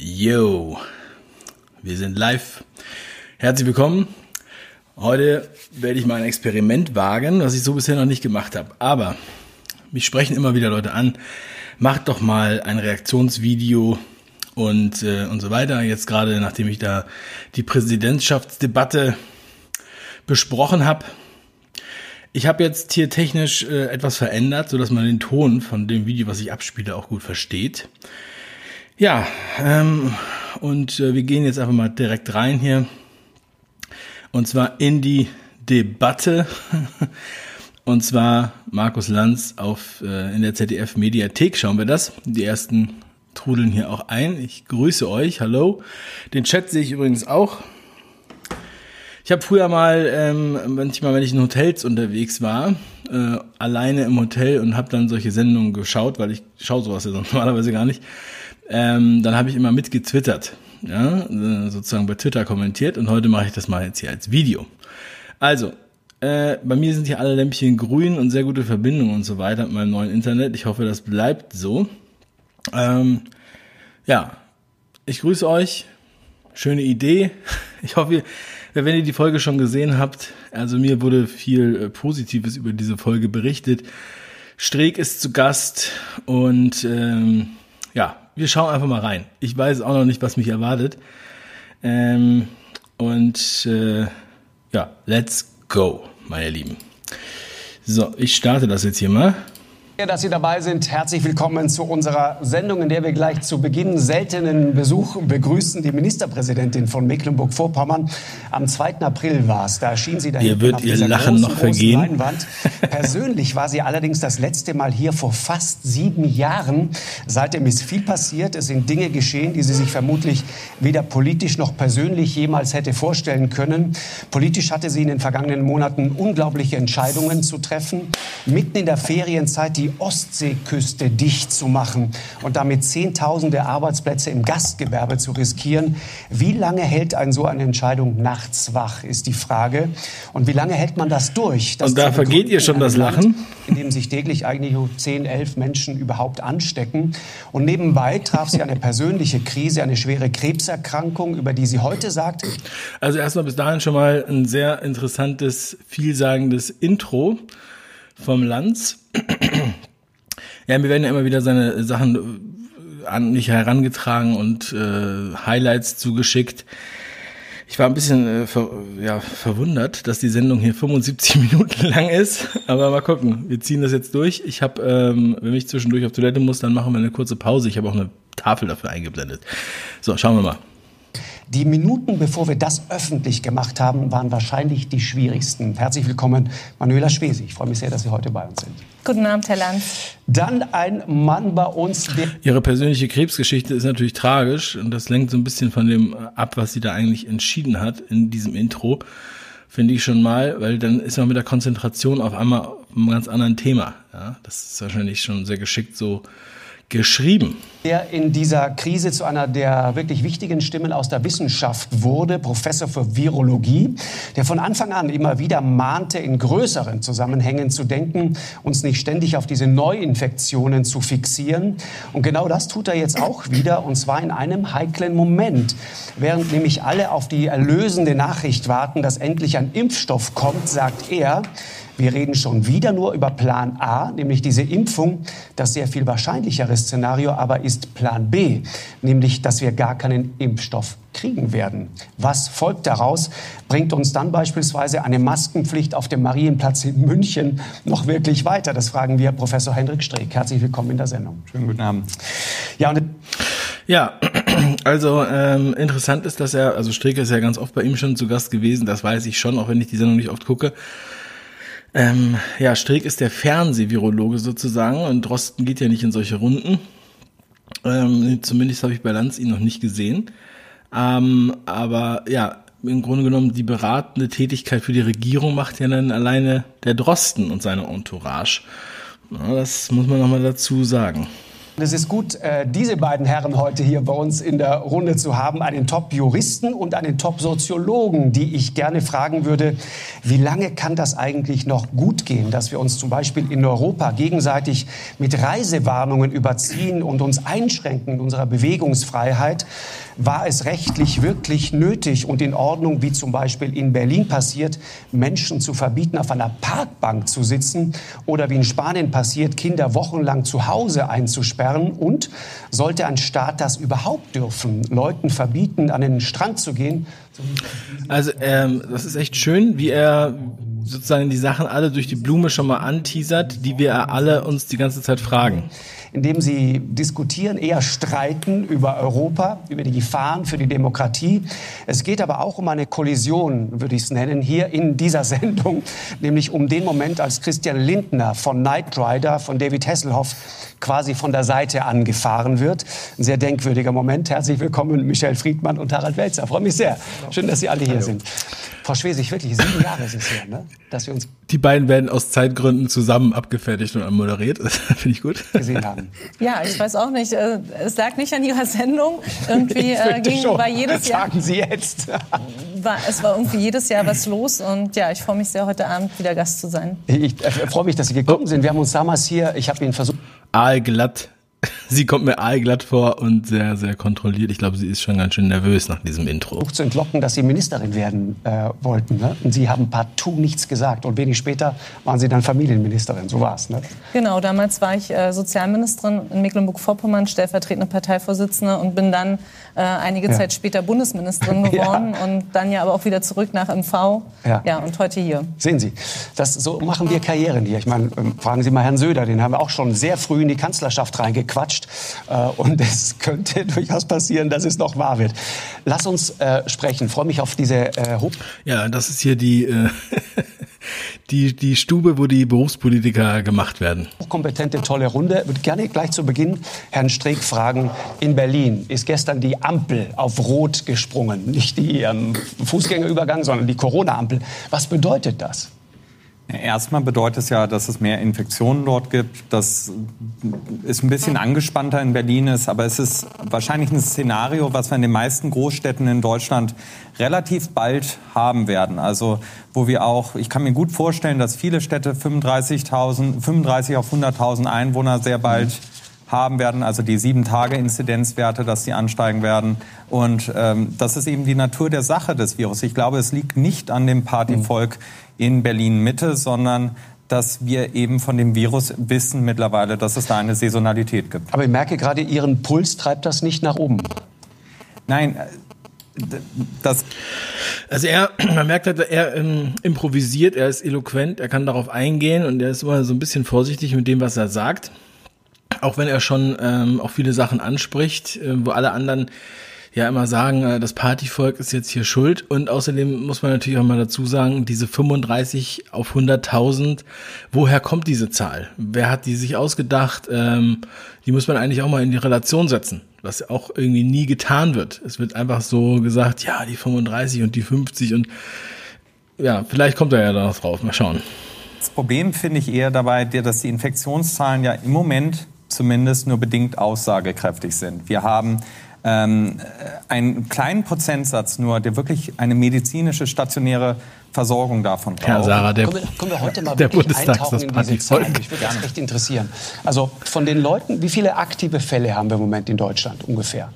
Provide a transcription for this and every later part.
Yo, wir sind live. Herzlich willkommen. Heute werde ich mal ein Experiment wagen, was ich so bisher noch nicht gemacht habe. Aber mich sprechen immer wieder Leute an, macht doch mal ein Reaktionsvideo und, äh, und so weiter. Jetzt gerade, nachdem ich da die Präsidentschaftsdebatte besprochen habe. Ich habe jetzt hier technisch äh, etwas verändert, so dass man den Ton von dem Video, was ich abspiele, auch gut versteht. Ja, ähm, und äh, wir gehen jetzt einfach mal direkt rein hier. Und zwar in die Debatte. Und zwar Markus Lanz auf äh, in der ZDF Mediathek schauen wir das. Die ersten trudeln hier auch ein. Ich grüße euch. Hallo. Den Chat sehe ich übrigens auch. Ich habe früher mal, ähm, manchmal, wenn ich in Hotels unterwegs war, äh, alleine im Hotel und habe dann solche Sendungen geschaut, weil ich schaue sowas ja normalerweise gar nicht ähm, dann habe ich immer mitgetwittert, ja, äh, sozusagen bei Twitter kommentiert und heute mache ich das mal jetzt hier als Video. Also, äh, bei mir sind hier alle Lämpchen grün und sehr gute Verbindungen und so weiter mit meinem neuen Internet. Ich hoffe, das bleibt so. Ähm, ja, ich grüße euch. Schöne Idee. Ich hoffe, wenn ihr die Folge schon gesehen habt, also mir wurde viel äh, Positives über diese Folge berichtet. Streeck ist zu Gast und ähm, ja, wir schauen einfach mal rein. Ich weiß auch noch nicht, was mich erwartet. Ähm, und äh, ja, let's go, meine Lieben. So, ich starte das jetzt hier mal dass Sie dabei sind. Herzlich willkommen zu unserer Sendung, in der wir gleich zu Beginn seltenen Besuch begrüßen. Die Ministerpräsidentin von Mecklenburg-Vorpommern. Am 2. April war es. Da erschien sie da Ihr wird ihr Lachen großen, noch vergehen. Leinwand. Persönlich war sie allerdings das letzte Mal hier vor fast sieben Jahren. Seitdem ist viel passiert. Es sind Dinge geschehen, die sie sich vermutlich weder politisch noch persönlich jemals hätte vorstellen können. Politisch hatte sie in den vergangenen Monaten unglaubliche Entscheidungen zu treffen. Mitten in der Ferienzeit die die Ostseeküste dicht zu machen und damit Zehntausende Arbeitsplätze im Gastgewerbe zu riskieren. Wie lange hält ein so eine Entscheidung nachts wach, ist die Frage. Und wie lange hält man das durch? Und da vergeht ihr schon das Lachen? Land, in dem sich täglich eigentlich nur 10, 11 Menschen überhaupt anstecken. Und nebenbei traf sie eine persönliche Krise, eine schwere Krebserkrankung, über die sie heute sagt. Also erstmal bis dahin schon mal ein sehr interessantes, vielsagendes Intro vom Lanz. Ja, mir werden ja immer wieder seine Sachen an mich herangetragen und äh, Highlights zugeschickt. Ich war ein bisschen äh, ver ja, verwundert, dass die Sendung hier 75 Minuten lang ist. Aber mal gucken, wir ziehen das jetzt durch. Ich habe, ähm, wenn ich zwischendurch auf Toilette muss, dann machen wir eine kurze Pause. Ich habe auch eine Tafel dafür eingeblendet. So, schauen wir mal. Die Minuten, bevor wir das öffentlich gemacht haben, waren wahrscheinlich die schwierigsten. Herzlich willkommen, Manuela Schwesi. Ich freue mich sehr, dass Sie heute bei uns sind. Guten Abend, Herr Lanz. Dann ein Mann bei uns. Ihre persönliche Krebsgeschichte ist natürlich tragisch und das lenkt so ein bisschen von dem ab, was sie da eigentlich entschieden hat in diesem Intro. Finde ich schon mal, weil dann ist man mit der Konzentration auf einmal auf einem ganz anderen Thema. Ja, das ist wahrscheinlich schon sehr geschickt so geschrieben. Der in dieser Krise zu einer der wirklich wichtigen Stimmen aus der Wissenschaft wurde, Professor für Virologie, der von Anfang an immer wieder mahnte, in größeren Zusammenhängen zu denken, uns nicht ständig auf diese Neuinfektionen zu fixieren. Und genau das tut er jetzt auch wieder, und zwar in einem heiklen Moment. Während nämlich alle auf die erlösende Nachricht warten, dass endlich ein Impfstoff kommt, sagt er, wir reden schon wieder nur über Plan A, nämlich diese Impfung. Das sehr viel wahrscheinlichere Szenario aber ist Plan B, nämlich dass wir gar keinen Impfstoff kriegen werden. Was folgt daraus? Bringt uns dann beispielsweise eine Maskenpflicht auf dem Marienplatz in München noch wirklich weiter? Das fragen wir Professor Hendrik Streeck. Herzlich willkommen in der Sendung. Schönen guten Abend. Ja, ja also ähm, interessant ist, dass er, also Streeck ist ja ganz oft bei ihm schon zu Gast gewesen, das weiß ich schon, auch wenn ich die Sendung nicht oft gucke. Ähm, ja, Streeck ist der Fernsehvirologe sozusagen und Drosten geht ja nicht in solche Runden. Ähm, zumindest habe ich bei Lanz ihn noch nicht gesehen. Ähm, aber ja, im Grunde genommen die beratende Tätigkeit für die Regierung macht ja dann alleine der Drosten und seine Entourage. Ja, das muss man nochmal dazu sagen. Es ist gut, äh, diese beiden Herren heute hier bei uns in der Runde zu haben, einen Top-Juristen und einen Top-Soziologen, die ich gerne fragen würde, wie lange kann das eigentlich noch gut gehen, dass wir uns zum Beispiel in Europa gegenseitig mit Reisewarnungen überziehen und uns einschränken in unserer Bewegungsfreiheit? War es rechtlich wirklich nötig und in Ordnung, wie zum Beispiel in Berlin passiert, Menschen zu verbieten, auf einer Parkbank zu sitzen oder wie in Spanien passiert, Kinder wochenlang zu Hause einzusperren? Und sollte ein Staat das überhaupt dürfen, Leuten verbieten, an den Strand zu gehen? Also ähm, das ist echt schön, wie er sozusagen die Sachen alle durch die Blume schon mal anteasert, die wir alle uns die ganze Zeit fragen indem sie diskutieren, eher streiten über Europa, über die Gefahren für die Demokratie. Es geht aber auch um eine Kollision, würde ich es nennen, hier in dieser Sendung, nämlich um den Moment, als Christian Lindner von Knight Rider, von David Hasselhoff, quasi von der Seite angefahren wird. Ein sehr denkwürdiger Moment. Herzlich willkommen, Michel Friedmann und Harald Welzer. Freue mich sehr. Schön, dass Sie alle hier Hallo. sind. Frau Schwesig, wirklich sieben Jahre ist es her, ne? Dass wir uns. Die beiden werden aus Zeitgründen zusammen abgefertigt und moderiert. Finde ich gut. Gesehen haben. Ja, ich weiß auch nicht. Äh, es lag nicht an Ihrer Sendung. Irgendwie äh, ging, schon. war jedes Jahr. Sagen Sie jetzt. War, es war irgendwie jedes Jahr was los und ja, ich freue mich sehr, heute Abend wieder Gast zu sein. Ich äh, freue mich, dass Sie gekommen sind. Wir haben uns damals hier, ich habe Ihnen versucht. Aalglatt Sie kommt mir aalglatt vor und sehr, sehr kontrolliert. Ich glaube, sie ist schon ganz schön nervös nach diesem Intro. zu entlocken, dass Sie Ministerin werden äh, wollten. Ne? Und Sie haben partout nichts gesagt. Und wenig später waren Sie dann Familienministerin. So war es. Ne? Genau, damals war ich äh, Sozialministerin in Mecklenburg-Vorpommern, stellvertretende Parteivorsitzende und bin dann äh, einige ja. Zeit später Bundesministerin geworden ja. und dann ja aber auch wieder zurück nach MV. Ja. ja, und heute hier. Sehen Sie, das, so machen wir Karrieren hier. Ich meine, ähm, fragen Sie mal Herrn Söder, den haben wir auch schon sehr früh in die Kanzlerschaft reingekommen gequatscht. Äh, und es könnte durchaus passieren, dass es noch wahr wird. Lass uns äh, sprechen. Ich freue mich auf diese äh, Hoch Ja, das ist hier die, äh, die, die Stube, wo die Berufspolitiker gemacht werden. Hochkompetente, tolle Runde. Ich würde gerne gleich zu Beginn Herrn Streeck fragen. In Berlin ist gestern die Ampel auf Rot gesprungen. Nicht die ähm, Fußgängerübergang, sondern die Corona-Ampel. Was bedeutet das? Erstmal bedeutet es ja, dass es mehr Infektionen dort gibt, dass es ein bisschen angespannter in Berlin ist, aber es ist wahrscheinlich ein Szenario, was wir in den meisten Großstädten in Deutschland relativ bald haben werden. Also wo wir auch, ich kann mir gut vorstellen, dass viele Städte 35.000, 35 auf 100.000 Einwohner sehr bald mhm. Haben werden, also die sieben Tage Inzidenzwerte, dass sie ansteigen werden. Und ähm, das ist eben die Natur der Sache des Virus. Ich glaube, es liegt nicht an dem Partyvolk. In Berlin-Mitte, sondern dass wir eben von dem Virus wissen mittlerweile, dass es da eine Saisonalität gibt. Aber ich merke gerade, Ihren Puls treibt das nicht nach oben. Nein, äh, das also er, man merkt halt, er ähm, improvisiert, er ist eloquent, er kann darauf eingehen und er ist immer so ein bisschen vorsichtig mit dem, was er sagt. Auch wenn er schon ähm, auch viele Sachen anspricht, äh, wo alle anderen ja immer sagen, äh, das Partyvolk ist jetzt hier schuld. Und außerdem muss man natürlich auch mal dazu sagen, diese 35 auf 100.000, woher kommt diese Zahl? Wer hat die sich ausgedacht? Ähm, die muss man eigentlich auch mal in die Relation setzen, was auch irgendwie nie getan wird. Es wird einfach so gesagt, ja, die 35 und die 50 und ja, vielleicht kommt er ja da drauf. Mal schauen. Das Problem finde ich eher dabei, dass die Infektionszahlen ja im Moment zumindest nur bedingt aussagekräftig sind. Wir haben ähm, einen kleinen Prozentsatz nur, der wirklich eine medizinische stationäre Versorgung davon braucht. Ja, Sarah, der, können, wir, können wir heute mal der wirklich eintauchen in diese Zahlen? Mich würde das echt interessieren. Also von den Leuten, wie viele aktive Fälle haben wir im Moment in Deutschland ungefähr?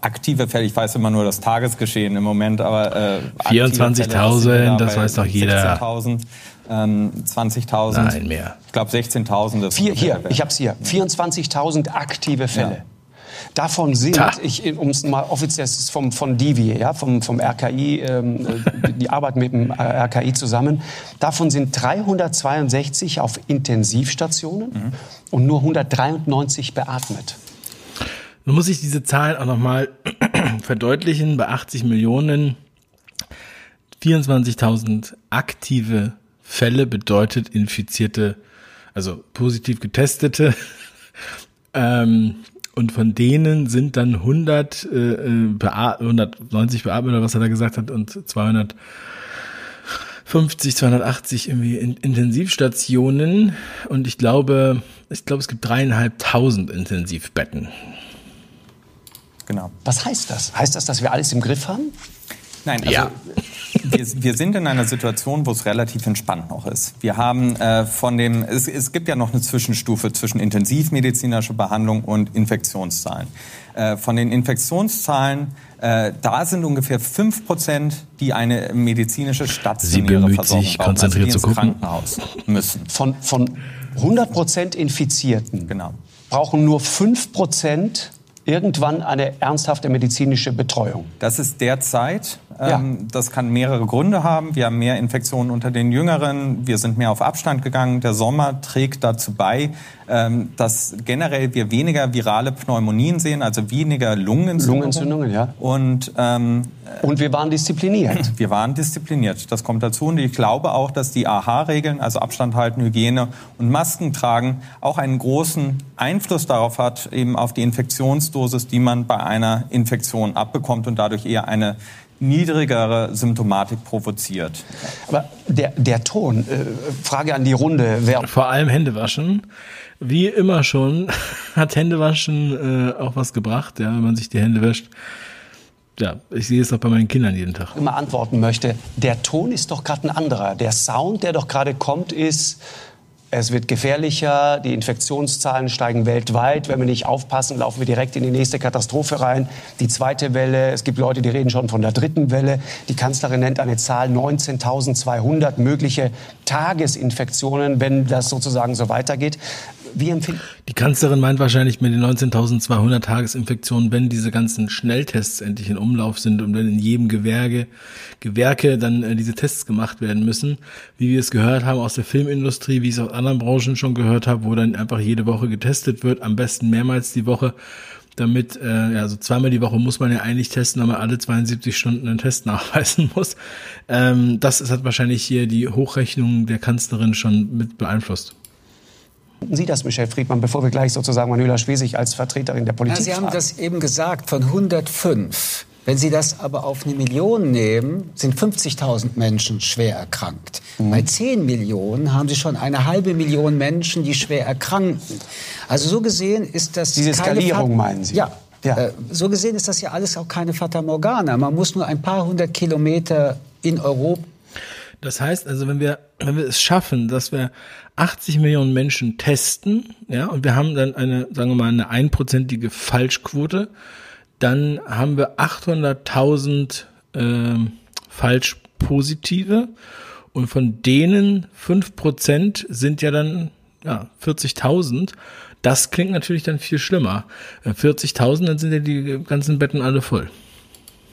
aktive Fälle, ich weiß immer nur das Tagesgeschehen im Moment, aber äh, 24.000, das weiß doch jeder. 16.000, ähm, 20.000. Nein, mehr. Ich glaube 16.000. Hier, ich habe es hier. 24.000 aktive Fälle. Ja. Davon sind, ich, um es mal offiziell vom, von Divi, ja, vom, vom RKI, ähm, äh, die Arbeit mit dem äh, RKI zusammen, davon sind 362 auf Intensivstationen mhm. und nur 193 beatmet. Nun muss ich diese Zahlen auch nochmal verdeutlichen. Bei 80 Millionen 24.000 aktive Fälle bedeutet infizierte, also positiv getestete. Ähm, und von denen sind dann 100, äh, 190 äh, beatmet oder was er da gesagt hat und 200 250, 280 irgendwie Intensivstationen und ich glaube, ich glaube, es gibt dreieinhalbtausend Intensivbetten. Genau. Was heißt das? Heißt das, dass wir alles im Griff haben? Nein, also ja. wir, wir, sind in einer Situation, wo es relativ entspannt noch ist. Wir haben äh, von dem, es, es, gibt ja noch eine Zwischenstufe zwischen intensivmedizinischer Behandlung und Infektionszahlen. Äh, von den Infektionszahlen, äh, da sind ungefähr fünf Prozent, die eine medizinische stationäre Versorgung sich, brauchen, also die ins Krankenhaus müssen. Von, von 100 Prozent Infizierten genau. brauchen nur fünf Prozent irgendwann eine ernsthafte medizinische Betreuung? Das ist derzeit. Ja. Ähm, das kann mehrere Gründe haben. Wir haben mehr Infektionen unter den Jüngeren. Wir sind mehr auf Abstand gegangen. Der Sommer trägt dazu bei, dass generell wir weniger virale Pneumonien sehen, also weniger Lungenentzündungen. Lungenentzündungen, ja. Und, ähm, und wir waren diszipliniert. Wir waren diszipliniert. Das kommt dazu. Und ich glaube auch, dass die AHA-Regeln, also Abstand halten, Hygiene und Masken tragen, auch einen großen Einfluss darauf hat, eben auf die Infektionsdosis, die man bei einer Infektion abbekommt und dadurch eher eine niedrigere Symptomatik provoziert. Aber der, der Ton, äh, Frage an die Runde. Wer Vor allem Hände waschen. Wie immer schon hat Händewaschen äh, auch was gebracht, ja, wenn man sich die Hände wäscht. Ja, ich sehe es auch bei meinen Kindern jeden Tag. Immer antworten möchte. Der Ton ist doch gerade ein anderer. Der Sound, der doch gerade kommt, ist es wird gefährlicher, die Infektionszahlen steigen weltweit. Wenn wir nicht aufpassen, laufen wir direkt in die nächste Katastrophe rein. Die zweite Welle, es gibt Leute, die reden schon von der dritten Welle. Die Kanzlerin nennt eine Zahl 19.200 mögliche Tagesinfektionen, wenn das sozusagen so weitergeht. Wie empfinden? Die Kanzlerin meint wahrscheinlich mit den 19.200 Tagesinfektionen, wenn diese ganzen Schnelltests endlich in Umlauf sind und wenn in jedem Gewerke, Gewerke dann äh, diese Tests gemacht werden müssen, wie wir es gehört haben aus der Filmindustrie, wie ich es aus anderen Branchen schon gehört habe, wo dann einfach jede Woche getestet wird, am besten mehrmals die Woche damit, äh, ja, so zweimal die Woche muss man ja eigentlich testen, man alle 72 Stunden einen Test nachweisen muss. Ähm, das hat wahrscheinlich hier die Hochrechnung der Kanzlerin schon mit beeinflusst. Sie das, Michel Friedmann, bevor wir gleich sozusagen Manuela Schwesig als Vertreterin der Politik ja, Sie haben das eben gesagt, von 105. Wenn Sie das aber auf eine Million nehmen, sind 50.000 Menschen schwer erkrankt. Mhm. Bei 10 Millionen haben Sie schon eine halbe Million Menschen, die schwer erkranken. Also so gesehen ist das Diese Skalierung meinen Sie? Ja, ja. Äh, so gesehen ist das ja alles auch keine Fata Morgana. Man muss nur ein paar hundert Kilometer in Europa das heißt also, wenn wir, wenn wir es schaffen, dass wir 80 Millionen Menschen testen, ja, und wir haben dann eine, sagen wir mal, eine einprozentige Falschquote, dann haben wir 800.000 äh, Falschpositive und von denen 5% sind ja dann ja, 40.000. Das klingt natürlich dann viel schlimmer. 40.000, äh, dann sind ja die ganzen Betten alle voll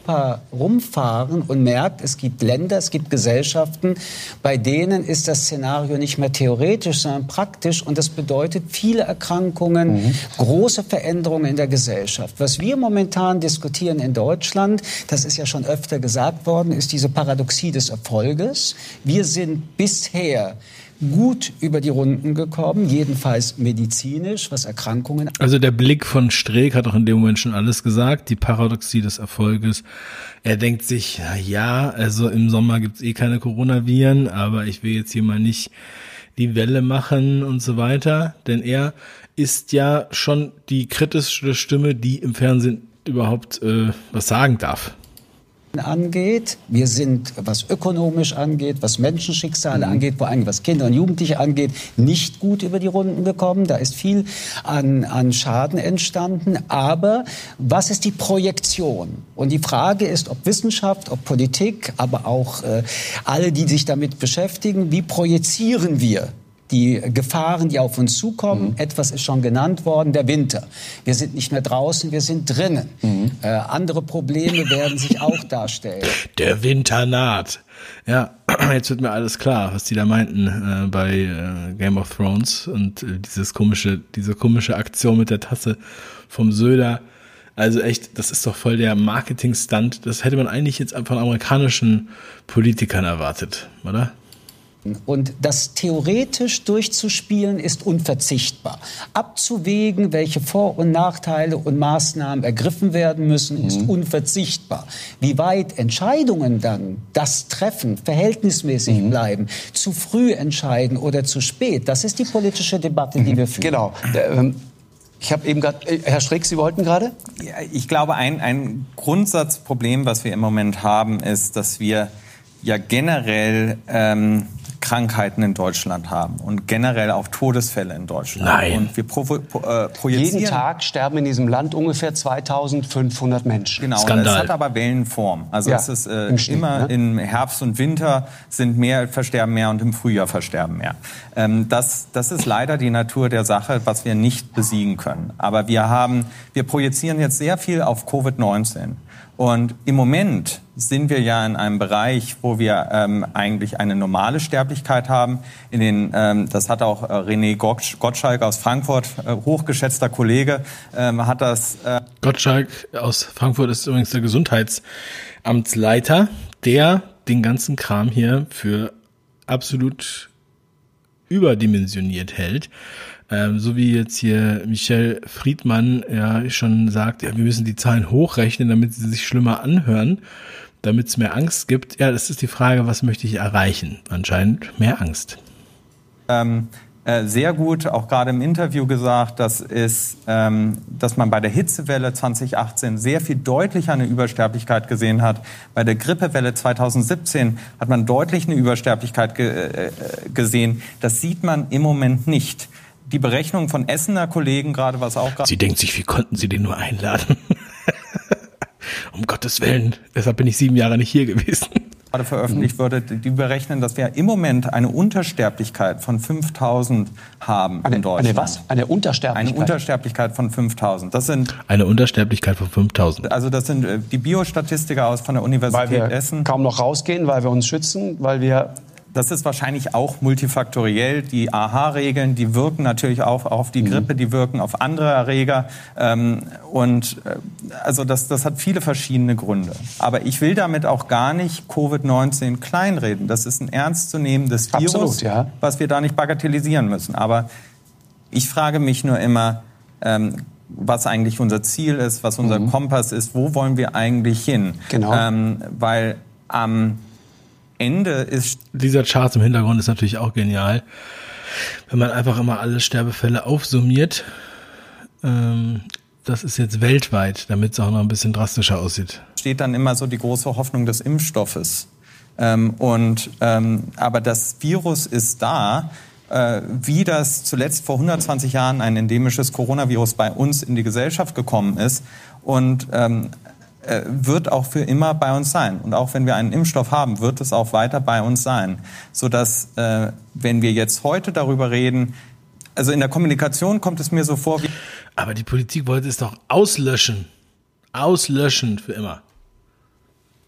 rumfahren und merkt, es gibt Länder, es gibt Gesellschaften, bei denen ist das Szenario nicht mehr theoretisch, sondern praktisch und das bedeutet viele Erkrankungen, mhm. große Veränderungen in der Gesellschaft. Was wir momentan diskutieren in Deutschland, das ist ja schon öfter gesagt worden, ist diese Paradoxie des Erfolges. Wir sind bisher gut über die Runden gekommen, jedenfalls medizinisch, was Erkrankungen. Also der Blick von Streeck hat auch in dem Moment schon alles gesagt, die Paradoxie des Erfolges. Er denkt sich, na ja, also im Sommer gibt's eh keine Coronaviren, aber ich will jetzt hier mal nicht die Welle machen und so weiter, denn er ist ja schon die kritischste Stimme, die im Fernsehen überhaupt äh, was sagen darf angeht. Wir sind, was ökonomisch angeht, was Menschenschicksale mhm. angeht, vor allem was Kinder und Jugendliche angeht, nicht gut über die Runden gekommen. Da ist viel an, an Schaden entstanden. Aber was ist die Projektion? Und die Frage ist, ob Wissenschaft, ob Politik, aber auch äh, alle, die sich damit beschäftigen, wie projizieren wir die Gefahren, die auf uns zukommen. Mhm. Etwas ist schon genannt worden, der Winter. Wir sind nicht mehr draußen, wir sind drinnen. Mhm. Äh, andere Probleme werden sich auch darstellen. Der Winter naht. Ja, jetzt wird mir alles klar, was die da meinten äh, bei äh, Game of Thrones und äh, dieses komische, diese komische Aktion mit der Tasse vom Söder. Also echt, das ist doch voll der Marketing-Stunt. Das hätte man eigentlich jetzt von amerikanischen Politikern erwartet, oder? Und das theoretisch durchzuspielen ist unverzichtbar. Abzuwägen, welche Vor- und Nachteile und Maßnahmen ergriffen werden müssen, ist mhm. unverzichtbar. Wie weit Entscheidungen dann das treffen, verhältnismäßig mhm. bleiben, zu früh entscheiden oder zu spät, das ist die politische Debatte, die mhm. wir führen. Genau. Ähm, ich habe eben gerade, äh, Herr Strick, Sie wollten gerade? Ja, ich glaube, ein, ein Grundsatzproblem, was wir im Moment haben, ist, dass wir ja generell ähm, Krankheiten in Deutschland haben und generell auch Todesfälle in Deutschland. Nein. Und wir pro, pro, äh, projizieren. Jeden Tag sterben in diesem Land ungefähr 2500 Menschen. Genau, Skandal. es hat aber Wellenform. Also ja, es ist äh, Schnitt, immer ne? im Herbst und Winter sind mehr, versterben mehr und im Frühjahr versterben mehr. Ähm, das, das ist leider die Natur der Sache, was wir nicht besiegen können. Aber wir haben, wir projizieren jetzt sehr viel auf Covid-19. Und im Moment sind wir ja in einem Bereich, wo wir ähm, eigentlich eine normale Sterblichkeit haben. In den, ähm, das hat auch äh, René Gottschalk aus Frankfurt, äh, hochgeschätzter Kollege, ähm, hat das. Äh Gottschalk aus Frankfurt ist übrigens der Gesundheitsamtsleiter, der den ganzen Kram hier für absolut überdimensioniert hält. Ähm, so wie jetzt hier Michel Friedmann ja schon sagt, ja, wir müssen die Zahlen hochrechnen, damit sie sich schlimmer anhören, damit es mehr Angst gibt. Ja, das ist die Frage, was möchte ich erreichen? Anscheinend mehr Angst. Ähm, äh, sehr gut, auch gerade im Interview gesagt, dass, ist, ähm, dass man bei der Hitzewelle 2018 sehr viel deutlicher eine Übersterblichkeit gesehen hat. Bei der Grippewelle 2017 hat man deutlich eine Übersterblichkeit ge äh, gesehen. Das sieht man im Moment nicht die Berechnung von Essener Kollegen gerade, was auch gerade. Sie denkt sich, wie konnten Sie den nur einladen? um Gottes Willen. Deshalb bin ich sieben Jahre nicht hier gewesen. Gerade veröffentlicht wurde, die berechnen, dass wir im Moment eine Untersterblichkeit von 5000 haben eine, in Deutschland. Eine was? Eine Untersterblichkeit? Eine Untersterblichkeit von 5000. Das sind. Eine Untersterblichkeit von 5000. Also das sind äh, die Biostatistiker aus von der Universität weil wir Essen. Kaum noch rausgehen, weil wir uns schützen, weil wir das ist wahrscheinlich auch multifaktoriell. Die AHA-Regeln, die wirken natürlich auch auf die mhm. Grippe, die wirken auf andere Erreger. Ähm, und äh, also das, das hat viele verschiedene Gründe. Aber ich will damit auch gar nicht Covid-19 kleinreden. Das ist ein ernstzunehmendes Virus, Absolut, ja. was wir da nicht bagatellisieren müssen. Aber ich frage mich nur immer, ähm, was eigentlich unser Ziel ist, was unser mhm. Kompass ist, wo wollen wir eigentlich hin? Genau. Ähm, weil am ähm, Ende ist. Dieser Chart im Hintergrund ist natürlich auch genial. Wenn man einfach immer alle Sterbefälle aufsummiert, ähm, das ist jetzt weltweit, damit es auch noch ein bisschen drastischer aussieht. Steht dann immer so die große Hoffnung des Impfstoffes. Ähm, und, ähm, aber das Virus ist da. Äh, wie das zuletzt vor 120 Jahren ein endemisches Coronavirus bei uns in die Gesellschaft gekommen ist. Und ähm, äh, wird auch für immer bei uns sein. Und auch wenn wir einen Impfstoff haben, wird es auch weiter bei uns sein. Sodass, äh, wenn wir jetzt heute darüber reden, also in der Kommunikation kommt es mir so vor wie. Aber die Politik wollte es doch auslöschen. Auslöschen für immer.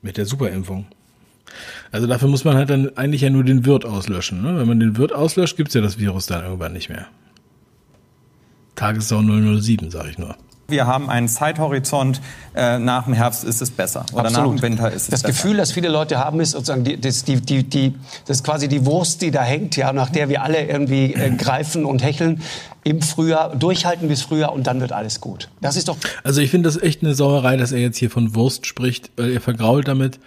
Mit der Superimpfung. Also dafür muss man halt dann eigentlich ja nur den Wirt auslöschen. Ne? Wenn man den Wirt auslöscht, gibt es ja das Virus dann irgendwann nicht mehr. Tagessau 007, sage ich nur wir haben einen Zeithorizont, äh, nach dem Herbst ist es besser oder Absolut. nach dem Winter ist es das besser. Das Gefühl, das viele Leute haben, ist sozusagen, die, das, die, die, die, das ist quasi die Wurst, die da hängt, ja, nach der wir alle irgendwie äh, greifen und hecheln im Frühjahr, durchhalten bis Frühjahr und dann wird alles gut. Das ist doch... Also ich finde das echt eine Sauerei, dass er jetzt hier von Wurst spricht, weil er vergrault damit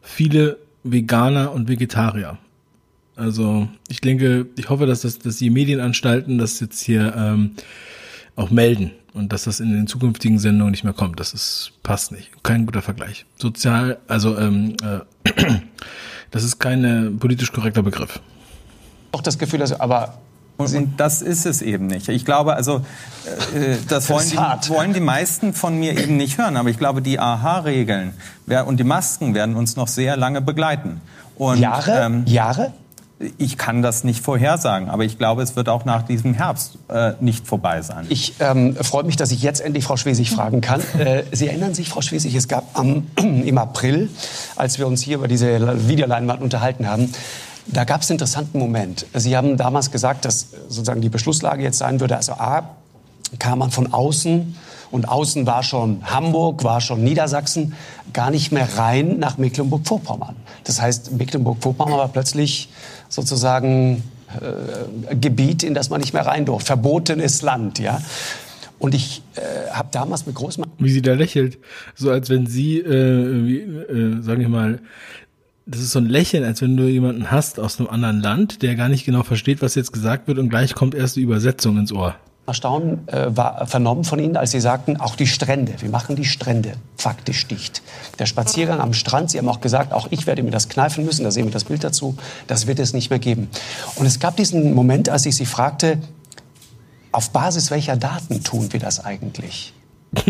viele Veganer und Vegetarier. Also ich denke, ich hoffe, dass, das, dass die Medienanstalten das jetzt hier ähm, auch melden und dass das in den zukünftigen Sendungen nicht mehr kommt. Das ist passt nicht. Kein guter Vergleich. Sozial, also ähm, äh, das ist kein politisch korrekter Begriff. Auch das Gefühl, dass aber und, und, das ist es eben nicht. Ich glaube, also äh, das, wollen, die, wollen die meisten von mir eben nicht hören. Aber ich glaube, die AHA-Regeln und die Masken werden uns noch sehr lange begleiten. Und, Jahre? Ähm, Jahre? Ich kann das nicht vorhersagen, aber ich glaube, es wird auch nach diesem Herbst äh, nicht vorbei sein. Ich ähm, freue mich, dass ich jetzt endlich Frau Schwesig fragen kann. Äh, Sie erinnern sich, Frau Schwesig, es gab am, im April, als wir uns hier über diese Videoleinwand unterhalten haben, da gab es einen interessanten Moment. Sie haben damals gesagt, dass sozusagen die Beschlusslage jetzt sein würde, also A, kam man von außen und außen war schon Hamburg, war schon Niedersachsen, gar nicht mehr rein nach Mecklenburg-Vorpommern. Das heißt, Mecklenburg-Vorpommern war plötzlich sozusagen äh, Gebiet, in das man nicht mehr rein durfte, verbotenes Land, ja. Und ich äh, habe damals mit großem... Wie sie da lächelt, so als wenn sie, äh, wie, äh, sagen wir mal, das ist so ein Lächeln, als wenn du jemanden hast aus einem anderen Land, der gar nicht genau versteht, was jetzt gesagt wird und gleich kommt erst die Übersetzung ins Ohr. Erstaunen äh, war vernommen von Ihnen, als Sie sagten, auch die Strände, wir machen die Strände faktisch dicht. Der Spaziergang am Strand, Sie haben auch gesagt, auch ich werde mir das kneifen müssen, da sehen wir das Bild dazu, das wird es nicht mehr geben. Und es gab diesen Moment, als ich Sie fragte, auf Basis welcher Daten tun wir das eigentlich?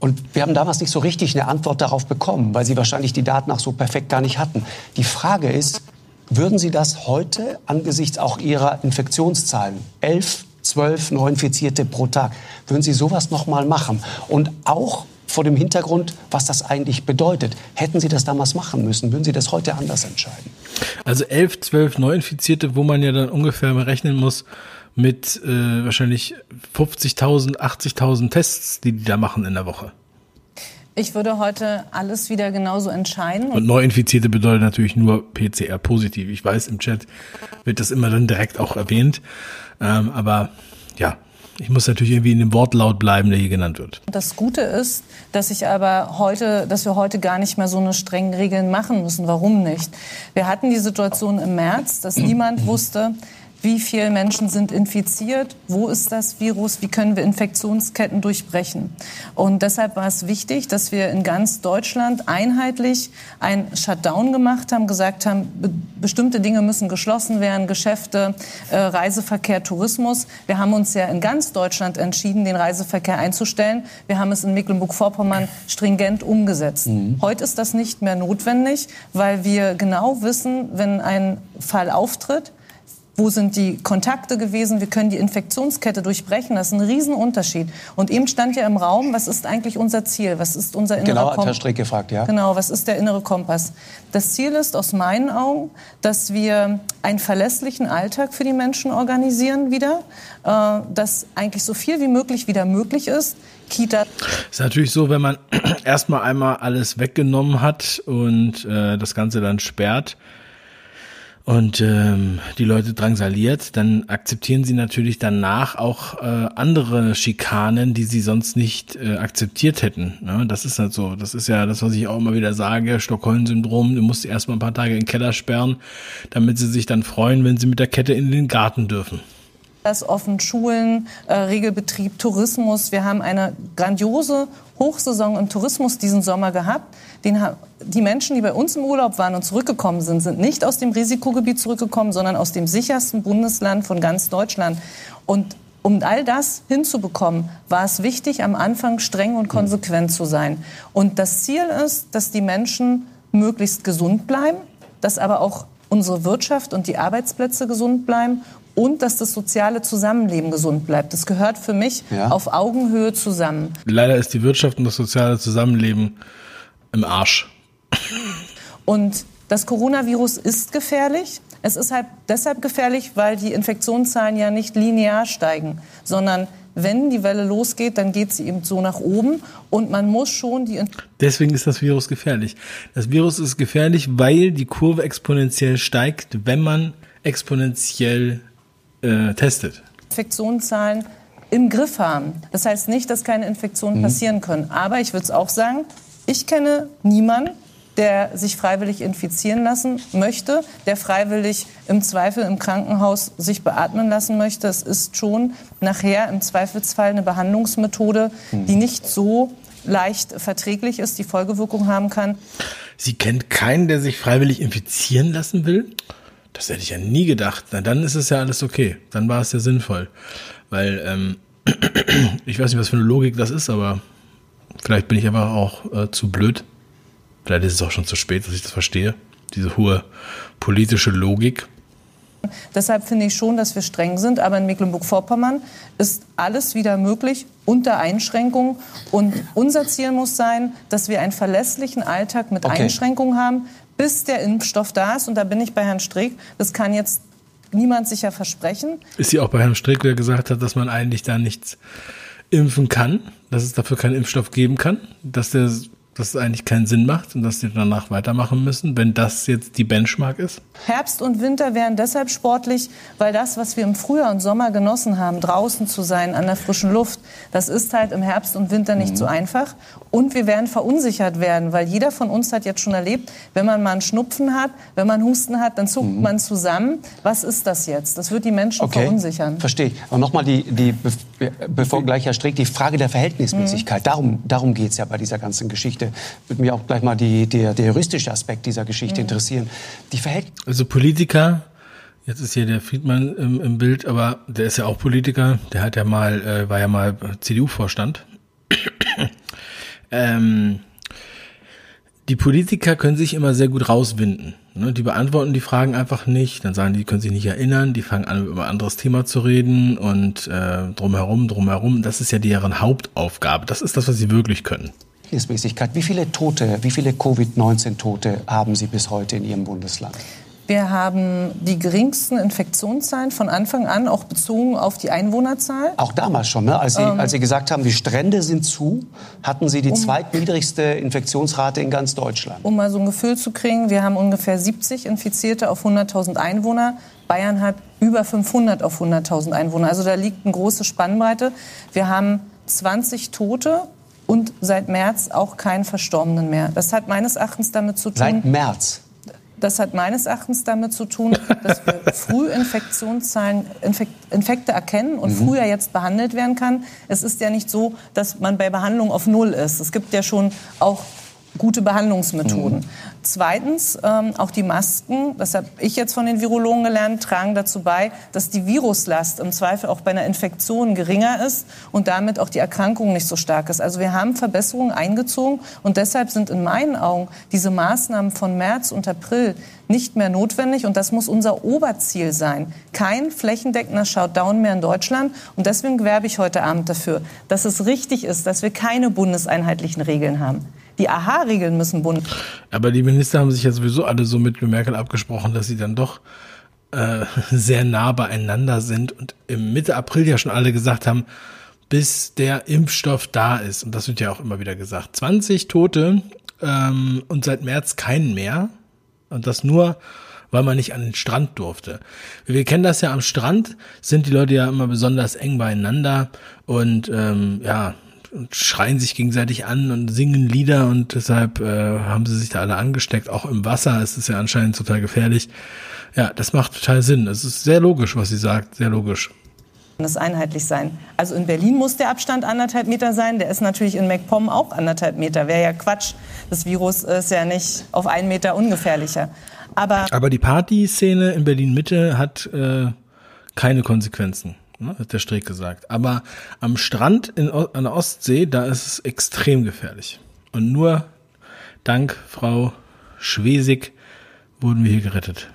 Und wir haben damals nicht so richtig eine Antwort darauf bekommen, weil Sie wahrscheinlich die Daten auch so perfekt gar nicht hatten. Die Frage ist, würden Sie das heute angesichts auch Ihrer Infektionszahlen, elf zwölf Neuinfizierte pro Tag. Würden Sie sowas noch mal machen? Und auch vor dem Hintergrund, was das eigentlich bedeutet. Hätten Sie das damals machen müssen, würden Sie das heute anders entscheiden? Also elf, zwölf Neuinfizierte, wo man ja dann ungefähr rechnen muss mit äh, wahrscheinlich 50.000, 80.000 Tests, die die da machen in der Woche. Ich würde heute alles wieder genauso entscheiden. Und Neuinfizierte bedeutet natürlich nur PCR positiv. Ich weiß, im Chat wird das immer dann direkt auch erwähnt. Ähm, aber ja, ich muss natürlich irgendwie in dem Wortlaut bleiben, der hier genannt wird. Das Gute ist, dass ich aber heute, dass wir heute gar nicht mehr so eine strengen Regeln machen müssen. Warum nicht? Wir hatten die Situation im März, dass niemand wusste, wie viele Menschen sind infiziert, wo ist das Virus, wie können wir Infektionsketten durchbrechen. Und deshalb war es wichtig, dass wir in ganz Deutschland einheitlich ein Shutdown gemacht haben, gesagt haben, be bestimmte Dinge müssen geschlossen werden, Geschäfte, äh, Reiseverkehr, Tourismus. Wir haben uns ja in ganz Deutschland entschieden, den Reiseverkehr einzustellen. Wir haben es in Mecklenburg-Vorpommern stringent umgesetzt. Mhm. Heute ist das nicht mehr notwendig, weil wir genau wissen, wenn ein Fall auftritt, wo sind die Kontakte gewesen, wir können die Infektionskette durchbrechen. Das ist ein Riesenunterschied. Und eben stand ja im Raum, was ist eigentlich unser Ziel? Was ist unser innerer genau, Kompass? Genau, Herr Strick gefragt, ja. Genau, was ist der innere Kompass? Das Ziel ist aus meinen Augen, dass wir einen verlässlichen Alltag für die Menschen organisieren wieder, äh, dass eigentlich so viel wie möglich wieder möglich ist. Kita. Ist natürlich so, wenn man erstmal einmal alles weggenommen hat und äh, das Ganze dann sperrt, und ähm, die Leute drangsaliert, dann akzeptieren sie natürlich danach auch äh, andere Schikanen, die sie sonst nicht äh, akzeptiert hätten. Ne? Das ist halt so. Das ist ja das, was ich auch immer wieder sage, Stockholm-Syndrom. Du musst erstmal ein paar Tage in den Keller sperren, damit sie sich dann freuen, wenn sie mit der Kette in den Garten dürfen. Das offen Schulen, äh, Regelbetrieb, Tourismus. Wir haben eine grandiose Hochsaison im Tourismus diesen Sommer gehabt. Den, die Menschen, die bei uns im Urlaub waren und zurückgekommen sind, sind nicht aus dem Risikogebiet zurückgekommen, sondern aus dem sichersten Bundesland von ganz Deutschland. Und um all das hinzubekommen, war es wichtig, am Anfang streng und konsequent zu sein. Und das Ziel ist, dass die Menschen möglichst gesund bleiben, dass aber auch unsere Wirtschaft und die Arbeitsplätze gesund bleiben und dass das soziale Zusammenleben gesund bleibt. Das gehört für mich ja. auf Augenhöhe zusammen. Leider ist die Wirtschaft und das soziale Zusammenleben im Arsch. Und das Coronavirus ist gefährlich. Es ist halt deshalb gefährlich, weil die Infektionszahlen ja nicht linear steigen, sondern wenn die Welle losgeht, dann geht sie eben so nach oben und man muss schon die. Deswegen ist das Virus gefährlich. Das Virus ist gefährlich, weil die Kurve exponentiell steigt, wenn man exponentiell äh, testet. Infektionszahlen im Griff haben. Das heißt nicht, dass keine Infektionen mhm. passieren können. Aber ich würde es auch sagen, ich kenne niemanden, der sich freiwillig infizieren lassen möchte, der freiwillig im Zweifel im Krankenhaus sich beatmen lassen möchte. Es ist schon nachher im Zweifelsfall eine Behandlungsmethode, mhm. die nicht so leicht verträglich ist, die Folgewirkung haben kann. Sie kennt keinen, der sich freiwillig infizieren lassen will? Das hätte ich ja nie gedacht. Na, dann ist es ja alles okay. Dann war es ja sinnvoll. Weil, ähm, ich weiß nicht, was für eine Logik das ist, aber vielleicht bin ich einfach auch äh, zu blöd. Vielleicht ist es auch schon zu spät, dass ich das verstehe. Diese hohe politische Logik. Deshalb finde ich schon, dass wir streng sind. Aber in Mecklenburg-Vorpommern ist alles wieder möglich unter Einschränkungen. Und unser Ziel muss sein, dass wir einen verlässlichen Alltag mit okay. Einschränkungen haben, bis der Impfstoff da ist. Und da bin ich bei Herrn Streeck. Das kann jetzt niemand sicher versprechen. Ist sie auch bei Herrn Strick, der gesagt hat, dass man eigentlich da nichts impfen kann, dass es dafür keinen Impfstoff geben kann, dass der dass es eigentlich keinen Sinn macht und dass sie danach weitermachen müssen, wenn das jetzt die Benchmark ist? Herbst und Winter wären deshalb sportlich, weil das, was wir im Frühjahr und Sommer genossen haben, draußen zu sein, an der frischen Luft, das ist halt im Herbst und Winter nicht mhm. so einfach. Und wir werden verunsichert werden, weil jeder von uns hat jetzt schon erlebt, wenn man mal einen Schnupfen hat, wenn man Husten hat, dann zuckt mhm. man zusammen. Was ist das jetzt? Das wird die Menschen okay. verunsichern. Verstehe ich. Und nochmal, die, die, bevor gleich Herr Strick, die Frage der Verhältnismäßigkeit. Mhm. Darum, darum geht es ja bei dieser ganzen Geschichte. Würde mich auch gleich mal die, der, der juristische Aspekt dieser Geschichte mhm. interessieren. Die Verhältnis also Politiker, jetzt ist hier der Friedmann im, im, Bild, aber der ist ja auch Politiker. Der hat ja mal, äh, war ja mal CDU-Vorstand. Ähm, die Politiker können sich immer sehr gut rauswinden. Ne? Die beantworten die Fragen einfach nicht. Dann sagen die, die können sich nicht erinnern. Die fangen an, über ein anderes Thema zu reden und äh, drumherum, drumherum. Das ist ja deren Hauptaufgabe. Das ist das, was sie wirklich können. Wie viele Tote, wie viele Covid-19-Tote haben Sie bis heute in Ihrem Bundesland? Wir haben die geringsten Infektionszahlen von Anfang an, auch bezogen auf die Einwohnerzahl. Auch damals schon, ne? als, Sie, ähm, als Sie gesagt haben, die Strände sind zu, hatten Sie die um, zweitniedrigste Infektionsrate in ganz Deutschland. Um mal so ein Gefühl zu kriegen, wir haben ungefähr 70 Infizierte auf 100.000 Einwohner. Bayern hat über 500 auf 100.000 Einwohner. Also da liegt eine große Spannbreite. Wir haben 20 Tote und seit März auch keinen Verstorbenen mehr. Das hat meines Erachtens damit zu tun. Seit März? Das hat meines Erachtens damit zu tun, dass wir früh Infektionszahlen, Infekt, Infekte erkennen und mhm. früher jetzt behandelt werden kann. Es ist ja nicht so, dass man bei Behandlung auf Null ist. Es gibt ja schon auch gute Behandlungsmethoden. Mhm. Zweitens, ähm, auch die Masken, das habe ich jetzt von den Virologen gelernt, tragen dazu bei, dass die Viruslast im Zweifel auch bei einer Infektion geringer ist und damit auch die Erkrankung nicht so stark ist. Also wir haben Verbesserungen eingezogen und deshalb sind in meinen Augen diese Maßnahmen von März und April nicht mehr notwendig und das muss unser Oberziel sein. Kein flächendeckender Shutdown mehr in Deutschland und deswegen werbe ich heute Abend dafür, dass es richtig ist, dass wir keine bundeseinheitlichen Regeln haben. Die AHA-Regeln müssen bunt. Aber die Minister haben sich ja sowieso alle so mit Merkel abgesprochen, dass sie dann doch äh, sehr nah beieinander sind und im Mitte April ja schon alle gesagt haben, bis der Impfstoff da ist. Und das wird ja auch immer wieder gesagt. 20 Tote ähm, und seit März keinen mehr. Und das nur, weil man nicht an den Strand durfte. Wir kennen das ja am Strand, sind die Leute ja immer besonders eng beieinander und ähm, ja, und schreien sich gegenseitig an und singen Lieder und deshalb äh, haben sie sich da alle angesteckt. Auch im Wasser ist es ja anscheinend total gefährlich. Ja, das macht total Sinn. Es ist sehr logisch, was sie sagt, sehr logisch. Das einheitlich sein. Also in Berlin muss der Abstand anderthalb Meter sein. Der ist natürlich in MacPom auch anderthalb Meter. Wäre ja Quatsch. Das Virus ist ja nicht auf einen Meter ungefährlicher. Aber, Aber die Partyszene in Berlin Mitte hat äh, keine Konsequenzen ne, hat der Streeck gesagt. Aber am Strand in, an der Ostsee, da ist es extrem gefährlich. Und nur dank Frau Schwesig wurden wir hier gerettet.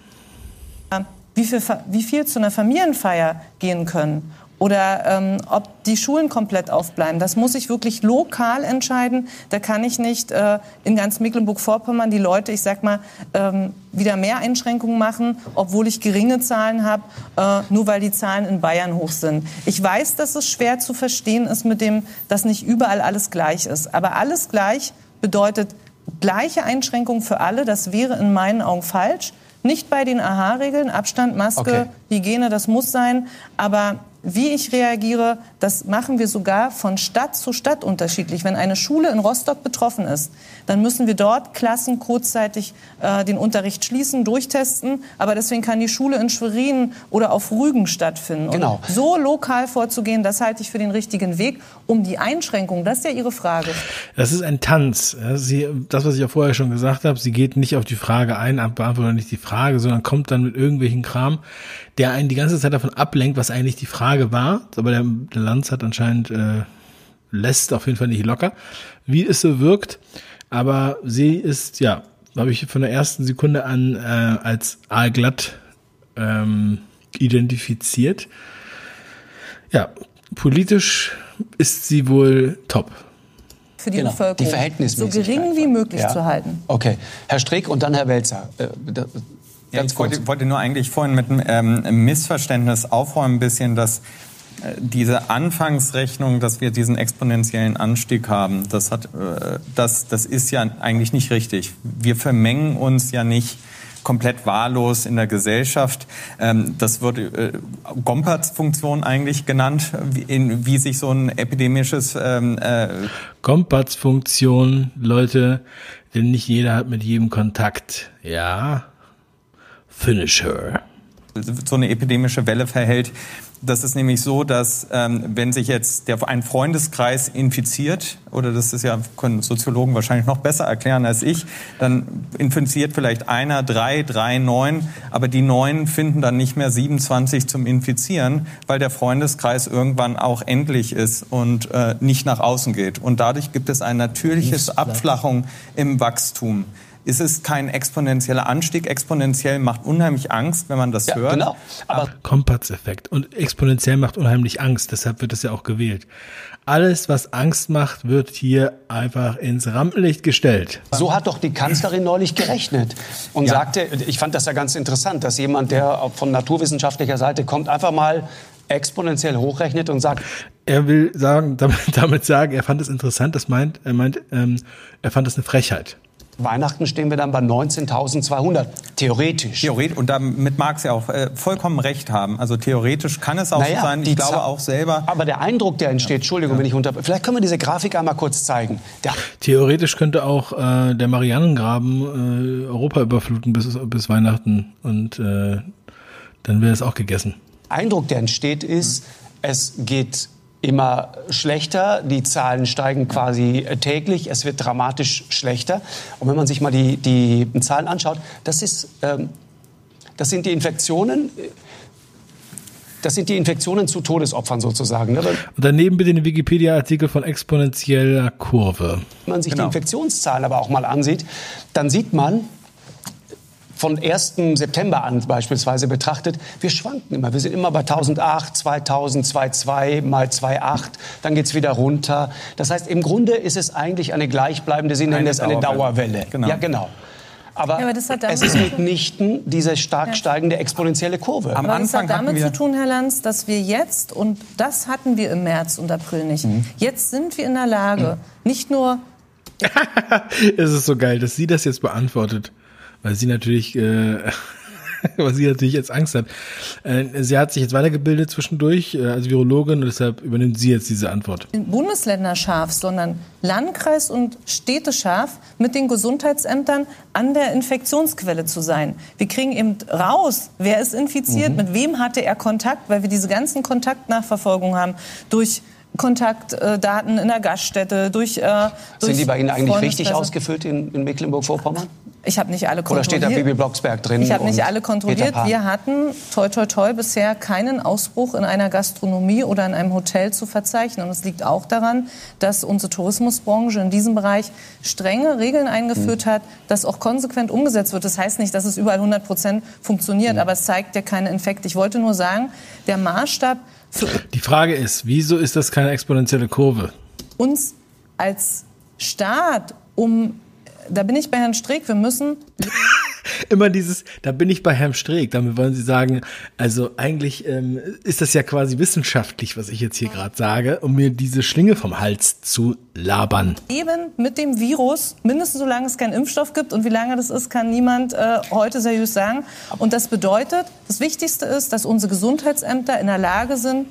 Wie viel, wie viel zu einer Familienfeier gehen können oder ähm, ob die Schulen komplett aufbleiben. Das muss ich wirklich lokal entscheiden. Da kann ich nicht äh, in ganz Mecklenburg-Vorpommern die Leute, ich sag mal, ähm, wieder mehr Einschränkungen machen, obwohl ich geringe Zahlen habe, äh, nur weil die Zahlen in Bayern hoch sind. Ich weiß, dass es schwer zu verstehen ist mit dem, dass nicht überall alles gleich ist. Aber alles gleich bedeutet gleiche Einschränkungen für alle. Das wäre in meinen Augen falsch. Nicht bei den AHA-Regeln, Abstand, Maske, okay. Hygiene, das muss sein. Aber wie ich reagiere, das machen wir sogar von Stadt zu Stadt unterschiedlich. Wenn eine Schule in Rostock betroffen ist, dann müssen wir dort Klassen kurzzeitig äh, den Unterricht schließen, durchtesten. Aber deswegen kann die Schule in Schwerin oder auf Rügen stattfinden. Genau. Und so lokal vorzugehen, das halte ich für den richtigen Weg. Um die Einschränkung, das ist ja Ihre Frage. Das ist ein Tanz. Sie, das, was ich ja vorher schon gesagt habe, sie geht nicht auf die Frage ein, beantwortet nicht die Frage, sondern kommt dann mit irgendwelchen Kram, der einen die ganze Zeit davon ablenkt, was eigentlich die Frage war. Aber der, der Lanz hat anscheinend äh, lässt auf jeden Fall nicht locker, wie es so wirkt. Aber sie ist, ja, habe ich von der ersten Sekunde an äh, als aalglatt ähm, identifiziert. Ja, politisch ist sie wohl top für die genau, Bevölkerung die so gering wie möglich ja. zu halten. Okay, Herr Strick und dann Herr Welzer. Äh, Ja, ich wollte, wollte, nur eigentlich vorhin mit einem ähm, Missverständnis aufräumen, ein bisschen, dass äh, diese Anfangsrechnung, dass wir diesen exponentiellen Anstieg haben, das, hat, äh, das, das ist ja eigentlich nicht richtig. Wir vermengen uns ja nicht komplett wahllos in der Gesellschaft. Ähm, das wird äh, Gompertz-Funktion eigentlich genannt, wie, sich so ein epidemisches... Ähm, Gompertz-Funktion, Leute, denn nicht jeder hat mit jedem Kontakt. Ja, finish her. So eine epidemische Welle verhält, das ist nämlich so, dass ähm, wenn sich jetzt der, ein Freundeskreis infiziert, oder das ist ja, können Soziologen wahrscheinlich noch besser erklären als ich, dann infiziert vielleicht einer, drei, drei, neun, aber die neun finden dann nicht mehr 27 zum Infizieren, weil der Freundeskreis irgendwann auch endlich ist und äh, nicht nach außen geht. Und dadurch gibt es ein natürliches Abflachung im Wachstum ist es kein exponentieller Anstieg. Exponentiell macht unheimlich Angst, wenn man das ja, hört. Genau. Aber Kompatz-Effekt. Und exponentiell macht unheimlich Angst. Deshalb wird es ja auch gewählt. Alles, was Angst macht, wird hier einfach ins Rampenlicht gestellt. So hat doch die Kanzlerin neulich gerechnet und ja. sagte, ich fand das ja ganz interessant, dass jemand, der von naturwissenschaftlicher Seite kommt, einfach mal exponentiell hochrechnet und sagt. Er will sagen, damit, damit sagen, er fand es interessant, das meint, er meint, ähm, er fand es eine Frechheit. Weihnachten stehen wir dann bei 19.200, theoretisch. Theoretisch, und damit mag sie auch äh, vollkommen recht haben. Also theoretisch kann es auch naja, so sein, ich glaube auch selber. Aber der Eindruck, der entsteht, Entschuldigung, ja. wenn ich unter... Vielleicht können wir diese Grafik einmal kurz zeigen. Der theoretisch könnte auch äh, der Marianengraben äh, Europa überfluten bis, bis Weihnachten und äh, dann wäre es auch gegessen. Eindruck, der entsteht, ist, mhm. es geht immer schlechter. Die Zahlen steigen quasi täglich. Es wird dramatisch schlechter. Und wenn man sich mal die, die Zahlen anschaut, das, ist, ähm, das sind die Infektionen. Das sind die Infektionen zu Todesopfern sozusagen. Ne? Und daneben bitte den Wikipedia-Artikel von exponentieller Kurve. Wenn man sich genau. die Infektionszahlen aber auch mal ansieht, dann sieht man, von 1. September an beispielsweise betrachtet, wir schwanken immer. Wir sind immer bei 1008, 2000, 2,2 mal 2,8, dann geht es wieder runter. Das heißt, im Grunde ist es eigentlich eine gleichbleibende, Sie nennen es eine Dauerwelle. Genau. Ja, genau. Aber, ja, aber es ist mitnichten diese stark ja. steigende exponentielle Kurve. Am aber Anfang das hat damit zu tun, Herr Lanz, dass wir jetzt, und das hatten wir im März und April nicht, mhm. jetzt sind wir in der Lage, mhm. nicht nur... es ist so geil, dass sie das jetzt beantwortet weil sie natürlich, äh, weil sie natürlich jetzt Angst hat. Äh, sie hat sich jetzt weitergebildet zwischendurch äh, als Virologin und deshalb übernimmt sie jetzt diese Antwort. Bundesländer scharf, sondern Landkreis und Städte scharf mit den Gesundheitsämtern an der Infektionsquelle zu sein. Wir kriegen eben raus, wer ist infiziert, mhm. mit wem hatte er Kontakt, weil wir diese ganzen Kontaktnachverfolgungen haben durch Kontaktdaten in der Gaststätte, durch, äh, durch Sind die bei Ihnen eigentlich richtig ausgefüllt in, in Mecklenburg-Vorpommern? Ich habe nicht alle kontrolliert. Oder steht da Bibi Blocksberg drin? Ich habe nicht alle kontrolliert. Wir hatten, toi, toi, toi, bisher keinen Ausbruch in einer Gastronomie oder in einem Hotel zu verzeichnen. Und es liegt auch daran, dass unsere Tourismusbranche in diesem Bereich strenge Regeln eingeführt mhm. hat, das auch konsequent umgesetzt wird. Das heißt nicht, dass es überall 100 Prozent funktioniert, mhm. aber es zeigt ja keine Infekte. Ich wollte nur sagen, der Maßstab für... Die Frage ist, wieso ist das keine exponentielle Kurve? Uns als Staat, um da bin ich bei Herrn Streeck, wir müssen. Immer dieses, da bin ich bei Herrn Streeck. Damit wollen Sie sagen, also eigentlich ähm, ist das ja quasi wissenschaftlich, was ich jetzt hier gerade sage, um mir diese Schlinge vom Hals zu labern. Eben mit dem Virus, mindestens solange es keinen Impfstoff gibt und wie lange das ist, kann niemand äh, heute seriös sagen. Und das bedeutet, das Wichtigste ist, dass unsere Gesundheitsämter in der Lage sind,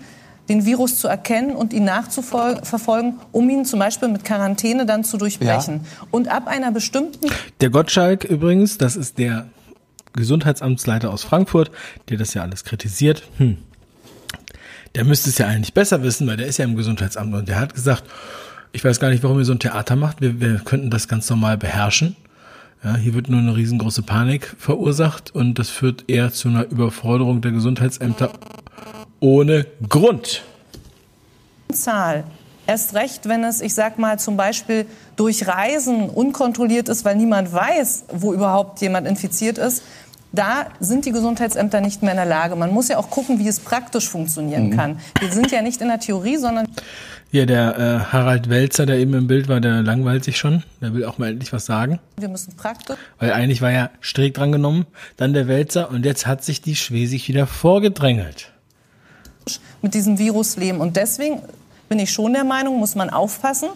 den Virus zu erkennen und ihn nachzuverfolgen, um ihn zum Beispiel mit Quarantäne dann zu durchbrechen. Ja. Und ab einer bestimmten. Der Gottschalk übrigens, das ist der Gesundheitsamtsleiter aus Frankfurt, der das ja alles kritisiert. Hm. Der müsste es ja eigentlich besser wissen, weil der ist ja im Gesundheitsamt und der hat gesagt, ich weiß gar nicht, warum ihr so ein Theater macht. Wir, wir könnten das ganz normal beherrschen. Ja, hier wird nur eine riesengroße Panik verursacht und das führt eher zu einer Überforderung der Gesundheitsämter ohne Grund. Zahl. Erst recht, wenn es, ich sag mal, zum Beispiel durch Reisen unkontrolliert ist, weil niemand weiß, wo überhaupt jemand infiziert ist. Da sind die Gesundheitsämter nicht mehr in der Lage. Man muss ja auch gucken, wie es praktisch funktionieren mhm. kann. Wir sind ja nicht in der Theorie, sondern Hier, der äh, Harald Welzer, der eben im Bild war, der langweilt sich schon. Der will auch mal endlich was sagen. Wir müssen praktisch. Weil eigentlich war ja Streeck dran genommen, dann der Welzer und jetzt hat sich die Schwesig wieder vorgedrängelt. Mit diesem Virus leben. Und deswegen bin ich schon der Meinung, muss man aufpassen,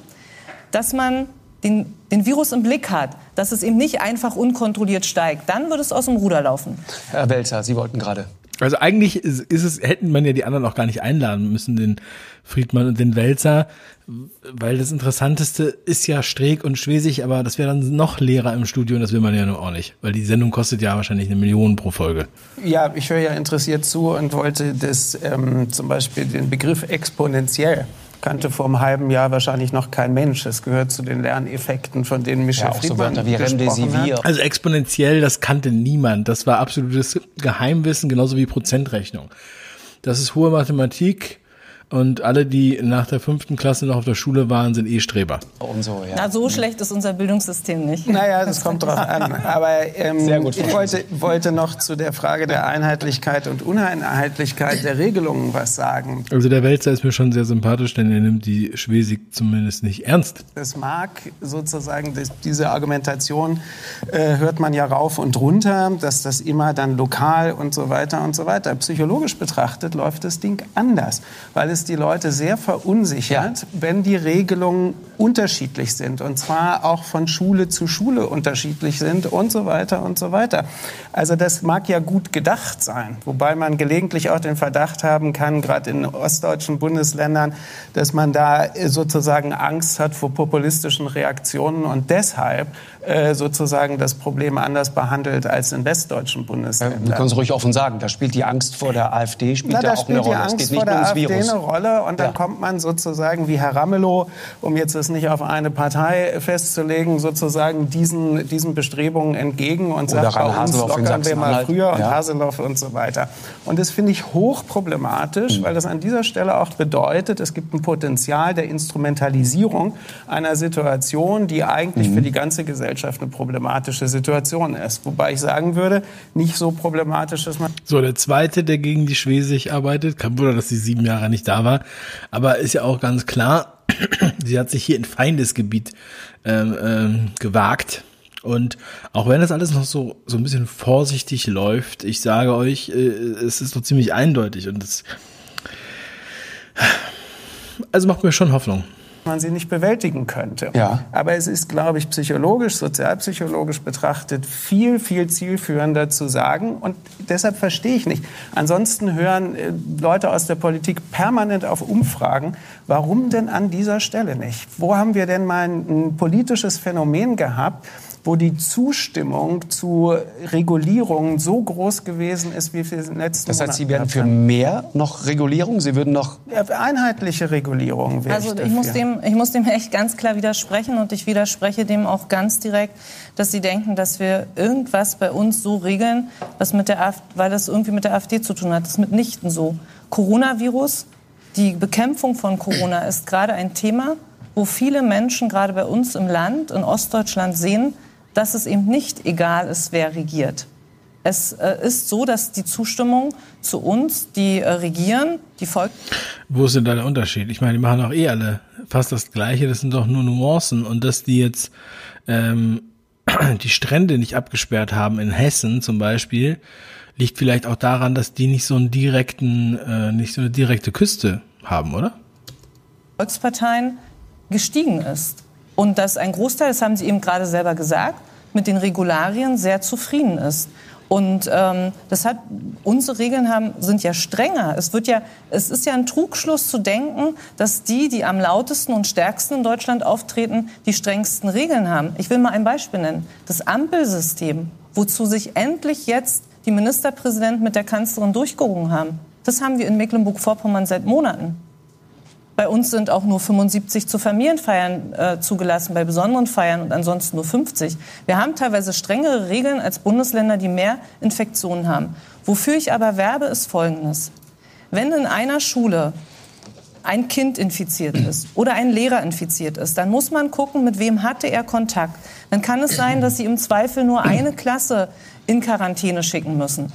dass man den, den Virus im Blick hat, dass es eben nicht einfach unkontrolliert steigt. Dann wird es aus dem Ruder laufen. Herr Welzer, Sie wollten gerade. Also eigentlich ist, ist es, hätten man ja die anderen auch gar nicht einladen müssen, den Friedmann und den Wälzer, weil das Interessanteste ist ja Streeck und Schwesig, aber das wäre dann noch leerer im Studio und das will man ja nur auch nicht, weil die Sendung kostet ja wahrscheinlich eine Million pro Folge. Ja, ich höre ja interessiert zu und wollte das ähm, zum Beispiel den Begriff exponentiell kannte vor einem halben Jahr wahrscheinlich noch kein Mensch. Es gehört zu den Lerneffekten, von denen Michel ja, Friedmann so wie gesprochen hat. Also exponentiell, das kannte niemand. Das war absolutes Geheimwissen, genauso wie Prozentrechnung. Das ist hohe Mathematik und alle, die nach der fünften Klasse noch auf der Schule waren, sind eh Streber. Und so, ja. Na, so schlecht ist unser Bildungssystem nicht. Naja, das kommt drauf an. Aber ähm, Sehr gut, ich wollte, wollte noch zu der Frage der Einheitlichkeit und Uneinheitlichkeit der Regelungen was sagen. Also der Wälzer ist mir schon sehr sympathisch, denn er nimmt die Schwesig zumindest nicht ernst. Es mag sozusagen, das, diese Argumentation äh, hört man ja rauf und runter, dass das immer dann lokal und so weiter und so weiter. Psychologisch betrachtet läuft das Ding anders, weil es es die Leute sehr verunsichert, ja. wenn die Regelungen unterschiedlich sind. Und zwar auch von Schule zu Schule unterschiedlich sind und so weiter und so weiter. Also das mag ja gut gedacht sein, wobei man gelegentlich auch den Verdacht haben kann, gerade in ostdeutschen Bundesländern, dass man da sozusagen Angst hat vor populistischen Reaktionen und deshalb äh, sozusagen das Problem anders behandelt als in westdeutschen Bundesländern. Ja, können Sie ruhig offen sagen, da spielt die Angst vor der AfD spielt Na, da auch spielt eine Rolle. Die Angst es geht nicht vor der AfD Virus. eine Rolle und dann ja. kommt man sozusagen wie Herr Ramelow, um jetzt es nicht auf eine Partei festzulegen, sozusagen diesen, diesen Bestrebungen entgegen und Oder sagt, bei uns lockern wir mal früher und ja. Haseloff und so weiter. Und das finde ich hochproblematisch, mhm. weil das an dieser Stelle auch bedeutet, es gibt ein Potenzial der Instrumentalisierung einer Situation, die eigentlich mhm. für die ganze Gesellschaft eine problematische Situation ist. Wobei ich sagen würde, nicht so problematisch, dass man... So, der Zweite, der gegen die Schwesig arbeitet, kein Wunder, dass sie sieben Jahre nicht da war, aber ist ja auch ganz klar, sie hat sich hier in Feindesgebiet ähm, ähm, gewagt. Und auch wenn das alles noch so, so ein bisschen vorsichtig läuft, ich sage euch, äh, es ist so ziemlich eindeutig und es also macht mir schon Hoffnung man sie nicht bewältigen könnte. Ja. Aber es ist, glaube ich, psychologisch, sozialpsychologisch betrachtet viel, viel zielführender zu sagen. Und deshalb verstehe ich nicht. Ansonsten hören äh, Leute aus der Politik permanent auf Umfragen. Warum denn an dieser Stelle nicht? Wo haben wir denn mal ein, ein politisches Phänomen gehabt, wo die Zustimmung zu Regulierungen so groß gewesen ist wie für den letzten Das heißt, Sie wären für mehr noch Regulierung? Sie würden noch ja, einheitliche Regulierung wäre Also ich, ich muss dem ich muss dem echt ganz klar widersprechen und ich widerspreche dem auch ganz direkt, dass Sie denken, dass wir irgendwas bei uns so regeln, was mit der AfD, weil das irgendwie mit der AfD zu tun hat. Das ist mitnichten so. Coronavirus, die Bekämpfung von Corona ist gerade ein Thema, wo viele Menschen gerade bei uns im Land, in Ostdeutschland sehen, dass es eben nicht egal ist, wer regiert. Es äh, ist so, dass die Zustimmung zu uns, die äh, regieren, die Volk. Wo ist denn da der Unterschied? Ich meine, die machen auch eh alle fast das Gleiche. Das sind doch nur Nuancen. Und dass die jetzt ähm, die Strände nicht abgesperrt haben in Hessen zum Beispiel, liegt vielleicht auch daran, dass die nicht so einen direkten, äh, nicht so eine direkte Küste haben, oder? Volksparteien gestiegen ist. Und dass ein Großteil, das haben Sie eben gerade selber gesagt, mit den Regularien sehr zufrieden ist. Und ähm, das hat unsere Regeln haben sind ja strenger. Es wird ja es ist ja ein Trugschluss zu denken, dass die, die am lautesten und stärksten in Deutschland auftreten, die strengsten Regeln haben. Ich will mal ein Beispiel nennen: Das Ampelsystem, wozu sich endlich jetzt die Ministerpräsidenten mit der Kanzlerin durchgerungen haben. Das haben wir in Mecklenburg-Vorpommern seit Monaten. Bei uns sind auch nur 75 zu Familienfeiern äh, zugelassen, bei besonderen Feiern und ansonsten nur 50. Wir haben teilweise strengere Regeln als Bundesländer, die mehr Infektionen haben. Wofür ich aber werbe, ist Folgendes. Wenn in einer Schule ein Kind infiziert ist oder ein Lehrer infiziert ist, dann muss man gucken, mit wem hatte er Kontakt. Dann kann es sein, dass Sie im Zweifel nur eine Klasse in Quarantäne schicken müssen.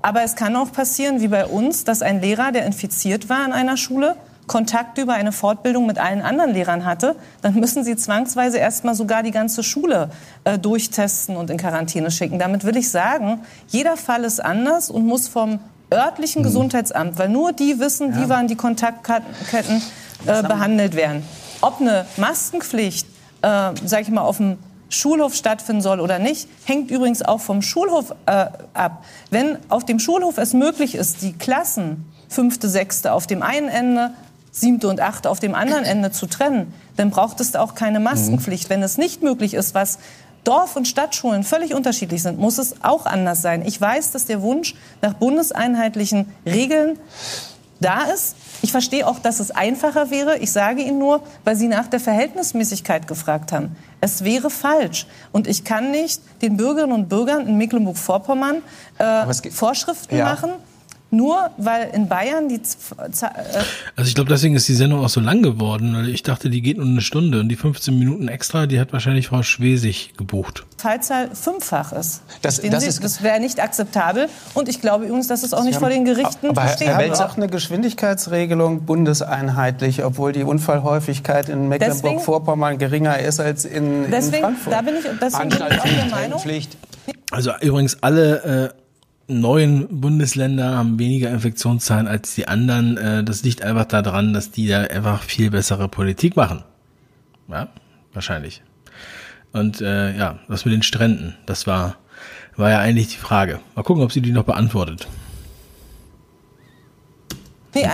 Aber es kann auch passieren, wie bei uns, dass ein Lehrer, der infiziert war in einer Schule, Kontakt über eine Fortbildung mit allen anderen Lehrern hatte, dann müssen Sie zwangsweise erstmal sogar die ganze Schule äh, durchtesten und in Quarantäne schicken. Damit will ich sagen, jeder Fall ist anders und muss vom örtlichen mhm. Gesundheitsamt, weil nur die wissen, ja. wie waren die Kontaktketten, äh, behandelt werden. Ob eine Maskenpflicht, äh, sage ich mal, auf dem Schulhof stattfinden soll oder nicht, hängt übrigens auch vom Schulhof äh, ab. Wenn auf dem Schulhof es möglich ist, die Klassen fünfte, sechste auf dem einen Ende, siebte und achte auf dem anderen Ende zu trennen, dann braucht es auch keine Maskenpflicht. Wenn es nicht möglich ist, was Dorf- und Stadtschulen völlig unterschiedlich sind, muss es auch anders sein. Ich weiß, dass der Wunsch nach bundeseinheitlichen Regeln da ist. Ich verstehe auch, dass es einfacher wäre. Ich sage Ihnen nur, weil Sie nach der Verhältnismäßigkeit gefragt haben. Es wäre falsch. Und ich kann nicht den Bürgerinnen und Bürgern in Mecklenburg-Vorpommern äh, Vorschriften ja. machen nur weil in Bayern die. Z äh also ich glaube, deswegen ist die Sendung auch so lang geworden. Weil ich dachte, die geht nur eine Stunde und die 15 Minuten extra, die hat wahrscheinlich Frau Schwesig gebucht. Fallzahl fünffach ist. Das, das, ist, das wäre nicht akzeptabel. Und ich glaube übrigens, dass es auch nicht vor den Gerichten aber verstehen Herr Welz auch eine Geschwindigkeitsregelung bundeseinheitlich, obwohl die Unfallhäufigkeit in Mecklenburg-Vorpommern geringer ist als in, deswegen, in Frankfurt. Da bin ich, deswegen bin ich auch der Meinung. Also übrigens alle äh, neuen Bundesländer haben weniger Infektionszahlen als die anderen. Äh, das liegt einfach daran, dass die da einfach viel bessere Politik machen. Ja, wahrscheinlich. Und äh, ja, was mit den Stränden, das war, war ja eigentlich die Frage. Mal gucken, ob sie die noch beantwortet. Nee,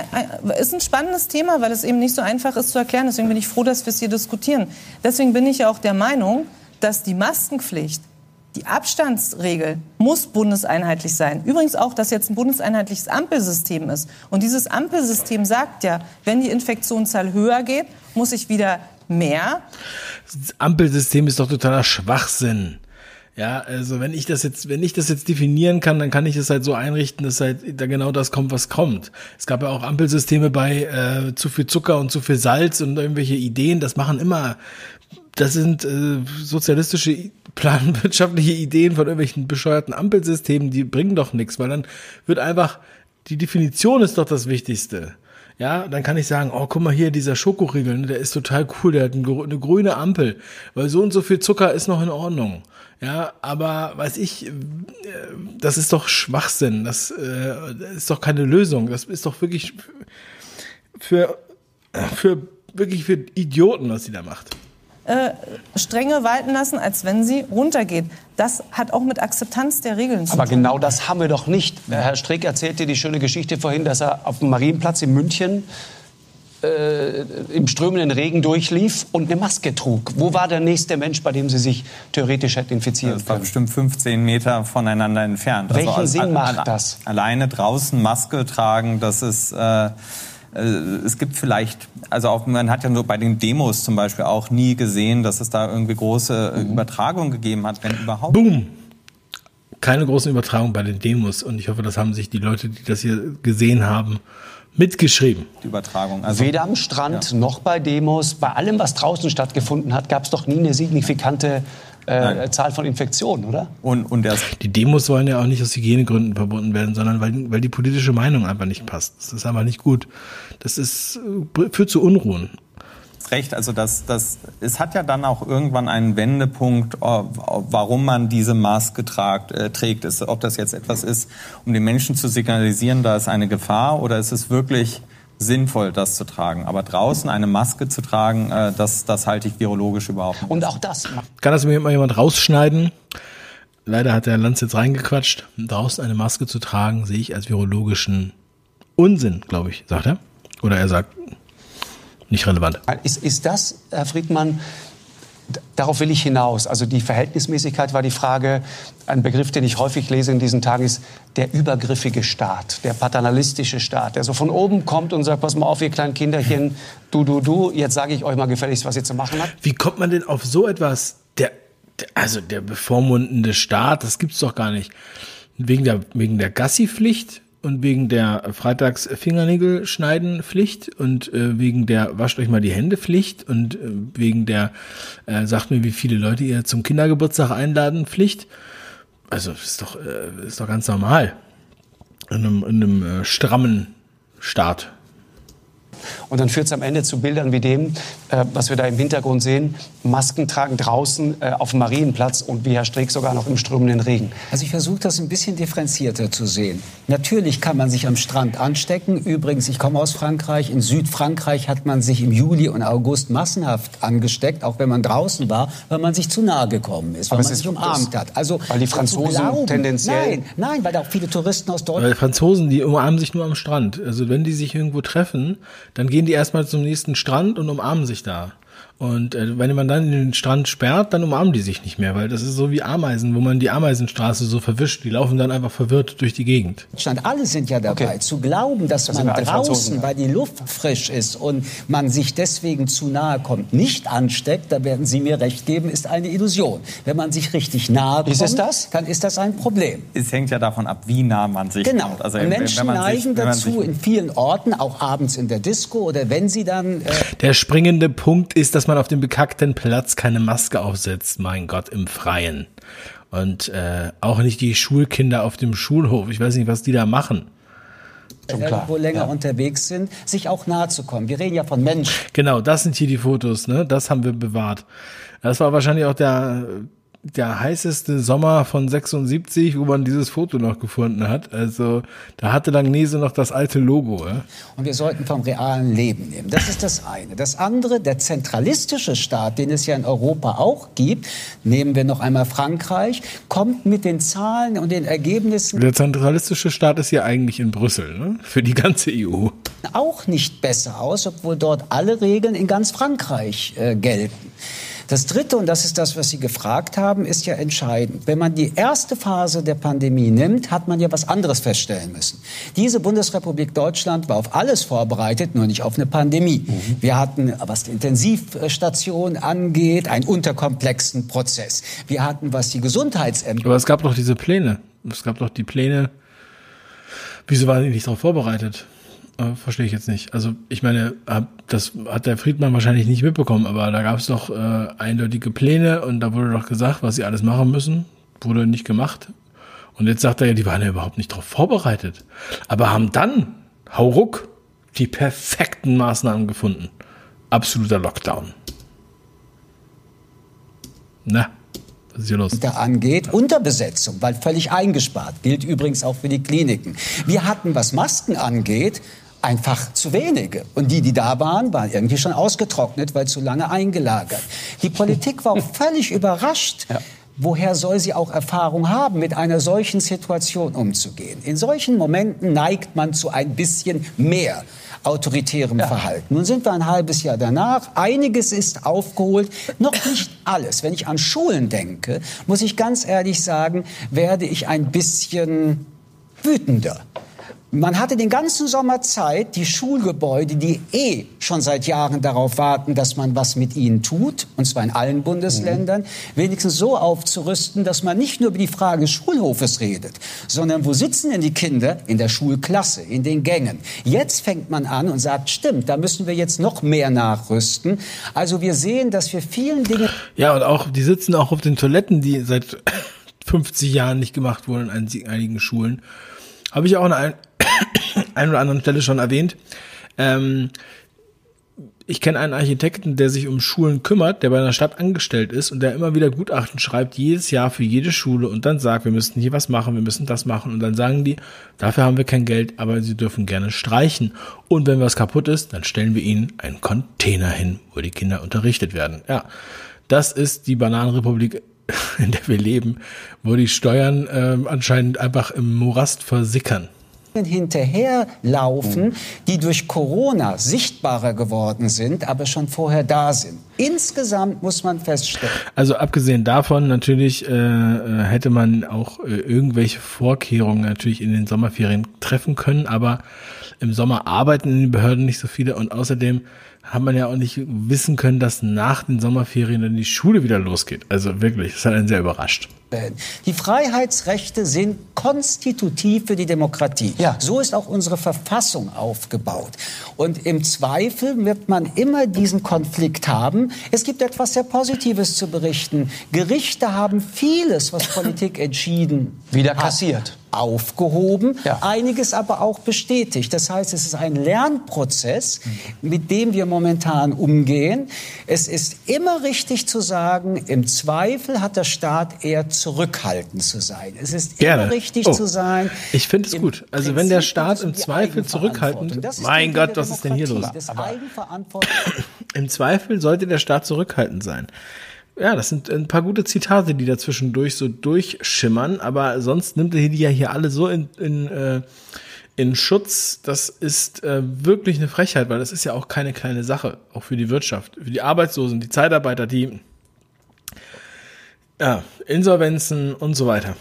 ist ein spannendes Thema, weil es eben nicht so einfach ist zu erklären. Deswegen bin ich froh, dass wir es hier diskutieren. Deswegen bin ich auch der Meinung, dass die Maskenpflicht die Abstandsregel muss bundeseinheitlich sein. Übrigens auch, dass jetzt ein bundeseinheitliches Ampelsystem ist. Und dieses Ampelsystem sagt ja, wenn die Infektionszahl höher geht, muss ich wieder mehr. Das Ampelsystem ist doch totaler Schwachsinn. Ja, also wenn ich das jetzt, wenn ich das jetzt definieren kann, dann kann ich es halt so einrichten, dass halt da genau das kommt, was kommt. Es gab ja auch Ampelsysteme bei äh, zu viel Zucker und zu viel Salz und irgendwelche Ideen. Das machen immer das sind äh, sozialistische planwirtschaftliche Ideen von irgendwelchen bescheuerten Ampelsystemen, die bringen doch nichts, weil dann wird einfach, die Definition ist doch das Wichtigste. Ja, dann kann ich sagen, oh, guck mal hier, dieser Schokoriegel, ne, der ist total cool, der hat eine grüne Ampel, weil so und so viel Zucker ist noch in Ordnung. Ja, aber weiß ich, äh, das ist doch Schwachsinn, das, äh, das ist doch keine Lösung, das ist doch wirklich für, für wirklich für Idioten, was sie da macht äh, Strenge walten lassen, als wenn sie runtergeht. Das hat auch mit Akzeptanz der Regeln zu tun. Aber genau das haben wir doch nicht. Herr Strick erzählte die schöne Geschichte vorhin, dass er auf dem Marienplatz in München äh, im strömenden Regen durchlief und eine Maske trug. Wo war der nächste Mensch, bei dem Sie sich theoretisch hätten infizieren das können? Das war bestimmt 15 Meter voneinander entfernt. Welchen also, Sinn macht das? Alleine draußen Maske tragen, das ist... Äh, es gibt vielleicht, also auch, man hat ja nur bei den Demos zum Beispiel auch nie gesehen, dass es da irgendwie große mhm. Übertragungen gegeben hat, wenn überhaupt. Boom! Keine großen Übertragungen bei den Demos und ich hoffe, das haben sich die Leute, die das hier gesehen haben, mitgeschrieben. Die Übertragung. Also, Weder am Strand ja. noch bei Demos, bei allem, was draußen stattgefunden hat, gab es doch nie eine signifikante äh, Zahl von Infektionen, oder? Und, und die Demos sollen ja auch nicht aus Hygienegründen verbunden werden, sondern weil, weil die politische Meinung einfach nicht passt. Das ist einfach nicht gut. Das ist, äh, führt zu Unruhen recht. Also das, das, es hat ja dann auch irgendwann einen Wendepunkt, äh, warum man diese Maske tragt, äh, trägt. Ist, ob das jetzt etwas ist, um den Menschen zu signalisieren, da ist eine Gefahr, oder ist es wirklich sinnvoll, das zu tragen. Aber draußen eine Maske zu tragen, äh, das, das halte ich virologisch überhaupt nicht. Und auch das. Kann das mir mal jemand rausschneiden? Leider hat der Lanz jetzt reingequatscht. Draußen eine Maske zu tragen, sehe ich als virologischen Unsinn, glaube ich, sagt er. Oder er sagt, nicht relevant. Ist, ist das, Herr Friedmann, darauf will ich hinaus. Also die Verhältnismäßigkeit war die Frage. Ein Begriff, den ich häufig lese in diesen Tagen, ist der übergriffige Staat, der paternalistische Staat, der so von oben kommt und sagt, pass mal auf, ihr kleinen Kinderchen, du, du, du, jetzt sage ich euch mal gefälligst, was ihr zu machen habt. Wie kommt man denn auf so etwas? Der, der also der bevormundende Staat, das gibt's doch gar nicht. Wegen der, wegen der Gassi-Pflicht und wegen der Freitags Fingernägel schneiden Pflicht und äh, wegen der wascht euch mal die Hände Pflicht und äh, wegen der äh, sagt mir, wie viele Leute ihr zum Kindergeburtstag einladen Pflicht. Also ist doch äh, ist doch ganz normal in einem, in einem äh, strammen Staat. Und dann führt es am Ende zu Bildern wie dem, äh, was wir da im Hintergrund sehen. Masken tragen draußen äh, auf dem Marienplatz und wie Herr Streeck sogar noch im strömenden Regen. Also ich versuche das ein bisschen differenzierter zu sehen. Natürlich kann man sich am Strand anstecken. Übrigens, ich komme aus Frankreich. In Südfrankreich hat man sich im Juli und August massenhaft angesteckt, auch wenn man draußen war, weil man sich zu nahe gekommen ist, weil Aber man sich umarmt hat. Also weil die Franzosen glauben, tendenziell- Nein, nein, weil da auch viele Touristen aus Weil Deutschland Franzosen, die umarmen sich nur am Strand. Also wenn die sich irgendwo treffen, dann gehen die erstmal zum nächsten Strand und umarmen sich da. Und äh, wenn man dann den Strand sperrt, dann umarmen die sich nicht mehr, weil das ist so wie Ameisen, wo man die Ameisenstraße so verwischt. Die laufen dann einfach verwirrt durch die Gegend. Deutschland, alle sind ja dabei, Okay. zu glauben, dass Das man draußen, ja. weil die Luft frisch ist und man sich deswegen zu nahe kommt, nicht ansteckt, da werden Sie mir recht geben, ist eine Illusion. Wenn man sich richtig nahe kommt, Ist es das? dann ist das ein Problem. Es hängt ja davon ab, wie nah man sich Genau. kommt. Also, Menschen wenn man sich- neigen man dazu sich- in vielen Orten, auch abends in der Disco oder wenn sie dann äh, Der springende Punkt ist, dass man auf dem bekackten Platz keine Maske aufsetzt. Mein Gott, im Freien. Und äh, auch nicht die Schulkinder auf dem Schulhof. Ich weiß nicht, was die da machen. Schon klar. irgendwo länger unterwegs sind, sich auch nahe zu kommen. Wir reden ja von Menschen. Genau, das sind hier die Fotos, ne? Das haben wir bewahrt. Das war wahrscheinlich auch der, der heißeste Sommer von 76, wo man dieses Foto noch gefunden hat. Also da hatte Langnese noch das alte Logo. Ja? Und wir sollten vom realen Leben nehmen. Das ist das eine. Das andere, der zentralistische Staat, den es ja in Europa auch gibt, nehmen wir noch einmal Frankreich, kommt mit den Zahlen und den Ergebnissen Der zentralistische Staat ist ja eigentlich in Brüssel, ne? Für die ganze EU. auch nicht besser aus, obwohl dort alle Regeln in ganz Frankreich äh, gelten. Das Dritte, und das ist das, was Sie gefragt haben, ist ja entscheidend. Wenn man die erste Phase der Pandemie nimmt, hat man ja was anderes feststellen müssen. Diese Bundesrepublik Deutschland war auf alles vorbereitet, nur nicht auf eine Pandemie. Wir hatten, was die Intensivstation angeht, einen unterkomplexen Prozess. Wir hatten, was die Gesundheitsämter Aber es gab doch diese Pläne. Es gab doch die Pläne. Wieso waren die nicht darauf vorbereitet? Äh, verstehe ich jetzt nicht. Also ich meine, hab, das hat der Friedmann wahrscheinlich nicht mitbekommen, aber da gab es doch äh, eindeutige Pläne und da wurde doch gesagt, was sie alles machen müssen. Wurde nicht gemacht. Und jetzt sagt er ja, die waren ja überhaupt nicht darauf vorbereitet. Aber haben dann, hauruck, die perfekten Maßnahmen gefunden. Absoluter Lockdown. Na, was ist hier los? da angeht, Unterbesetzung, weil völlig eingespart. Gilt übrigens auch für die Kliniken. Wir hatten, was Masken angeht, einfach zu wenige. Und die, die da waren, waren irgendwie schon ausgetrocknet, weil zu lange eingelagert. Die Politik war völlig überrascht. Woher soll sie auch Erfahrung haben, mit einer solchen Situation umzugehen? In solchen Momenten neigt man zu ein bisschen mehr autoritärem Verhalten. Nun sind wir ein halbes Jahr danach. Einiges ist aufgeholt, noch nicht alles. Wenn ich an Schulen denke, muss ich ganz ehrlich sagen, werde ich ein bisschen wütender. Man hatte den ganzen Sommer Zeit, die Schulgebäude, die eh schon seit Jahren darauf warten, dass man was mit ihnen tut, und zwar in allen Bundesländern, wenigstens so aufzurüsten, dass man nicht nur über die Frage des Schulhofes redet, sondern wo sitzen denn die Kinder? In der Schulklasse, in den Gängen. Jetzt fängt man an und sagt, stimmt, da müssen wir jetzt noch mehr nachrüsten. Also wir sehen, dass wir vielen Dingen Ja, und auch, die sitzen auch auf den Toiletten, die seit 50 Jahren nicht gemacht wurden in einigen Schulen. Habe ich auch an ein, oder anderen Stelle schon erwähnt. Ähm, ich kenne einen Architekten, der sich um Schulen kümmert, der bei einer Stadt angestellt ist und der immer wieder Gutachten schreibt, jedes Jahr für jede Schule und dann sagt, wir müssen hier was machen, wir müssen das machen und dann sagen die, dafür haben wir kein Geld, aber sie dürfen gerne streichen. Und wenn was kaputt ist, dann stellen wir ihnen einen Container hin, wo die Kinder unterrichtet werden. Ja, das ist die Bananenrepublik, in der wir leben, wo die Steuern ähm, anscheinend einfach im Morast versickern. Hinterherlaufen, die durch Corona sichtbarer geworden sind, aber schon vorher da sind. Insgesamt muss man feststellen, Also abgesehen davon natürlich äh, äh, hätte man auch äh, irgendwelche Vorkehrungen natürlich in den Sommerferien treffen können, aber im Sommer arbeiten in den Behörden nicht so viele und außerdem hat man ja auch nicht wissen können, dass nach den Sommerferien dann die Schule wieder losgeht. Also wirklich, das hat einen sehr überrascht. die Freiheitsrechte sind konstitutiv für die Demokratie. Ja. So ist auch unsere Verfassung aufgebaut. Und im Zweifel wird man immer diesen Konflikt haben. Es gibt etwas sehr Positives zu berichten. Gerichte haben vieles, was Politik entschieden Wieder hat, kassiert. Aufgehoben, ja. einiges aber auch bestätigt. Das heißt, es ist ein Lernprozess, mit dem wir momentan umgehen. Es ist immer richtig zu sagen, im Zweifel hat der Staat eher zurückhaltend zu sein. Es ist Gerne. immer richtig oh. zu sein. Ich finde es gut. Also wenn der Staat im Zweifel zurückhaltend, mein Gott, was ist denn hier los? Im Zweifel sollte der Staat zurückhaltend sein. Ja, das sind ein paar gute Zitate, die da zwischendurch so durchschimmern, aber sonst nimmt er die ja hier alle so in, in, äh, in Schutz. Das ist äh, wirklich eine Frechheit, weil das ist ja auch keine kleine Sache, auch für die Wirtschaft, für die Arbeitslosen, die Zeitarbeiter, die ja, Insolvenzen und so weiter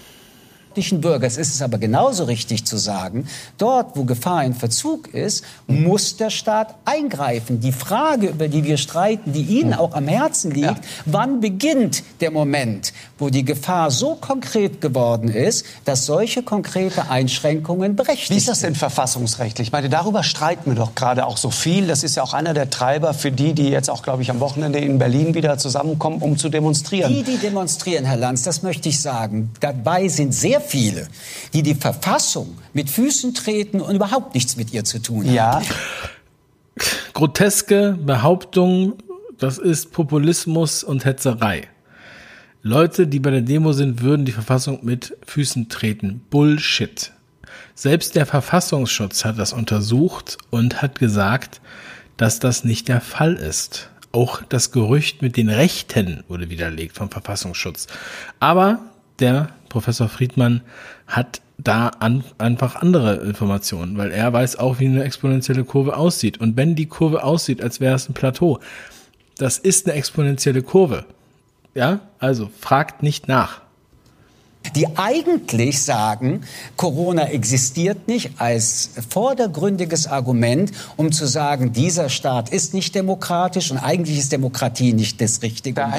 durchschnittlichen Bürgers ist es aber genauso richtig zu sagen, dort, wo Gefahr in Verzug ist, muss der Staat eingreifen. Die Frage, über die wir streiten, die Ihnen auch am Herzen liegt, ja. wann beginnt der Moment, wo die Gefahr so konkret geworden ist, dass solche konkrete Einschränkungen berechtigt sind? Wie ist das denn verfassungsrechtlich? Ich meine, darüber streiten wir doch gerade auch so viel. Das ist ja auch einer der Treiber für die, die jetzt auch, glaube ich, am Wochenende in Berlin wieder zusammenkommen, um zu demonstrieren. Die, die demonstrieren, Herr Lanz, das möchte ich sagen. Dabei sind sehr viele, die die Verfassung mit Füßen treten und überhaupt nichts mit ihr zu tun haben. Ja. Groteske Behauptung, das ist Populismus und Hetzerei. Leute, die bei der Demo sind, würden die Verfassung mit Füßen treten. Bullshit. Selbst der Verfassungsschutz hat das untersucht und hat gesagt, dass das nicht der Fall ist. Auch das Gerücht mit den Rechten wurde widerlegt vom Verfassungsschutz. Aber der Professor Friedmann hat da an, einfach andere Informationen, weil er weiß auch, wie eine exponentielle Kurve aussieht. Und wenn die Kurve aussieht, als wäre es ein Plateau, das ist eine exponentielle Kurve. Ja, also fragt nicht nach die eigentlich sagen, Corona existiert nicht als vordergründiges Argument, um zu sagen, dieser Staat ist nicht demokratisch und eigentlich ist Demokratie nicht das Richtige. Da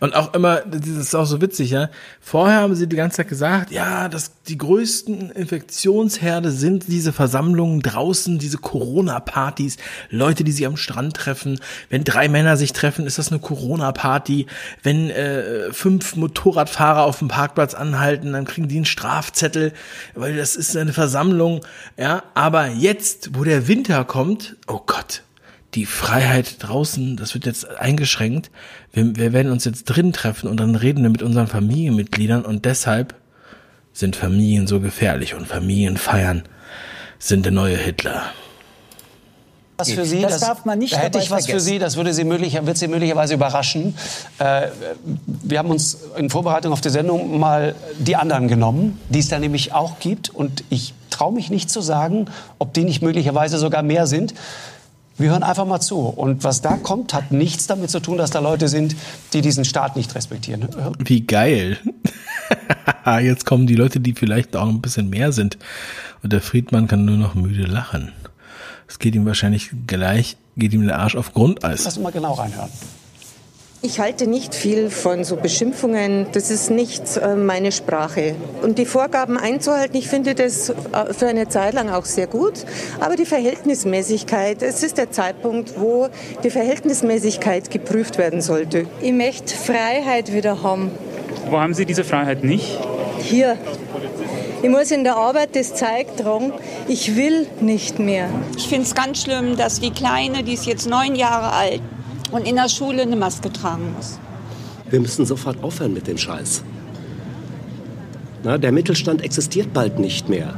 und auch immer, das ist auch so witzig, ja. Vorher haben sie die ganze Zeit gesagt, ja, dass die größten Infektionsherde sind diese Versammlungen draußen, diese Corona-Partys, Leute, die sich am Strand treffen. Wenn drei Männer sich treffen, ist das eine Corona-Party. Wenn äh, fünf Motorradfahrer auf dem Parkplatz anhalten, halten, dann kriegen die einen Strafzettel, weil das ist eine Versammlung, ja. Aber jetzt, wo der Winter kommt, oh Gott, die Freiheit draußen, das wird jetzt eingeschränkt. Wir, wir werden uns jetzt drin treffen und dann reden wir mit unseren Familienmitgliedern und deshalb sind Familien so gefährlich und Familienfeiern sind der neue Hitler was für Sie. Das, das darf man nicht. Da hätte ich was vergessen. für Sie. Das würde Sie möglich, wird Sie möglicherweise überraschen. Äh, wir haben uns in Vorbereitung auf die Sendung mal die anderen genommen, die es da nämlich auch gibt. Und ich traue mich nicht zu sagen, ob die nicht möglicherweise sogar mehr sind. Wir hören einfach mal zu. Und was da kommt, hat nichts damit zu tun, dass da Leute sind, die diesen Staat nicht respektieren. Wie geil. Jetzt kommen die Leute, die vielleicht auch ein bisschen mehr sind. Und der Friedmann kann nur noch müde lachen. Es geht ihm wahrscheinlich gleich, geht ihm der Arsch auf Grundeis. Lass uns mal genau reinhören. Ich halte nicht viel von so Beschimpfungen. Das ist nicht äh, meine Sprache. Und die Vorgaben einzuhalten, ich finde das äh, für eine Zeit lang auch sehr gut. Aber die Verhältnismäßigkeit, es ist der Zeitpunkt, wo die Verhältnismäßigkeit geprüft werden sollte. Ich möchte Freiheit wieder haben. Wo haben Sie diese Freiheit nicht? Hier. Ich muss in der Arbeit das Zeug tragen, ich will nicht mehr. Ich finde es ganz schlimm, dass die Kleine, die ist jetzt neun Jahre alt und in der Schule eine Maske tragen muss. Wir müssen sofort aufhören mit dem Scheiß. Na, der Mittelstand existiert bald nicht mehr.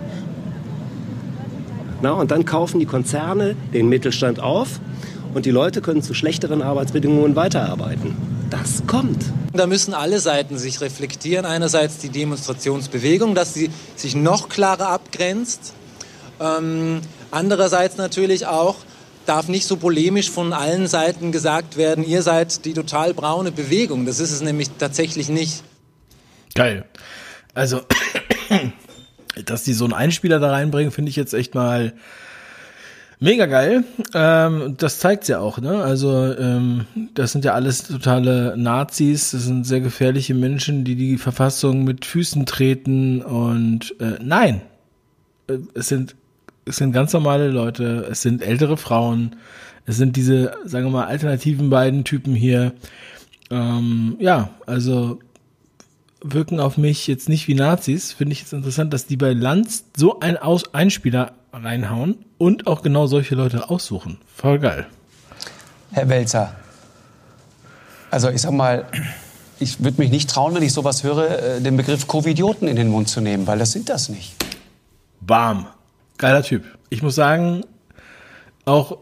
Na, und dann kaufen die Konzerne den Mittelstand auf und die Leute können zu schlechteren Arbeitsbedingungen weiterarbeiten. Das kommt. Da müssen alle Seiten sich reflektieren. Einerseits die Demonstrationsbewegung, dass sie sich noch klarer abgrenzt. Ähm, andererseits natürlich auch, darf nicht so polemisch von allen Seiten gesagt werden, ihr seid die total braune Bewegung. Das ist es nämlich tatsächlich nicht. Geil. Also, dass die so einen Einspieler da reinbringen, finde ich jetzt echt mal Mega geil. Ähm, das zeigt's ja auch, ne? Also ähm, das sind ja alles totale Nazis. Das sind sehr gefährliche Menschen, die die Verfassung mit Füßen treten. Und äh, nein, äh, es sind es sind ganz normale Leute. Es sind ältere Frauen. Es sind diese, sagen wir mal, alternativen beiden Typen hier. Ähm, ja, also wirken auf mich jetzt nicht wie Nazis. Finde ich jetzt interessant, dass die bei Lanz so einen Aus Einspieler reinhauen und auch genau solche Leute aussuchen. Voll geil. Herr Welzer, also ich sag mal, ich würde mich nicht trauen, wenn ich sowas höre, äh, den Begriff Covidioten in den Mund zu nehmen, weil das sind das nicht. Bam. Geiler Typ. Ich muss sagen, auch,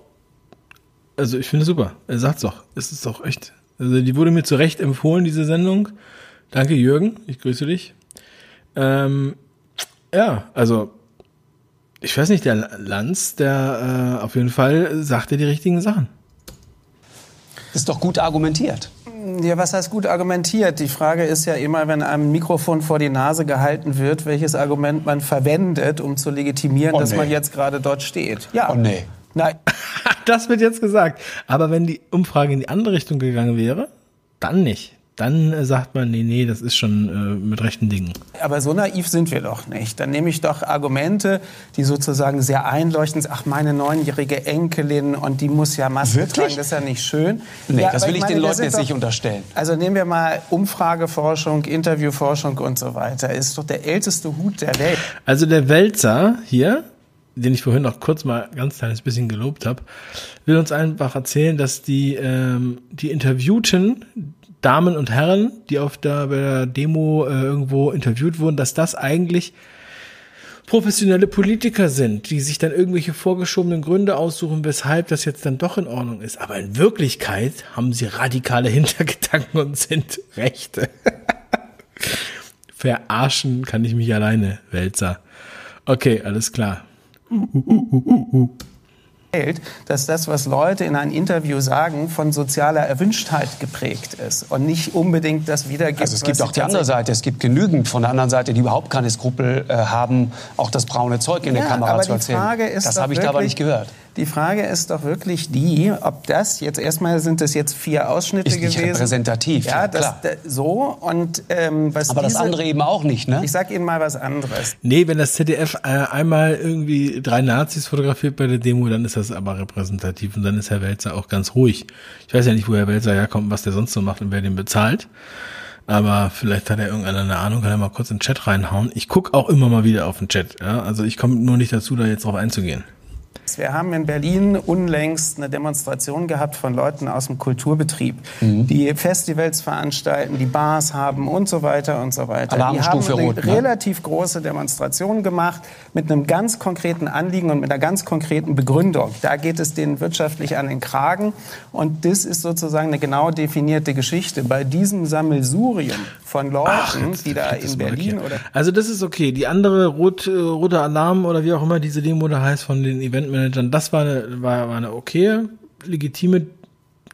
also ich finde super. Er sagt's doch. Es ist doch echt. Also die wurde mir zu Recht empfohlen, diese Sendung. Danke, Jürgen. Ich grüße dich. Ähm, ja, also ich weiß nicht, der Lanz, der äh, auf jeden Fall sagte die richtigen Sachen. Ist doch gut argumentiert. Ja, was heißt gut argumentiert? Die Frage ist ja immer, wenn einem Mikrofon vor die Nase gehalten wird, welches Argument man verwendet, um zu legitimieren, oh, dass nee. man jetzt gerade dort steht. Ja. Oh nee. Nein. das wird jetzt gesagt. Aber wenn die Umfrage in die andere Richtung gegangen wäre, dann nicht dann äh, sagt man, nee, nee, das ist schon äh, mit rechten Dingen. Aber so naiv sind wir doch nicht. Dann nehme ich doch Argumente, die sozusagen sehr einleuchtend sind. Ach, meine neunjährige Enkelin und die muss ja Maske Wirklich? tragen, das ist ja nicht schön. Nee, ja, das will ich, meine, den Leuten jetzt doch, nicht unterstellen. Also nehmen wir mal Umfrageforschung, Interviewforschung und so weiter. Ist doch der älteste Hut der Welt. Also der Wälzer hier, den ich vorhin noch kurz mal ganz kleines bisschen gelobt habe, will uns einfach erzählen, dass die, ähm, die Interviewten Damen und Herren, die auf der, bei der Demo äh, irgendwo interviewt wurden, dass das eigentlich professionelle Politiker sind, die sich dann irgendwelche vorgeschobenen Gründe aussuchen, weshalb das jetzt dann doch in Ordnung ist. Aber in Wirklichkeit haben sie radikale Hintergedanken und sind Rechte. Verarschen kann ich mich alleine, Wälzer. Okay, alles klar. Uh, uh, uh, dass das, was Leute in einem Interview sagen, von sozialer Erwünschtheit geprägt ist und nicht unbedingt das wiedergibt. Also es gibt auch die andere Seite. Es gibt genügend von der anderen Seite, die überhaupt keine Skrupel äh, haben, auch das braune Zeug in ja, der Kamera zu erzählen. das habe ich da aber nicht gehört. Die Frage ist doch wirklich die, ob das jetzt erstmal sind es jetzt vier Ausschnitte ist nicht gewesen. repräsentativ. Ja, das, klar. so und ähm, was Aber diese, das andere eben auch nicht, ne? Ich sag Ihnen mal was anderes. Nee, wenn das ZDF äh, einmal irgendwie drei Nazis fotografiert bei der Demo, dann ist das aber repräsentativ und dann ist Herr Welzer auch ganz ruhig. Ich weiß ja nicht, wo Herr Welzer herkommt, was der sonst so macht und wer den bezahlt. Aber vielleicht hat er irgendeiner eine Ahnung, kann er mal kurz in den Chat reinhauen. Ich guck auch immer mal wieder auf den Chat. Ja? Also ich komme nur nicht dazu, da jetzt drauf einzugehen. Wir haben in Berlin unlängst eine Demonstration gehabt von Leuten aus dem Kulturbetrieb, mhm. die Festivals veranstalten, die Bars haben und so weiter und so weiter. Die haben eine rot, ne? relativ große Demonstration gemacht mit einem ganz konkreten Anliegen und mit einer ganz konkreten Begründung. Da geht es denen wirtschaftlich an den Kragen und das ist sozusagen eine genau definierte Geschichte. Bei diesem Sammelsurium von Leuten, Ach, die da in Berlin oder also das ist okay. Die andere rot, äh, rote Alarm oder wie auch immer diese Demo da heißt von den Eventmanagern, das war eine, war, war eine okay, legitime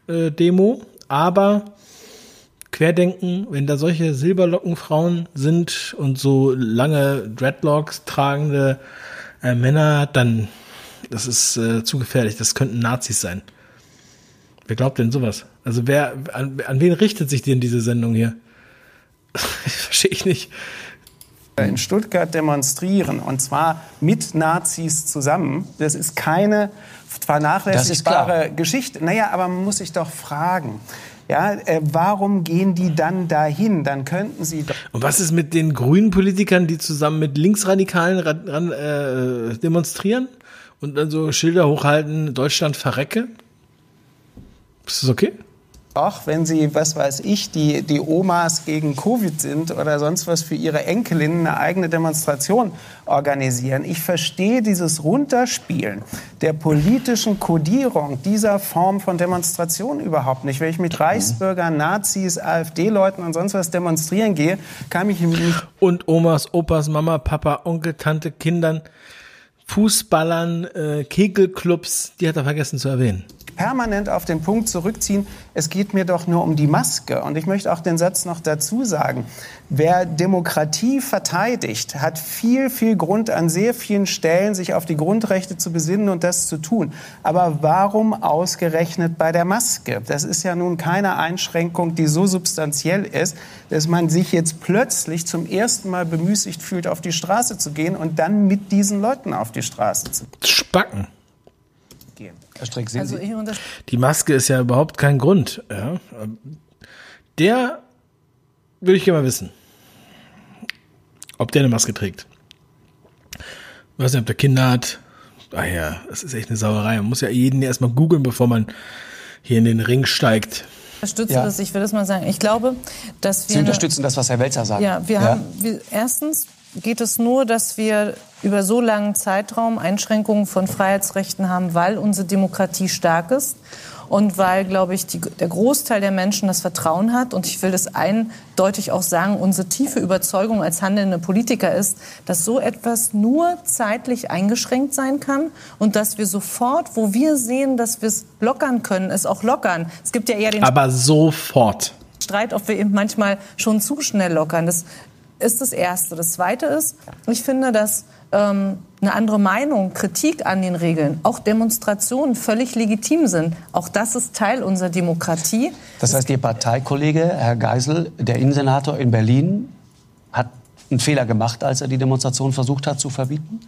äh, Demo, aber Querdenken, wenn da solche Silberlockenfrauen sind und so lange Dreadlocks tragende äh, Männer, dann das ist äh, zu gefährlich. Das könnten Nazis sein. Wer glaubt denn sowas? Also wer an, an wen richtet sich denn diese Sendung hier? Verstehe ich nicht. In Stuttgart demonstrieren und zwar mit Nazis zusammen. Das ist keine vernachlässigbare Geschichte. Naja, aber man muss sich doch fragen. Ja, äh, warum gehen die dann dahin? Dann könnten sie doch. Und was ist mit den grünen Politikern, die zusammen mit Linksradikalen ran, äh, demonstrieren und dann so Schilder hochhalten, Deutschland verrecke? Ist das okay? Auch wenn sie, was weiß ich, die, die Omas gegen Covid sind oder sonst was für ihre Enkelinnen eine eigene Demonstration organisieren. Ich verstehe dieses Runterspielen der politischen Kodierung dieser Form von Demonstration überhaupt nicht. Wenn ich mit Reichsbürgern, Nazis, AfD-Leuten und sonst was demonstrieren gehe, kann ich mich. Und Omas, Opas, Mama, Papa, Onkel, Tante, Kindern, Fußballern, äh, Kegelclubs, die hat er vergessen zu erwähnen. Permanent auf den Punkt zurückziehen, es geht mir doch nur um die Maske. Und ich möchte auch den Satz noch dazu sagen, wer Demokratie verteidigt, hat viel, viel Grund an sehr vielen Stellen, sich auf die Grundrechte zu besinnen und das zu tun. Aber warum ausgerechnet bei der Maske? Das ist ja nun keine Einschränkung, die so substanziell ist, dass man sich jetzt plötzlich zum ersten Mal bemüßigt fühlt, auf die Straße zu gehen und dann mit diesen Leuten auf die Straße zu gehen. Spacken. Herr Streck, sehen also Sie? Die Maske ist ja überhaupt kein Grund. Ja. Der würde ich gerne mal wissen. Ob der eine Maske trägt. Ich weiß nicht, ob der Kinder hat. Ah ja, das ist echt eine Sauerei. Man muss ja jeden erstmal googeln, bevor man hier in den Ring steigt. Ich unterstütze ja. das, ich will das mal sagen. Ich glaube, dass wir. Sie unterstützen das, was Herr Welzer sagt. Ja, wir ja. haben. Wir, erstens geht es nur, dass wir über so langen Zeitraum Einschränkungen von Freiheitsrechten haben, weil unsere Demokratie stark ist und weil, glaube ich, die, der Großteil der Menschen das Vertrauen hat. Und ich will das eindeutig auch sagen, unsere tiefe Überzeugung als handelnde Politiker ist, dass so etwas nur zeitlich eingeschränkt sein kann und dass wir sofort, wo wir sehen, dass wir es lockern können, es auch lockern. Es gibt ja eher den Aber sofort. Streit, ob wir eben manchmal schon zu schnell lockern. Das ist das Erste. Das Zweite ist, ich finde, dass ähm, eine andere Meinung, Kritik an den Regeln, auch Demonstrationen völlig legitim sind. Auch das ist Teil unserer Demokratie. Das heißt, Ihr Parteikollege, Herr Geisel, der Innensenator in Berlin, hat einen Fehler gemacht, als er die Demonstration versucht hat zu verbieten?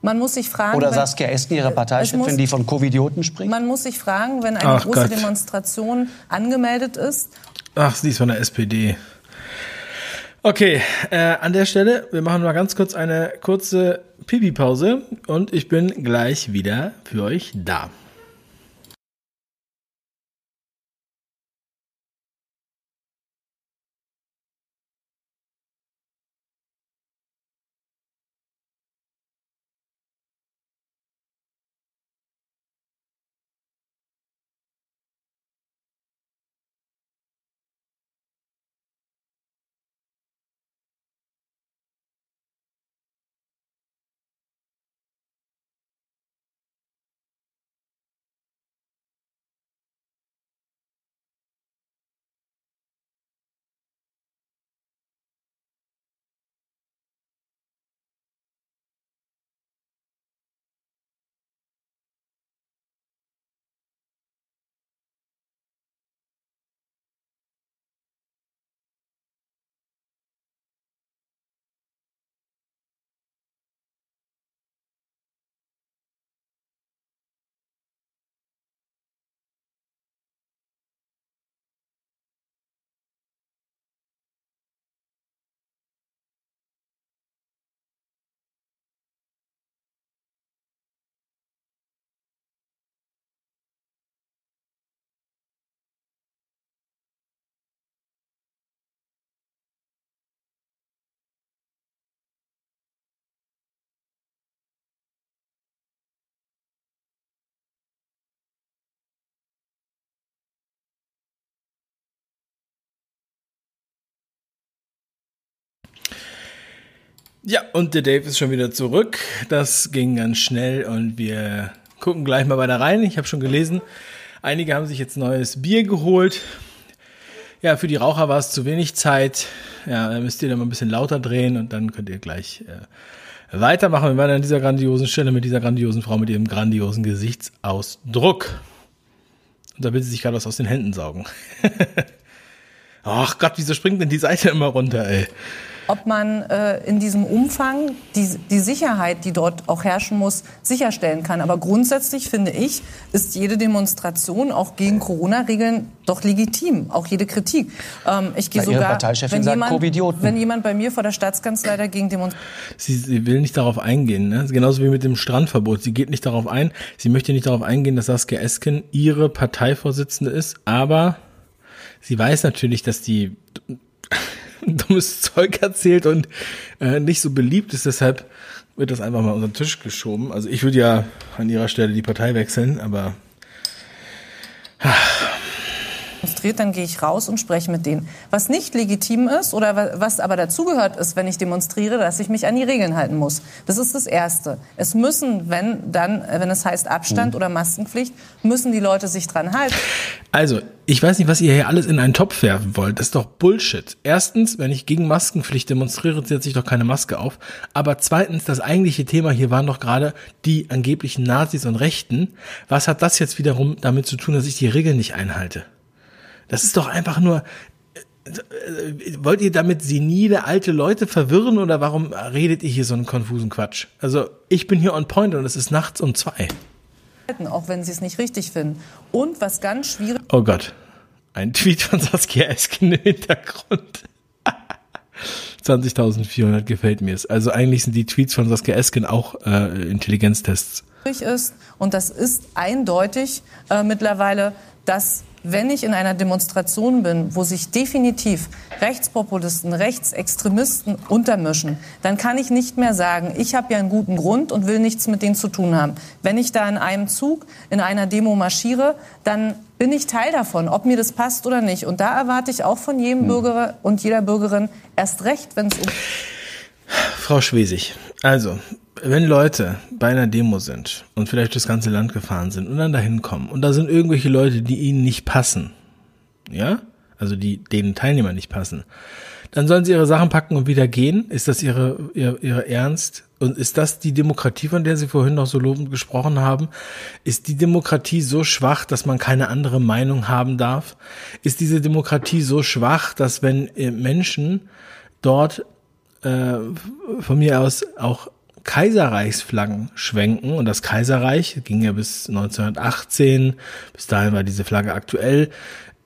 Man muss sich fragen. Oder Saskia Esken, ihre Parteichefin, die von Covidioten spricht? Man muss sich fragen, wenn eine Ach große Gott. Demonstration angemeldet ist. Ach, sie ist von der SPD. Okay, äh, an der Stelle, wir machen mal ganz kurz eine kurze Pipi-Pause und ich bin gleich wieder für euch da. Ja, und der Dave ist schon wieder zurück. Das ging ganz schnell und wir gucken gleich mal weiter rein. Ich habe schon gelesen, einige haben sich jetzt neues Bier geholt. Ja, für die Raucher war es zu wenig Zeit. Ja, dann müsst ihr dann mal ein bisschen lauter drehen und dann könnt ihr gleich äh, weitermachen. Wir waren an dieser grandiosen Stelle mit dieser grandiosen Frau mit ihrem grandiosen Gesichtsausdruck. Und da will sie sich gerade was aus den Händen saugen. Ach Gott, wieso springt denn die Seite immer runter, ey? Ob man äh, in diesem Umfang die, die Sicherheit, die dort auch herrschen muss, sicherstellen kann. Aber grundsätzlich finde ich, ist jede Demonstration auch gegen Corona-Regeln doch legitim, auch jede Kritik. Ähm, ich gehe sogar, wenn jemand, wenn jemand bei mir vor der Staatskanzlei dagegen demonstriert. Sie, sie will nicht darauf eingehen, ne? genauso wie mit dem Strandverbot. Sie geht nicht darauf ein. Sie möchte nicht darauf eingehen, dass Saskia Esken ihre Parteivorsitzende ist, aber sie weiß natürlich, dass die dummes Zeug erzählt und äh, nicht so beliebt ist. Deshalb wird das einfach mal unter den Tisch geschoben. Also ich würde ja an ihrer Stelle die Partei wechseln, aber demonstriert, dann gehe ich raus und spreche mit denen. Was nicht legitim ist oder was aber dazugehört ist, wenn ich demonstriere, dass ich mich an die Regeln halten muss. Das ist das Erste. Es müssen, wenn dann, wenn es heißt Abstand mhm. oder Maskenpflicht, müssen die Leute sich dran halten. Also, ich weiß nicht, was ihr hier alles in einen Topf werfen wollt. Das ist doch Bullshit. Erstens, wenn ich gegen Maskenpflicht demonstriere, setze ich doch keine Maske auf. Aber zweitens, das eigentliche Thema hier waren doch gerade die angeblichen Nazis und Rechten. Was hat das jetzt wiederum damit zu tun, dass ich die Regeln nicht einhalte? Das ist doch einfach nur, wollt ihr damit senile alte Leute verwirren oder warum redet ihr hier so einen konfusen Quatsch? Also ich bin hier on point und es ist nachts um zwei. Auch wenn sie es nicht richtig finden. Und was ganz schwierig. Oh Gott. Ein Tweet von Saskia Esken im Hintergrund. 20.400 gefällt mir es. Also eigentlich sind die Tweets von Saskia Esken auch äh, Intelligenztests. Ist und das ist eindeutig äh, mittlerweile, dass wenn ich in einer Demonstration bin, wo sich definitiv Rechtspopulisten, Rechtsextremisten untermischen, dann kann ich nicht mehr sagen, ich habe ja einen guten Grund und will nichts mit denen zu tun haben. Wenn ich da in einem Zug, in einer Demo marschiere, dann bin ich Teil davon, ob mir das passt oder nicht. Und da erwarte ich auch von jedem hm. Bürger und jeder Bürgerin erst recht, wenn es um... Frau Schwesig, also wenn Leute bei einer Demo sind und vielleicht das ganze Land gefahren sind und dann dahin kommen und da sind irgendwelche Leute, die ihnen nicht passen, ja, also die den Teilnehmern nicht passen, dann sollen sie ihre Sachen packen und wieder gehen. Ist das ihre, ihre, ihre Ernst? Und ist das die Demokratie, von der Sie vorhin noch so lobend gesprochen haben? Ist die Demokratie so schwach, dass man keine andere Meinung haben darf? Ist diese Demokratie so schwach, dass wenn äh, Menschen dort äh, von mir aus auch Kaiserreichsflaggen schwenken. Und das Kaiserreich ging ja bis 1918, bis dahin war diese Flagge aktuell.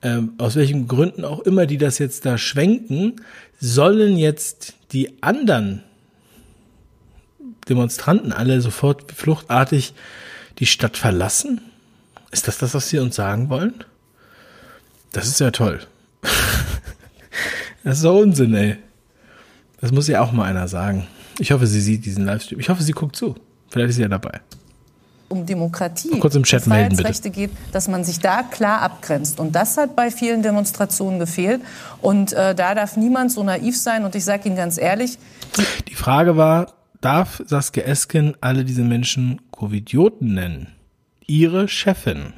Ähm, aus welchen Gründen auch immer die das jetzt da schwenken, sollen jetzt die anderen Demonstranten alle sofort fluchtartig die Stadt verlassen? Ist das das, was Sie uns sagen wollen? Das ist ja toll. das ist so Unsinn, ey. Das muss ja auch mal einer sagen. Ich hoffe, sie sieht diesen Livestream. Ich hoffe, sie guckt zu. Vielleicht ist sie ja dabei. Um Demokratie, kurz im Chat melden, bitte. geht, dass man sich da klar abgrenzt. Und das hat bei vielen Demonstrationen gefehlt. Und äh, da darf niemand so naiv sein. Und ich sage Ihnen ganz ehrlich. Die, die Frage war, darf Saskia Esken alle diese Menschen Covidioten nennen? Ihre Chefin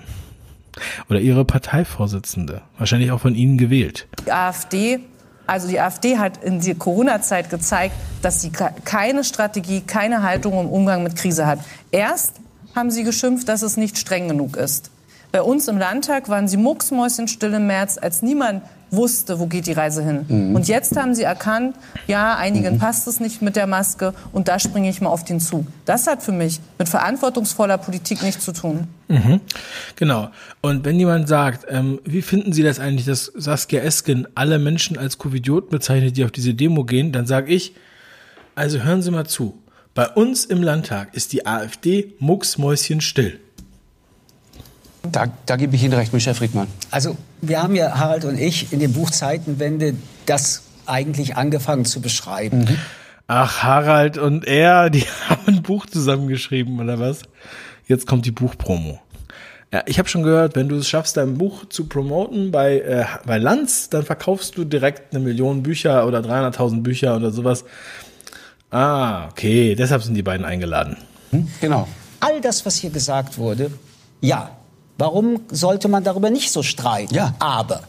oder ihre Parteivorsitzende, wahrscheinlich auch von Ihnen gewählt. Die AfD also die AfD hat in der Corona-Zeit gezeigt, dass sie keine Strategie, keine Haltung im Umgang mit Krise hat. Erst haben sie geschimpft, dass es nicht streng genug ist. Bei uns im Landtag waren sie mucksmäuschenstill im März, als niemand wusste, wo geht die Reise hin. Mhm. Und jetzt haben sie erkannt, ja, einigen mhm. passt es nicht mit der Maske und da springe ich mal auf den Zug. Das hat für mich mit verantwortungsvoller Politik nichts zu tun. Mhm. Genau. Und wenn jemand sagt, ähm, wie finden Sie das eigentlich, dass Saskia Esken alle Menschen als Covidioten bezeichnet, die auf diese Demo gehen, dann sage ich, also hören Sie mal zu. Bei uns im Landtag ist die AfD mucksmäuschenstill. Da, da gebe ich Ihnen recht, Michel Friedmann. Also wir haben ja, Harald und ich, in dem Buch Zeitenwende das eigentlich angefangen zu beschreiben. Mhm. Ach, Harald und er, die haben ein Buch zusammengeschrieben, oder was? Jetzt kommt die Buchpromo. Ja, ich habe schon gehört, wenn du es schaffst, dein Buch zu promoten bei, äh, bei Lanz, dann verkaufst du direkt eine Million Bücher oder 300.000 Bücher oder sowas. Ah, okay, deshalb sind die beiden eingeladen. Hm, genau. All das, was hier gesagt wurde, ja, Warum sollte man darüber nicht so streiten? Ja. Aber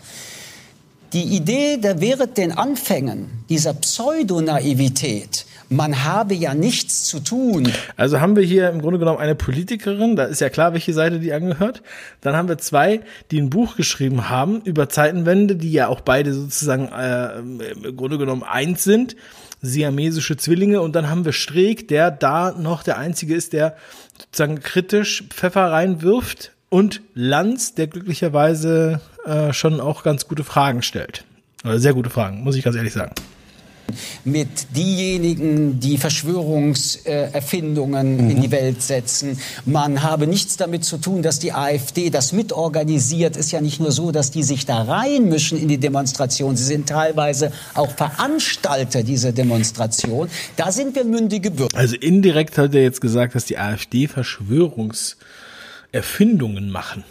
die Idee, der wäre den Anfängen dieser Pseudonaivität, man habe ja nichts zu tun. Also haben wir hier im Grunde genommen eine Politikerin, da ist ja klar, welche Seite die angehört. Dann haben wir zwei, die ein Buch geschrieben haben über Zeitenwende, die ja auch beide sozusagen äh, im Grunde genommen eins sind, siamesische Zwillinge. Und dann haben wir Streeck, der da noch der Einzige ist, der sozusagen kritisch Pfeffer reinwirft und Lanz, der glücklicherweise äh, schon auch ganz gute Fragen stellt. Oder sehr gute Fragen, muss ich ganz ehrlich sagen. Mit diejenigen, die Verschwörungserfindungen mhm. in die Welt setzen. Man habe nichts damit zu tun, dass die AfD das mitorganisiert. Ist ja nicht nur so, dass die sich da reinmischen in die Demonstration. Sie sind teilweise auch Veranstalter dieser Demonstration. Da sind wir mündige Bürger. Also indirekt hat er jetzt gesagt, dass die AfD Verschwörungs Erfindungen machen.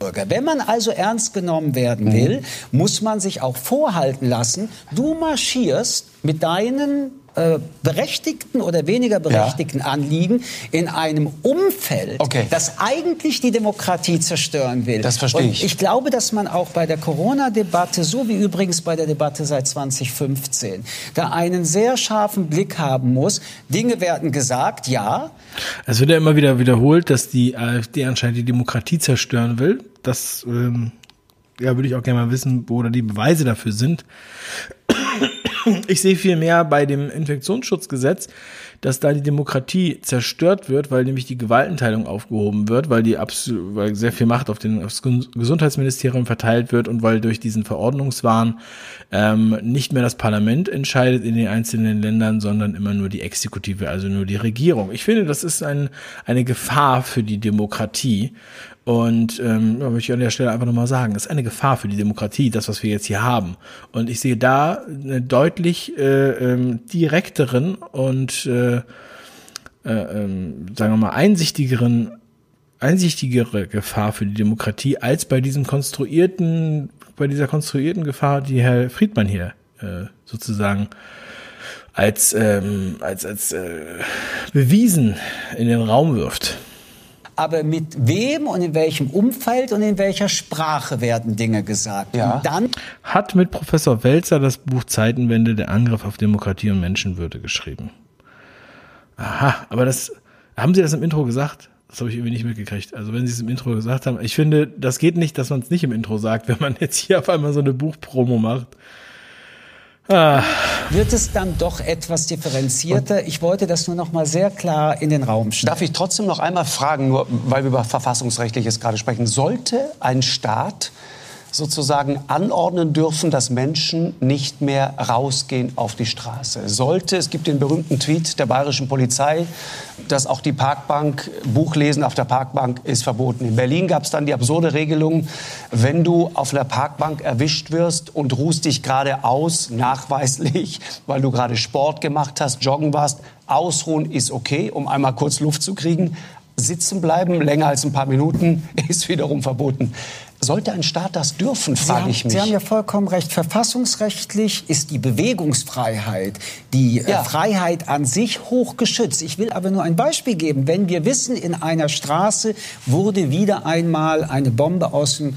Wenn man also ernst genommen werden will, mhm. muss man sich auch vorhalten lassen, du marschierst mit deinen äh, berechtigten oder weniger berechtigten ja. Anliegen in einem Umfeld, okay. das eigentlich die Demokratie zerstören will. Das verstehe ich. Und ich glaube, dass man auch bei der Corona-Debatte, so wie übrigens bei der Debatte seit 2015, da einen sehr scharfen Blick haben muss. Dinge werden gesagt, ja. Es wird ja immer wieder wiederholt, dass die AfD anscheinend die Demokratie zerstören will. Das ähm, ja, würde ich auch gerne mal wissen, wo da die Beweise dafür sind. Ich sehe viel mehr bei dem Infektionsschutzgesetz dass da die Demokratie zerstört wird, weil nämlich die Gewaltenteilung aufgehoben wird, weil die absolut, weil sehr viel Macht auf den aufs Gesundheitsministerium verteilt wird und weil durch diesen Verordnungswahn ähm, nicht mehr das Parlament entscheidet in den einzelnen Ländern, sondern immer nur die Exekutive, also nur die Regierung. Ich finde, das ist ein, eine Gefahr für die Demokratie. Und ähm, ja, möchte ich an der Stelle einfach nochmal sagen, ist eine Gefahr für die Demokratie, das, was wir jetzt hier haben. Und ich sehe da eine deutlich äh, ähm, direkteren und äh, äh, ähm, sagen wir mal einsichtigeren einsichtigere Gefahr für die Demokratie als bei diesem konstruierten, bei dieser konstruierten Gefahr, die Herr Friedmann hier äh, sozusagen als ähm, als als äh, bewiesen in den Raum wirft aber mit wem und in welchem Umfeld und in welcher Sprache werden Dinge gesagt. Ja. Und dann hat mit Professor Welzer das Buch Zeitenwende der Angriff auf Demokratie und Menschenwürde geschrieben. Aha, aber das haben Sie das im Intro gesagt? Das habe ich irgendwie nicht mitgekriegt. Also wenn Sie es im Intro gesagt haben, ich finde, das geht nicht, dass man es nicht im Intro sagt, wenn man jetzt hier auf einmal so eine Buchpromo macht. Ah. Wird es dann doch etwas differenzierter? Ich wollte das nur noch mal sehr klar in den Raum stellen. Darf ich trotzdem noch einmal fragen, nur weil wir über Verfassungsrechtliches gerade sprechen, sollte ein Staat sozusagen anordnen dürfen, dass Menschen nicht mehr rausgehen auf die Straße. Sollte, es gibt den berühmten Tweet der bayerischen Polizei, dass auch die Parkbank, Buchlesen auf der Parkbank ist verboten. In Berlin gab es dann die absurde Regelung, wenn du auf der Parkbank erwischt wirst und ruhst dich gerade aus, nachweislich, weil du gerade Sport gemacht hast, joggen warst, ausruhen ist okay, um einmal kurz Luft zu kriegen. Sitzen bleiben, länger als ein paar Minuten, ist wiederum verboten. Sollte ein Staat das dürfen, frage ich mich. Sie haben ja vollkommen recht. Verfassungsrechtlich ist die Bewegungsfreiheit, die äh, ja. Freiheit an sich hoch geschützt. Ich will aber nur ein Beispiel geben. Wenn wir wissen, in einer Straße wurde wieder einmal eine Bombe aus dem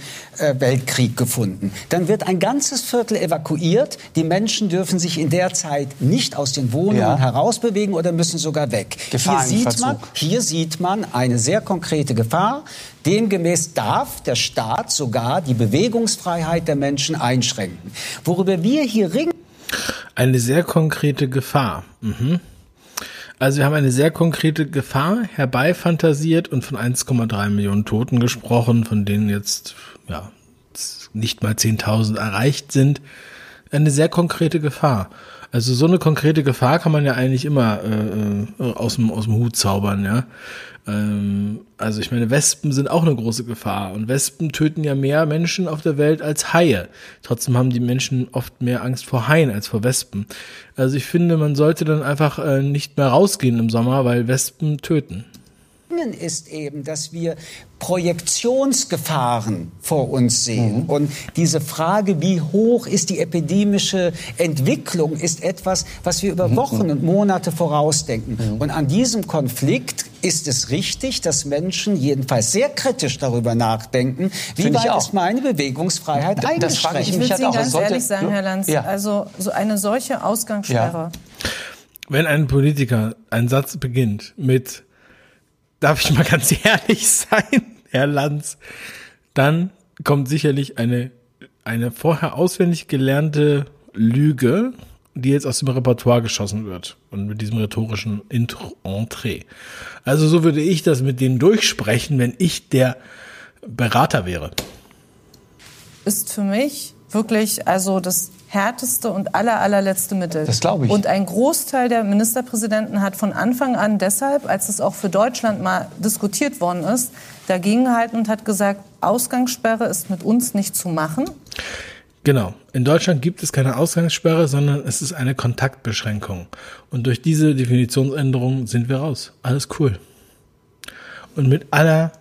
Weltkrieg gefunden, dann wird ein ganzes Viertel evakuiert. Die Menschen dürfen sich in der Zeit nicht aus den Wohnungen ja. herausbewegen oder müssen sogar weg. Hier sieht, man, hier sieht man eine sehr konkrete Gefahr. Demgemäß darf der Staat sogar die Bewegungsfreiheit der Menschen einschränken. Worüber wir hier ringen. Eine sehr konkrete Gefahr. Mhm. Also wir haben eine sehr konkrete Gefahr herbeifantasiert und von 1,3 Millionen Toten gesprochen, von denen jetzt ja nicht mal 10.000 erreicht sind. Eine sehr konkrete Gefahr. Also so eine konkrete Gefahr kann man ja eigentlich immer äh, äh aus, dem, aus dem Hut zaubern, ja. Ähm, also ich meine, Wespen sind auch eine große Gefahr und Wespen töten ja mehr Menschen auf der Welt als Haie. Trotzdem haben die Menschen oft mehr Angst vor Haien als vor Wespen. Also ich finde, man sollte dann einfach äh, nicht mehr rausgehen im Sommer, weil Wespen töten ist eben, dass wir Projektionsgefahren vor uns sehen. Mhm. Und diese Frage, wie hoch ist die epidemische Entwicklung, ist etwas, was wir über mhm. Wochen und Monate vorausdenken. Mhm. Und an diesem Konflikt ist es richtig, dass Menschen jedenfalls sehr kritisch darüber nachdenken, wie Find weit ist meine Bewegungsfreiheit D eingeschränkt. Das frage ich, ich will Ihnen ganz sollte, ehrlich sagen, Herr Lanz, ja. also so eine solche Ausgangssperre. Ja. Wenn ein Politiker einen Satz beginnt mit darf ich mal ganz ehrlich sein, Herr Lanz, dann kommt sicherlich eine, eine vorher auswendig gelernte Lüge, die jetzt aus dem Repertoire geschossen wird und mit diesem rhetorischen Intro Entree. Also so würde ich das mit denen durchsprechen, wenn ich der Berater wäre. Ist für mich wirklich also das härteste und aller, allerletzte Mittel. Das glaube ich. Und ein Großteil der Ministerpräsidenten hat von Anfang an deshalb, als es auch für Deutschland mal diskutiert worden ist, dagegen gehalten und hat gesagt, Ausgangssperre ist mit uns nicht zu machen. Genau. In Deutschland gibt es keine Ausgangssperre, sondern es ist eine Kontaktbeschränkung. Und durch diese Definitionsänderung sind wir raus. Alles cool. Und mit aller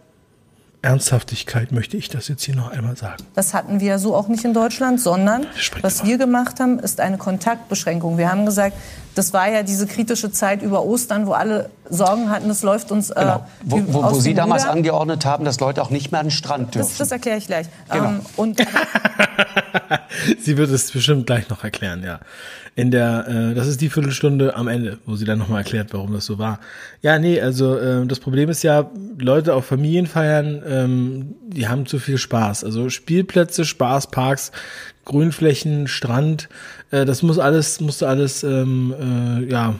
Ernsthaftigkeit möchte ich das jetzt hier noch einmal sagen. Das hatten wir so auch nicht in Deutschland, sondern was wir gemacht haben, ist eine Kontaktbeschränkung. Wir haben gesagt, das war ja diese kritische Zeit über Ostern, wo alle Sorgen hatten, es läuft uns. Äh, genau. Wo, wo, wo Sie damals Ruder. angeordnet haben, dass Leute auch nicht mehr an den Strand dürfen. Das, das erkläre ich gleich. Genau. Ähm, und Sie wird es bestimmt gleich noch erklären, ja. In der, äh, das ist die Viertelstunde am Ende, wo sie dann nochmal erklärt, warum das so war. Ja, nee, also äh, das Problem ist ja, Leute auf Familienfeiern, ähm, die haben zu viel Spaß. Also Spielplätze, Spaßparks, Grünflächen, Strand, äh, das muss alles, musste alles, ähm, äh, ja,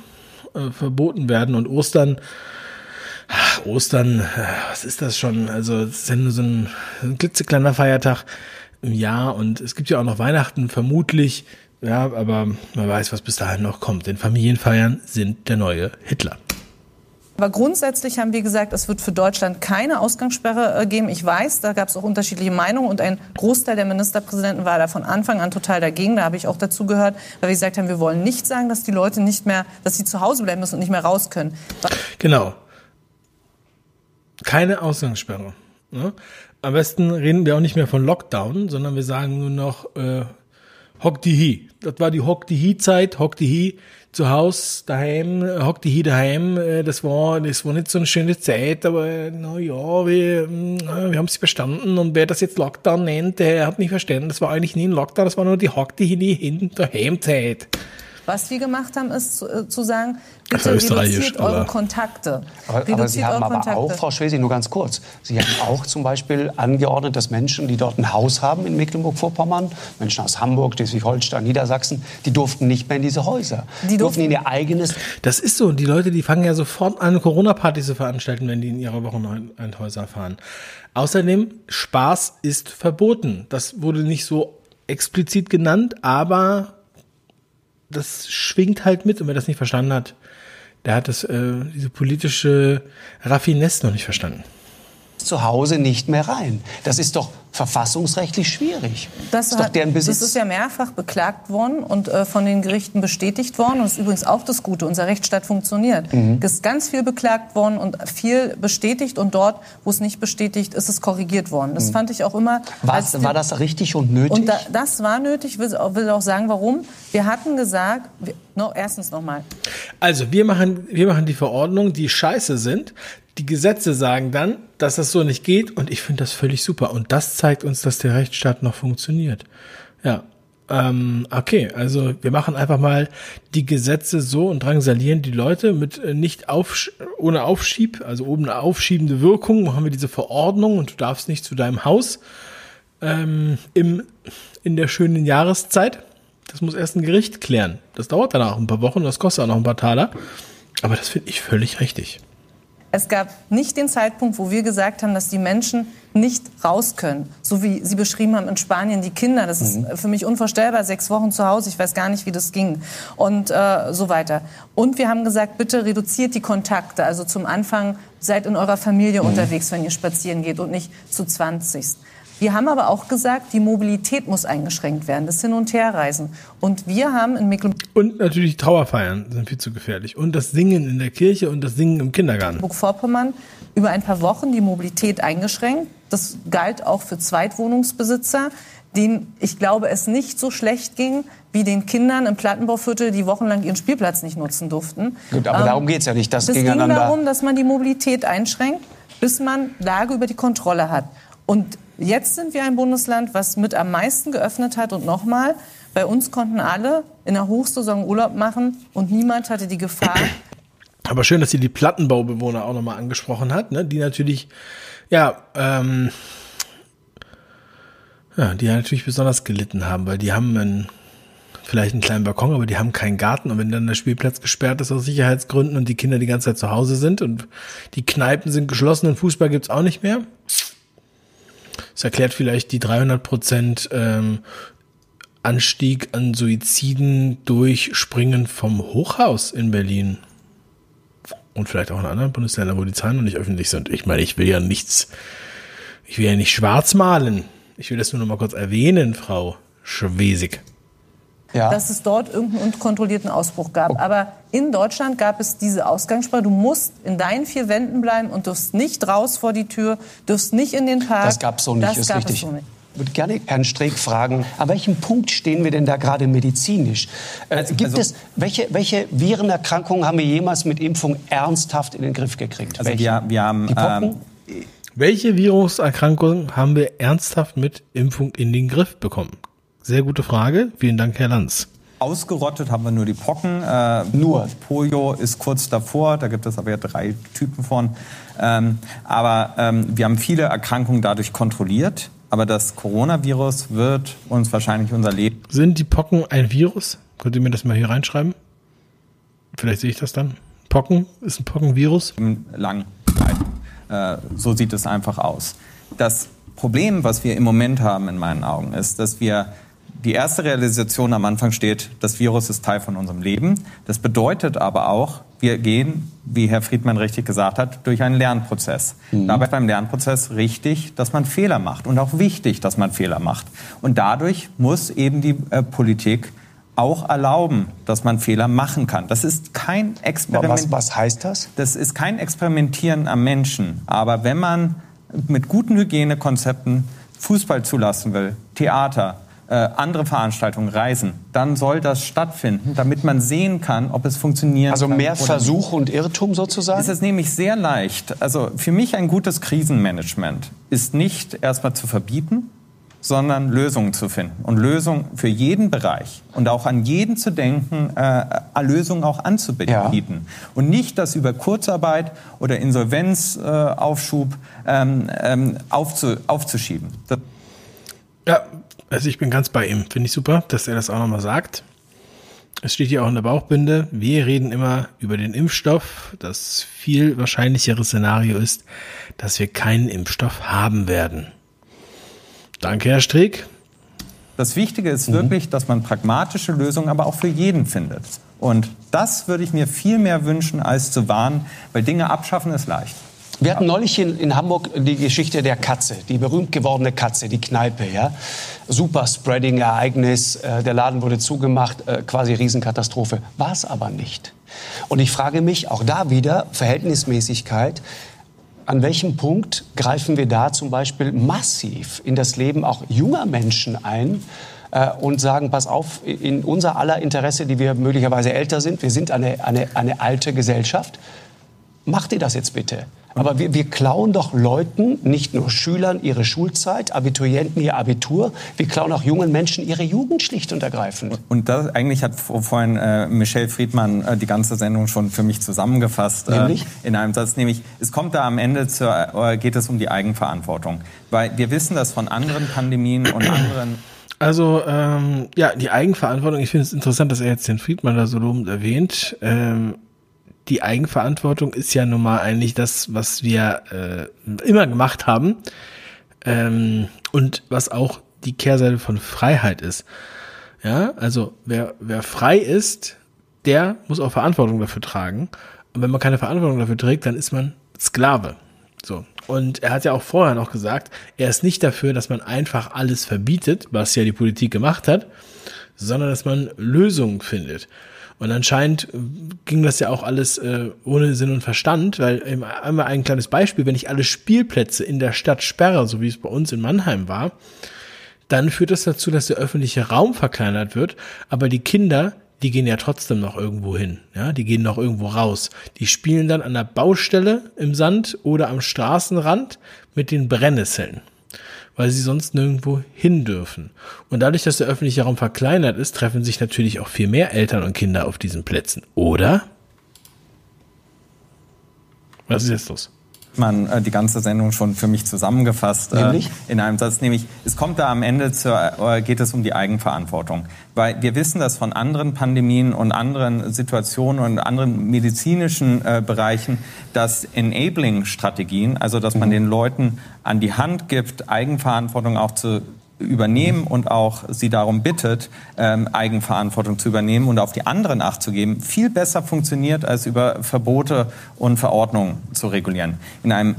äh, verboten werden und Ostern, ach, Ostern, äh, was ist das schon? Also es ist ja nur so ein, ein klitzekleiner Feiertag im Jahr und es gibt ja auch noch Weihnachten vermutlich, ja, aber man weiß, was bis dahin noch kommt. Denn Familienfeiern sind der neue Hitler. Aber grundsätzlich haben wir gesagt, es wird für Deutschland keine Ausgangssperre äh, geben. Ich weiß, da gab es auch unterschiedliche Meinungen und ein Großteil der Ministerpräsidenten war da von Anfang an total dagegen. Da habe ich auch dazu gehört, weil wir gesagt haben, wir wollen nicht sagen, dass die Leute nicht mehr, dass sie zu Hause bleiben müssen und nicht mehr raus können. Genau. Keine Ausgangssperre. Ne? Am besten reden wir auch nicht mehr von Lockdown, sondern wir sagen nur noch äh, Hock die Hi. Das war die Hock die Hi-Zeit, Hock die Hi zu Hause, daheim, Hock die Hi daheim. Äh, das war, das war nicht so eine schöne Zeit, aber na ja, wir, wir haben es bestanden und wer das jetzt Lockdown nennt, der hat nicht verstanden. Das war eigentlich nie ein Lockdown, das war nur die Hock die Hi hin daheim Zeit. Was wir gemacht haben, ist zu, äh, zu sagen, bitte reduziert eure Kontakte. Aber, aber Sie haben aber Kontakte. auch, Frau Schwesi, nur ganz kurz, Sie haben auch zum Beispiel angeordnet, dass Menschen, die dort ein Haus haben in Mecklenburg-Vorpommern, Menschen aus Hamburg, Schleswig-Holstein, Niedersachsen, die durften nicht mehr in diese Häuser. Die durften in ihr eigenes... Das ist so. Die Leute, die fangen ja sofort an, Corona-Party zu veranstalten, wenn die in ihre Wochenendhäuser fahren. Außerdem, Spaß ist verboten. Das wurde nicht so explizit genannt, aber das schwingt halt mit und wer das nicht verstanden hat, der hat das, äh, diese politische Raffinesse noch nicht verstanden. Zu Hause nicht mehr rein. Das ist doch verfassungsrechtlich schwierig. Das, ist, hat, das ist ja mehrfach beklagt worden und äh, von den Gerichten bestätigt worden. Und das ist übrigens auch das Gute. Unser Rechtsstaat funktioniert. Mhm. Es ist ganz viel beklagt worden und viel bestätigt. Und dort, wo es nicht bestätigt, ist es korrigiert worden. Das mhm. fand ich auch immer. Was, war das richtig und nötig? Und da, das war nötig. Ich will, will, auch sagen, warum. Wir hatten gesagt, wir, no, erstens nochmal. Also, wir machen, wir machen die Verordnungen, die scheiße sind die Gesetze sagen dann, dass das so nicht geht und ich finde das völlig super. Und das zeigt uns, dass der Rechtsstaat noch funktioniert. Ja. Ähm, okay, also wir machen einfach mal die Gesetze so und drangsalieren die Leute mit äh, nicht auf, ohne Aufschieb, also oben eine aufschiebende Wirkung, machen wir diese Verordnung und du darfst nicht zu deinem Haus ähm, im, in der schönen Jahreszeit. Das muss erst ein Gericht klären. Das dauert danach ein paar Wochen, das kostet auch noch ein paar Taler. Aber das finde ich völlig richtig. Es gab nicht den Zeitpunkt, wo wir gesagt haben, dass die Menschen nicht raus können. So wie Sie beschrieben haben in Spanien, die Kinder. Das ist mhm. für mich unvorstellbar. Sechs Wochen zu Hause. Ich weiß gar nicht, wie das ging. Und äh, so weiter. Und wir haben gesagt, bitte reduziert die Kontakte. Also zum Anfang seid in eurer Familie mhm. unterwegs, wenn ihr spazieren geht und nicht zu 20. Wir haben aber auch gesagt, die Mobilität muss eingeschränkt werden, das Hin- und Herreisen. Und wir haben in Mecklenburg... Und natürlich Trauerfeiern sind viel zu gefährlich. Und das Singen in der Kirche und das Singen im Kindergarten. Mecklenburg-Vorpommern über ein paar Wochen die Mobilität eingeschränkt. Das galt auch für Zweitwohnungsbesitzer, denen ich glaube, es nicht so schlecht ging wie den Kindern im Plattenbauviertel, die wochenlang ihren Spielplatz nicht nutzen durften. Gut, aber ähm, darum geht es ja nicht. Das es ging darum, dass man die Mobilität einschränkt, bis man Lage über die Kontrolle hat. Und Jetzt sind wir ein Bundesland, was mit am meisten geöffnet hat. Und nochmal, bei uns konnten alle in der Hochsaison Urlaub machen und niemand hatte die Gefahr. Aber schön, dass sie die Plattenbaubewohner auch nochmal angesprochen hat, ne? die natürlich, ja, ähm, ja, die natürlich besonders gelitten haben, weil die haben einen, vielleicht einen kleinen Balkon, aber die haben keinen Garten und wenn dann der Spielplatz gesperrt ist aus Sicherheitsgründen und die Kinder die ganze Zeit zu Hause sind und die Kneipen sind geschlossen und Fußball gibt's auch nicht mehr, das erklärt vielleicht die 300 Prozent ähm, Anstieg an Suiziden durch Springen vom Hochhaus in Berlin. Und vielleicht auch in anderen Bundesländern, wo die Zahlen noch nicht öffentlich sind. Ich meine, ich will ja nichts, ich will ja nicht schwarz malen. Ich will das nur noch mal kurz erwähnen, Frau Schwesig ja. dass es dort irgendeinen unkontrollierten Ausbruch gab. Okay. Aber in Deutschland gab es diese Ausgangssperre. Du musst in deinen vier Wänden bleiben und dürfst nicht raus vor die Tür, dürfst nicht in den Park. Das gab es so nicht, das ist richtig. So nicht. Ich würde gerne Herrn Streeck fragen, an welchem Punkt stehen wir denn da gerade medizinisch? Äh, also, gibt also, es, welche, welche Virenerkrankungen haben wir jemals mit Impfung ernsthaft in den Griff gekriegt? Also wir, wir haben, ähm, welche Viruserkrankungen haben wir ernsthaft mit Impfung in den Griff bekommen? Sehr gute Frage. Vielen Dank, Herr Lanz. Ausgerottet haben wir nur die Pocken. Äh, nur. Polio ist kurz davor, da gibt es aber ja drei Typen von. Ähm, aber ähm, wir haben viele Erkrankungen dadurch kontrolliert. Aber das Coronavirus wird uns wahrscheinlich unser Leben. Sind die Pocken ein Virus? Könnt ihr mir das mal hier reinschreiben? Vielleicht sehe ich das dann. Pocken ist ein Pockenvirus. Lang. Äh, so sieht es einfach aus. Das Problem, was wir im Moment haben in meinen Augen, ist, dass wir die erste Realisation am Anfang steht, das Virus ist Teil von unserem Leben. Das bedeutet aber auch, wir gehen, wie Herr Friedmann richtig gesagt hat, durch einen Lernprozess. Mhm. Dabei ist beim Lernprozess richtig, dass man Fehler macht und auch wichtig, dass man Fehler macht. Und dadurch muss eben die äh, Politik auch erlauben, dass man Fehler machen kann. Das ist kein Experiment. Was, was heißt das? Das ist kein Experimentieren am Menschen. Aber wenn man mit guten Hygienekonzepten Fußball zulassen will, Theater, äh, andere Veranstaltungen, Reisen, dann soll das stattfinden, damit man sehen kann, ob es funktioniert. Also mehr Versuch und Irrtum sozusagen? Es ist nämlich sehr leicht. Also für mich ein gutes Krisenmanagement ist nicht erstmal zu verbieten, sondern Lösungen zu finden und Lösungen für jeden Bereich und auch an jeden zu denken, äh, Lösungen auch anzubieten ja. und nicht das über Kurzarbeit oder Insolvenzaufschub äh, ähm, ähm, aufzu, aufzuschieben. Das ja, also ich bin ganz bei ihm. Finde ich super, dass er das auch nochmal sagt. Es steht hier auch in der Bauchbinde. Wir reden immer über den Impfstoff. Das viel wahrscheinlichere Szenario ist, dass wir keinen Impfstoff haben werden. Danke, Herr Streeck. Das Wichtige ist mhm. wirklich, dass man pragmatische Lösungen aber auch für jeden findet. Und das würde ich mir viel mehr wünschen, als zu warnen, weil Dinge abschaffen ist leicht. Wir hatten neulich in, in, Hamburg die Geschichte der Katze, die berühmt gewordene Katze, die Kneipe. Ja? Super Spreading-Ereignis, äh, der Laden wurde zugemacht, äh, quasi Riesenkatastrophe. War es aber nicht. Und ich frage mich, auch da wieder Verhältnismäßigkeit, an welchem Punkt greifen wir da zum Beispiel massiv in das Leben auch junger Menschen ein? Äh, und sagen, pass auf, in unser aller Interesse, die wir möglicherweise älter sind, wir sind eine, eine, eine alte Gesellschaft, macht ihr das jetzt bitte. Aber wir, wir klauen doch Leuten, nicht nur Schülern, ihre Schulzeit, Abiturienten ihr Abitur. Wir klauen auch jungen Menschen ihre Jugend schlicht und ergreifend. Und das eigentlich hat vorhin äh, Michelle Friedmann äh, die ganze Sendung schon für mich zusammengefasst. Äh, nämlich? Äh, in einem Satz, nämlich, es kommt da am Ende, zur, äh, geht es um die Eigenverantwortung. Weil wir wissen das von anderen Pandemien und anderen also ähm, ja, die Eigenverantwortung. Ich finde es interessant, dass er jetzt den Friedmann da so lobend erwähnt. Ähm, die Eigenverantwortung ist ja nun mal eigentlich das, was wir äh, immer gemacht haben ähm, und was auch die Kehrseite von Freiheit ist. Ja, also wer, wer frei ist, der muss auch Verantwortung dafür tragen. Und wenn man keine Verantwortung dafür trägt, dann ist man Sklave. So. Und er hat ja auch vorher noch gesagt, er ist nicht dafür, dass man einfach alles verbietet, was ja die Politik gemacht hat, sondern dass man Lösungen findet. Und anscheinend ging das ja auch alles äh, ohne Sinn und Verstand, weil ähm, einmal ein kleines Beispiel, wenn ich alle Spielplätze in der Stadt sperre, so wie es bei uns in Mannheim war, dann führt das dazu, dass der öffentliche Raum verkleinert wird, aber die Kinder, die gehen ja trotzdem noch irgendwo hin, ja, die gehen noch irgendwo raus. Die spielen dann an der Baustelle im Sand oder am Straßenrand mit den Brennnesseln weil sie sonst nirgendwo hin dürfen. Und dadurch, dass der öffentliche Raum verkleinert ist, treffen sich natürlich auch viel mehr Eltern und Kinder auf diesen Plätzen, oder? Was ist jetzt los? Man äh, die ganze Sendung schon für mich zusammengefasst äh, in einem Satz, nämlich es kommt da am Ende zur, äh, geht es um die Eigenverantwortung, weil wir wissen das von anderen Pandemien und anderen Situationen und anderen medizinischen äh, Bereichen, dass Enabling-Strategien, also dass man mhm. den Leuten an die Hand gibt, Eigenverantwortung auch zu übernehmen und auch sie darum bittet, ähm, Eigenverantwortung zu übernehmen und auf die anderen Acht zu geben, viel besser funktioniert, als über Verbote und Verordnungen zu regulieren. In einem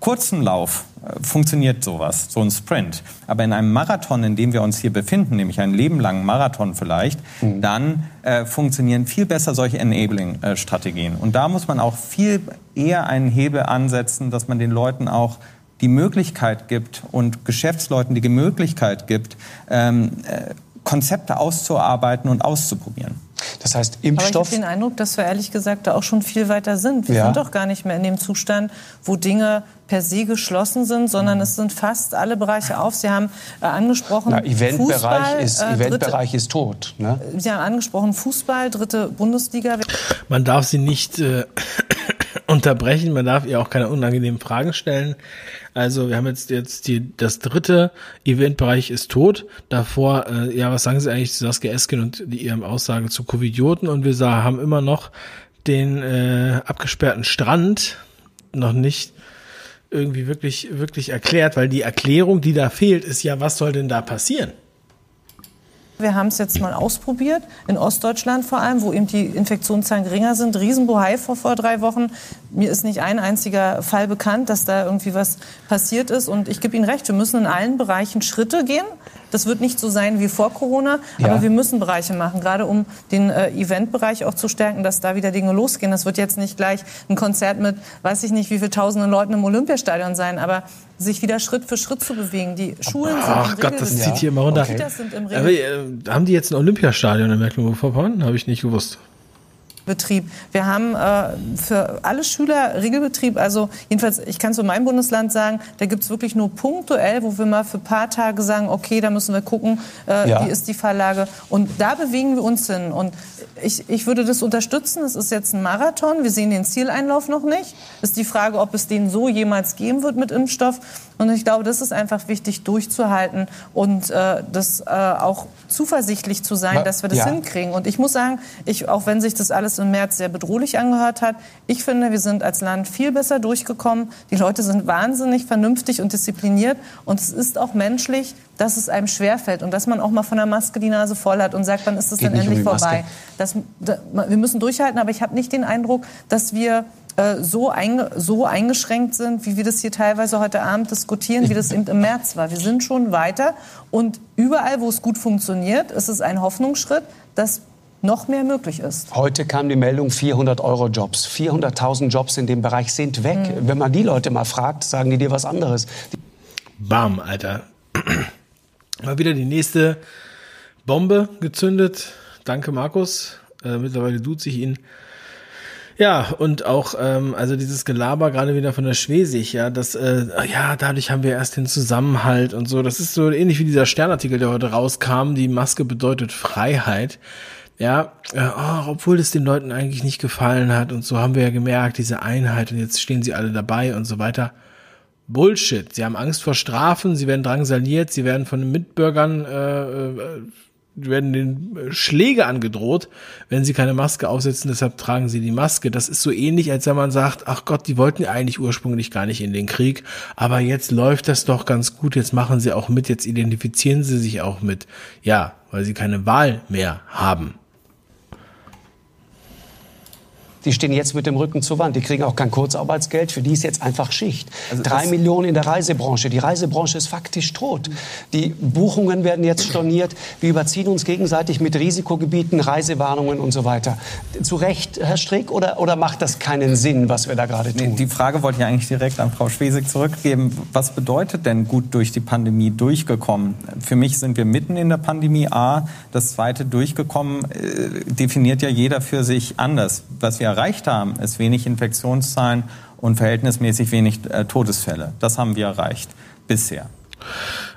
kurzen Lauf äh, funktioniert sowas, so ein Sprint. Aber in einem Marathon, in dem wir uns hier befinden, nämlich einen lebenlangen Marathon vielleicht, mhm. dann äh, funktionieren viel besser solche Enabling-Strategien. Und da muss man auch viel eher einen Hebel ansetzen, dass man den Leuten auch die Möglichkeit gibt und Geschäftsleuten die Möglichkeit gibt, ähm, äh, Konzepte auszuarbeiten und auszuprobieren. Das heißt, Impfstoff. Aber ich habe den Eindruck, dass wir ehrlich gesagt da auch schon viel weiter sind. Wir ja. sind doch gar nicht mehr in dem Zustand, wo Dinge per se geschlossen sind, sondern es sind fast alle Bereiche auf. Sie haben äh, angesprochen, Na, Eventbereich, Fußball, ist, äh, Eventbereich dritte, ist tot. Ne? Sie haben angesprochen, Fußball, dritte Bundesliga. Man darf sie nicht äh, unterbrechen. Man darf ihr auch keine unangenehmen Fragen stellen. Also wir haben jetzt jetzt die das dritte Eventbereich ist tot. Davor, äh, ja, was sagen Sie eigentlich zu Saskia Esken und die, ihrem Aussage zu Covidioten? Und wir haben immer noch den äh, abgesperrten Strand noch nicht irgendwie wirklich wirklich erklärt, weil die Erklärung, die da fehlt, ist ja, was soll denn da passieren? Wir haben es jetzt mal ausprobiert, in Ostdeutschland vor allem, wo eben die Infektionszahlen geringer sind. Riesenbohai vor, vor drei Wochen. Mir ist nicht ein einziger Fall bekannt, dass da irgendwie was passiert ist. Und ich gebe Ihnen recht, wir müssen in allen Bereichen Schritte gehen. Das wird nicht so sein wie vor Corona, ja. aber wir müssen Bereiche machen, gerade um den äh, Eventbereich auch zu stärken, dass da wieder Dinge losgehen. Das wird jetzt nicht gleich ein Konzert mit, weiß ich nicht, wie viele tausenden Leuten im Olympiastadion sein, aber sich wieder Schritt für Schritt zu bewegen. Die Schulen sind Ach Gott, das zieht hier immer runter. Okay. Aber, äh, haben die jetzt ein Olympiastadion in Mecklenburg-Vorpommern? Habe ich nicht gewusst. Betrieb. Wir haben äh, für alle Schüler Regelbetrieb. Also jedenfalls, ich kann zu meinem Bundesland sagen, da gibt es wirklich nur punktuell, wo wir mal für ein paar Tage sagen, okay, da müssen wir gucken, äh, ja. wie ist die Verlage. Und da bewegen wir uns hin. Und ich, ich würde das unterstützen. Es ist jetzt ein Marathon. Wir sehen den Zieleinlauf noch nicht. Ist die Frage, ob es den so jemals geben wird mit Impfstoff. Und ich glaube, das ist einfach wichtig durchzuhalten und äh, das äh, auch zuversichtlich zu sein, dass wir das ja. hinkriegen. Und ich muss sagen, ich, auch wenn sich das alles im März sehr bedrohlich angehört hat, ich finde, wir sind als Land viel besser durchgekommen. Die Leute sind wahnsinnig vernünftig und diszipliniert. Und es ist auch menschlich, dass es einem schwerfällt und dass man auch mal von der Maske die Nase voll hat und sagt, wann ist es denn endlich um vorbei. Das, da, wir müssen durchhalten, aber ich habe nicht den Eindruck, dass wir so, einge so eingeschränkt sind, wie wir das hier teilweise heute Abend diskutieren, wie das eben im März war. Wir sind schon weiter und überall, wo es gut funktioniert, ist es ein Hoffnungsschritt, dass noch mehr möglich ist. Heute kam die Meldung 400 Euro Jobs. 400.000 Jobs in dem Bereich sind weg. Mhm. Wenn man die Leute mal fragt, sagen die dir was anderes. Bam, Alter. Mal wieder die nächste Bombe gezündet. Danke, Markus. Äh, mittlerweile duze ich ihn. Ja, und auch, ähm, also dieses Gelaber gerade wieder von der Schwesig, ja, das, äh, ja, dadurch haben wir erst den Zusammenhalt und so. Das ist so ähnlich wie dieser Sternartikel, der heute rauskam, die Maske bedeutet Freiheit. Ja, äh, oh, obwohl es den Leuten eigentlich nicht gefallen hat und so haben wir ja gemerkt, diese Einheit und jetzt stehen sie alle dabei und so weiter. Bullshit. Sie haben Angst vor Strafen, sie werden drangsaliert, sie werden von den Mitbürgern äh, äh, werden den Schläge angedroht, wenn sie keine Maske aufsetzen, deshalb tragen sie die Maske. Das ist so ähnlich, als wenn man sagt, ach Gott, die wollten eigentlich ursprünglich gar nicht in den Krieg, aber jetzt läuft das doch ganz gut, jetzt machen sie auch mit, jetzt identifizieren sie sich auch mit. Ja, weil sie keine Wahl mehr haben. Die stehen jetzt mit dem Rücken zur Wand. Die kriegen auch kein Kurzarbeitsgeld. Für die ist jetzt einfach Schicht. Also Drei Millionen in der Reisebranche. Die Reisebranche ist faktisch tot. Die Buchungen werden jetzt storniert. Wir überziehen uns gegenseitig mit Risikogebieten, Reisewarnungen und so weiter. Zu Recht, Herr Strick, oder, oder macht das keinen Sinn, was wir da gerade tun? Die Frage wollte ich eigentlich direkt an Frau Schwesig zurückgeben. Was bedeutet denn gut durch die Pandemie durchgekommen? Für mich sind wir mitten in der Pandemie. A, das zweite durchgekommen äh, definiert ja jeder für sich anders. Was wir erreicht haben, ist wenig Infektionszahlen und verhältnismäßig wenig äh, Todesfälle. Das haben wir erreicht bisher.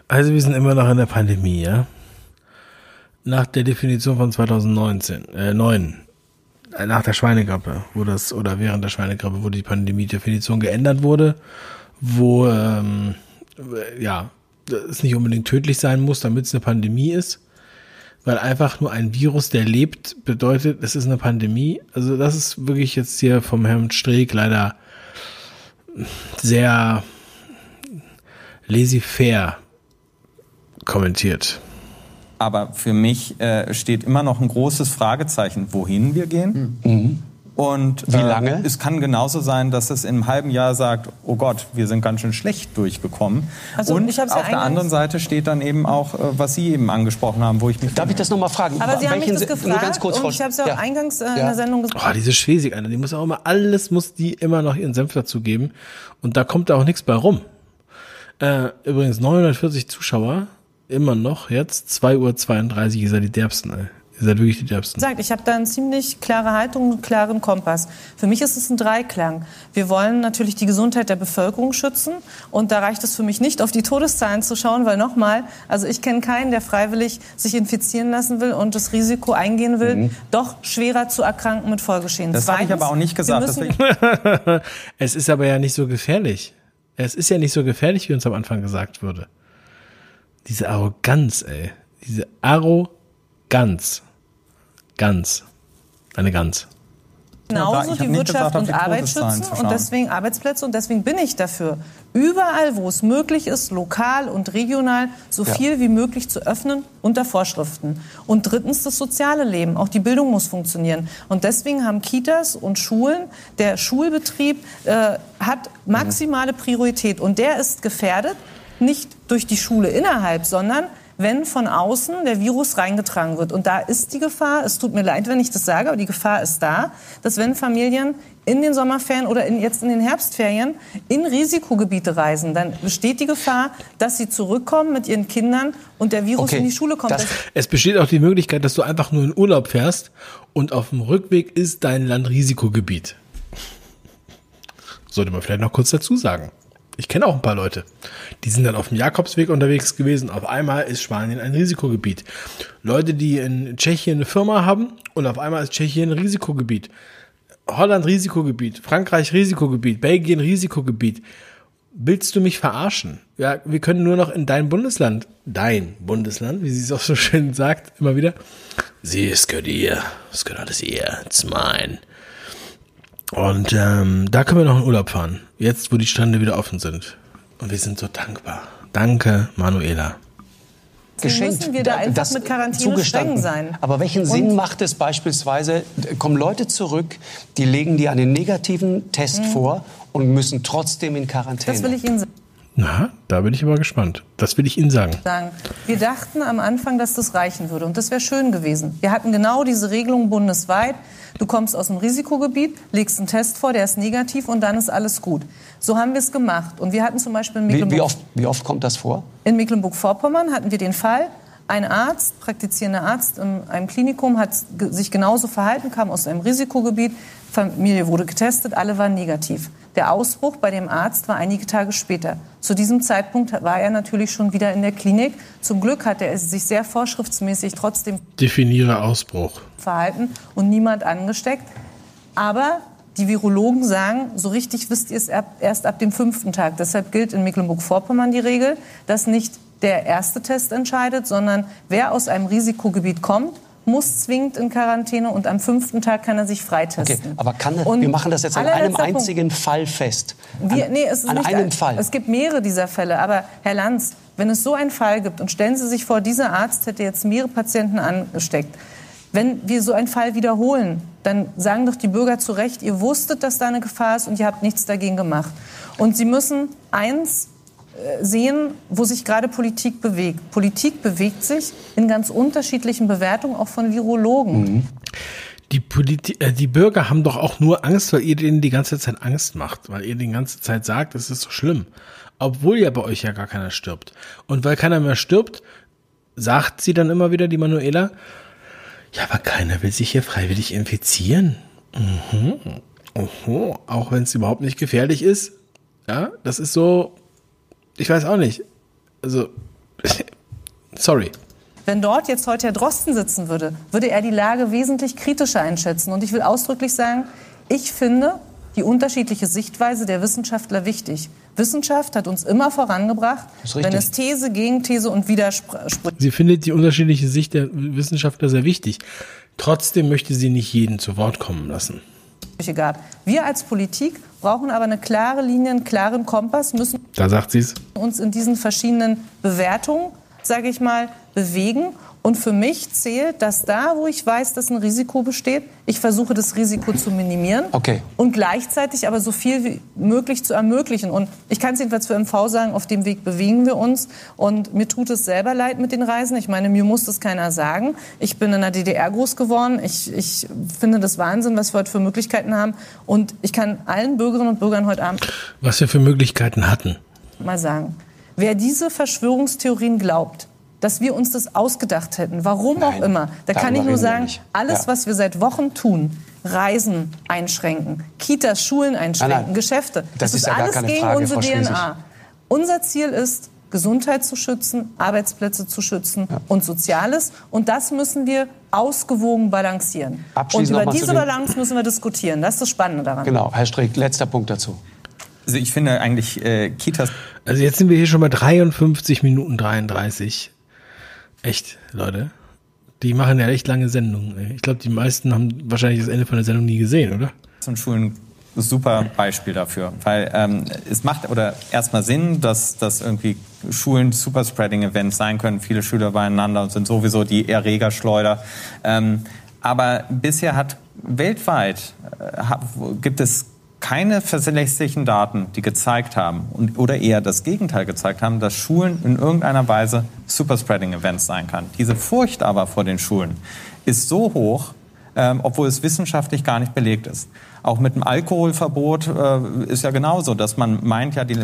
Also wir sind immer noch in der Pandemie, ja? Nach der Definition von 2019, äh, 9, äh, nach der Schweinegrippe, wo das, oder während der Schweinegrippe, wo die Pandemie-Definition geändert wurde, wo, ähm, ja, es nicht unbedingt tödlich sein muss, damit es eine Pandemie ist weil einfach nur ein Virus, der lebt, bedeutet, es ist eine Pandemie. Also das ist wirklich jetzt hier vom Herrn Streeck leider sehr laissez-faire kommentiert. Aber für mich äh, steht immer noch ein großes Fragezeichen, wohin wir gehen. Mhm. Und wie lange? Äh, es kann genauso sein, dass es im halben Jahr sagt, oh Gott, wir sind ganz schön schlecht durchgekommen. Also, und auf ja der anderen Seite steht dann eben auch, äh, was Sie eben angesprochen haben, wo ich mich... Darf ich das nochmal fragen? Aber Sie haben mich das gefragt ganz kurz, und ich habe es ja auch eingangs äh, ja. in der Sendung gesagt. Oh, diese Schwesig, Alter, die muss auch immer, alles muss die immer noch ihren Senf dazugeben. Und da kommt da auch nichts bei rum. Äh, übrigens 940 Zuschauer, immer noch jetzt, 2.32 Uhr ist er die derbsten, ey Ihr seid wirklich die Derbsten. Sagt, ich habe da eine ziemlich klare Haltung, einen klaren Kompass. Für mich ist es ein Dreiklang. Wir wollen natürlich die Gesundheit der Bevölkerung schützen. Und da reicht es für mich nicht, auf die Todeszahlen zu schauen, weil nochmal, also ich kenne keinen, der freiwillig sich infizieren lassen will und das Risiko eingehen will, mhm. doch schwerer zu erkranken mit Folgeschäden. Das habe ich aber auch nicht gesagt. es ist aber ja nicht so gefährlich. Es ist ja nicht so gefährlich, wie uns am Anfang gesagt wurde. Diese Arroganz, ey. Diese Arroganz. Ganz. Eine Gans. Genauso die Wirtschaft gesagt, und Arbeit schützen und deswegen Arbeitsplätze und deswegen bin ich dafür, überall, wo es möglich ist, lokal und regional, so ja. viel wie möglich zu öffnen unter Vorschriften. Und drittens das soziale Leben, auch die Bildung muss funktionieren. Und deswegen haben Kitas und Schulen, der Schulbetrieb äh, hat maximale Priorität und der ist gefährdet, nicht durch die Schule innerhalb, sondern wenn von außen der Virus reingetragen wird. Und da ist die Gefahr, es tut mir leid, wenn ich das sage, aber die Gefahr ist da, dass wenn Familien in den Sommerferien oder in, jetzt in den Herbstferien in Risikogebiete reisen, dann besteht die Gefahr, dass sie zurückkommen mit ihren Kindern und der Virus okay. in die Schule kommt. Das es besteht auch die Möglichkeit, dass du einfach nur in Urlaub fährst und auf dem Rückweg ist dein Land Risikogebiet. Sollte man vielleicht noch kurz dazu sagen. Ich kenne auch ein paar Leute. Die sind dann auf dem Jakobsweg unterwegs gewesen. Auf einmal ist Spanien ein Risikogebiet. Leute, die in Tschechien eine Firma haben und auf einmal ist Tschechien ein Risikogebiet. Holland Risikogebiet, Frankreich Risikogebiet, Belgien Risikogebiet. Willst du mich verarschen? Ja, wir können nur noch in dein Bundesland, dein Bundesland, wie sie es auch so schön sagt, immer wieder. Sie, es gehört ihr, es gehört alles ihr, it's mine. Und ähm, da können wir noch in Urlaub fahren. Jetzt, wo die Strände wieder offen sind. Und wir sind so dankbar. Danke, Manuela. Geschenkt. Müssen wir da einfach das mit Quarantäne streng sein. Aber welchen Und Sinn macht es beispielsweise, kommen Leute zurück, die legen dir einen negativen Test mhm. vor und müssen trotzdem in Quarantäne? Das will ich Ihnen sagen. Na, da bin ich aber gespannt. Das will ich Ihnen sagen. Wir dachten am Anfang, dass das reichen würde. Und das wäre schön gewesen. Wir hatten genau diese Regelung bundesweit. Du kommst aus dem Risikogebiet, legst einen Test vor, der ist negativ und dann ist alles gut. So haben wir es gemacht. Und wir hatten zum Beispiel in Mecklenburg... Wie, wie, oft, wie oft kommt das vor? In Mecklenburg-Vorpommern hatten wir den Fall, ein Arzt, praktizierender Arzt in einem Klinikum, hat sich genauso verhalten, kam aus einem Risikogebiet, Familie wurde getestet, alle waren negativ. Der Ausbruch bei dem Arzt war einige Tage später. Zu diesem Zeitpunkt war er natürlich schon wieder in der Klinik. Zum Glück hat er sich sehr vorschriftsmäßig trotzdem definiere Ausbruch verhalten und niemand angesteckt. Aber die Virologen sagen, so richtig wisst ihr es erst ab dem fünften Tag. Deshalb gilt in Mecklenburg-Vorpommern die Regel, dass nicht der erste Test entscheidet, sondern wer aus einem Risikogebiet kommt, muss zwingend in Quarantäne und am fünften Tag kann er sich freitesten. Okay, aber kann er, wir machen das jetzt an einem einzigen Punkt. Fall fest. An, wir, nee, es ist an einem Fall. Es gibt mehrere dieser Fälle. Aber Herr Lanz, wenn es so einen Fall gibt und stellen Sie sich vor, dieser Arzt hätte jetzt mehrere Patienten angesteckt. Wenn wir so einen Fall wiederholen, dann sagen doch die Bürger zu Recht, ihr wusstet, dass da eine Gefahr ist und ihr habt nichts dagegen gemacht. Und Sie müssen eins sehen, wo sich gerade Politik bewegt. Politik bewegt sich in ganz unterschiedlichen Bewertungen, auch von Virologen. Mhm. Die, Politi äh, die Bürger haben doch auch nur Angst, weil ihr denen die ganze Zeit Angst macht, weil ihr die ganze Zeit sagt, es ist so schlimm. Obwohl ja bei euch ja gar keiner stirbt. Und weil keiner mehr stirbt, sagt sie dann immer wieder, die Manuela, ja, aber keiner will sich hier freiwillig infizieren. Mhm. Oho. Auch wenn es überhaupt nicht gefährlich ist. Ja, das ist so, ich weiß auch nicht. Also, sorry. Wenn dort jetzt heute Herr Drosten sitzen würde, würde er die Lage wesentlich kritischer einschätzen. Und ich will ausdrücklich sagen, ich finde die unterschiedliche Sichtweise der Wissenschaftler wichtig. Wissenschaft hat uns immer vorangebracht, wenn es These, Gegenthese und Widersprüche. Sie findet die unterschiedliche Sicht der Wissenschaftler sehr wichtig. Trotzdem möchte sie nicht jeden zu Wort kommen lassen. Gab. Wir als Politik brauchen aber eine klare Linie, einen klaren Kompass, müssen da sagt sie's. uns in diesen verschiedenen Bewertungen, sage ich mal, bewegen und für mich zählt, dass da, wo ich weiß, dass ein Risiko besteht, ich versuche, das Risiko zu minimieren okay. und gleichzeitig aber so viel wie möglich zu ermöglichen. Und ich kann es jedenfalls für MV sagen, auf dem Weg bewegen wir uns. Und mir tut es selber leid mit den Reisen. Ich meine, mir muss das keiner sagen. Ich bin in der DDR groß geworden. Ich, ich finde das Wahnsinn, was wir heute für Möglichkeiten haben. Und ich kann allen Bürgerinnen und Bürgern heute Abend... Was wir für Möglichkeiten hatten. Mal sagen. Wer diese Verschwörungstheorien glaubt, dass wir uns das ausgedacht hätten. Warum Nein, auch immer. Da kann ich nur sagen, alles, ja. was wir seit Wochen tun, Reisen einschränken, Kitas, Schulen einschränken, nein, nein. Geschäfte. Das, das ist, ist ja alles gegen Frage, unsere DNA. Unser Ziel ist, Gesundheit zu schützen, Arbeitsplätze zu schützen ja. und Soziales. Und das müssen wir ausgewogen balancieren. und über diese Balance müssen wir diskutieren. Das ist das Spannende daran. Genau, Herr Strick, letzter Punkt dazu. Also ich finde eigentlich äh, Kitas. Also jetzt sind wir hier schon bei 53 Minuten 33. Echt, Leute. Die machen ja echt lange Sendungen. Ich glaube, die meisten haben wahrscheinlich das Ende von der Sendung nie gesehen, oder? Und Schulen super Beispiel dafür, weil ähm, es macht oder erstmal Sinn, dass, dass irgendwie Schulen Superspreading-Events sein können, viele Schüler beieinander und sind sowieso die Erregerschleuder. Ähm, aber bisher hat weltweit äh, gibt es keine verlässlichen Daten, die gezeigt haben und, oder eher das Gegenteil gezeigt haben, dass Schulen in irgendeiner Weise Superspreading-Events sein kann. Diese Furcht aber vor den Schulen ist so hoch, ähm, obwohl es wissenschaftlich gar nicht belegt ist. Auch mit dem Alkoholverbot äh, ist ja genauso, dass man meint ja die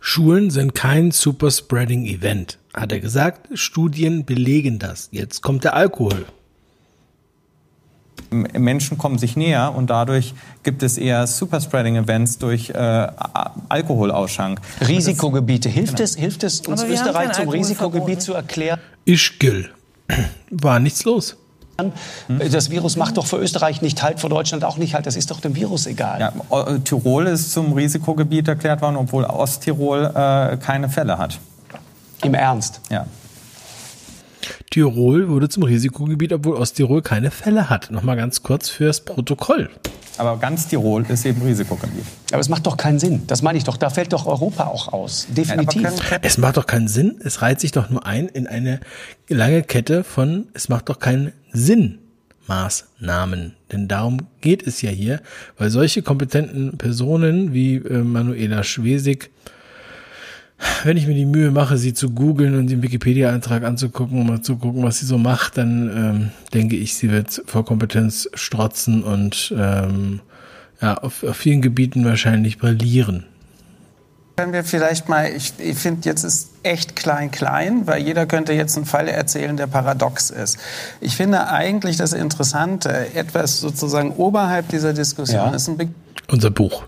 Schulen sind kein Superspreading-Event, hat er gesagt. Studien belegen das. Jetzt kommt der Alkohol. Menschen kommen sich näher und dadurch gibt es eher Superspreading-Events durch äh, Alkoholausschank. Risikogebiete. Hilft genau. es, hilft es uns Österreich zum Risikogebiet ne? zu erklären? Ich gill. War nichts los. Das Virus macht doch für Österreich nicht halt, für Deutschland auch nicht halt. Das ist doch dem Virus egal. Ja, Tirol ist zum Risikogebiet erklärt worden, obwohl Osttirol äh, keine Fälle hat. Im Ernst? Ja. Tirol wurde zum Risikogebiet, obwohl Osttirol keine Fälle hat. Nochmal ganz kurz fürs Protokoll. Aber ganz Tirol ist eben Risikogebiet. Aber es macht doch keinen Sinn. Das meine ich doch. Da fällt doch Europa auch aus. Definitiv. Es macht doch keinen Sinn. Es reiht sich doch nur ein in eine lange Kette von, es macht doch keinen Sinn. Maßnahmen. Denn darum geht es ja hier, weil solche kompetenten Personen wie äh, Manuela Schwesig wenn ich mir die Mühe mache, sie zu googeln und den Wikipedia-Eintrag anzugucken, um mal zu gucken, was sie so macht, dann ähm, denke ich, sie wird vor Kompetenz strotzen und ähm, ja, auf, auf vielen Gebieten wahrscheinlich brillieren. Können wir vielleicht mal, ich, ich finde, jetzt ist echt klein, klein, weil jeder könnte jetzt einen Fall erzählen, der paradox ist. Ich finde eigentlich das Interessante, etwas sozusagen oberhalb dieser Diskussion ja. ist ein Be Unser Buch.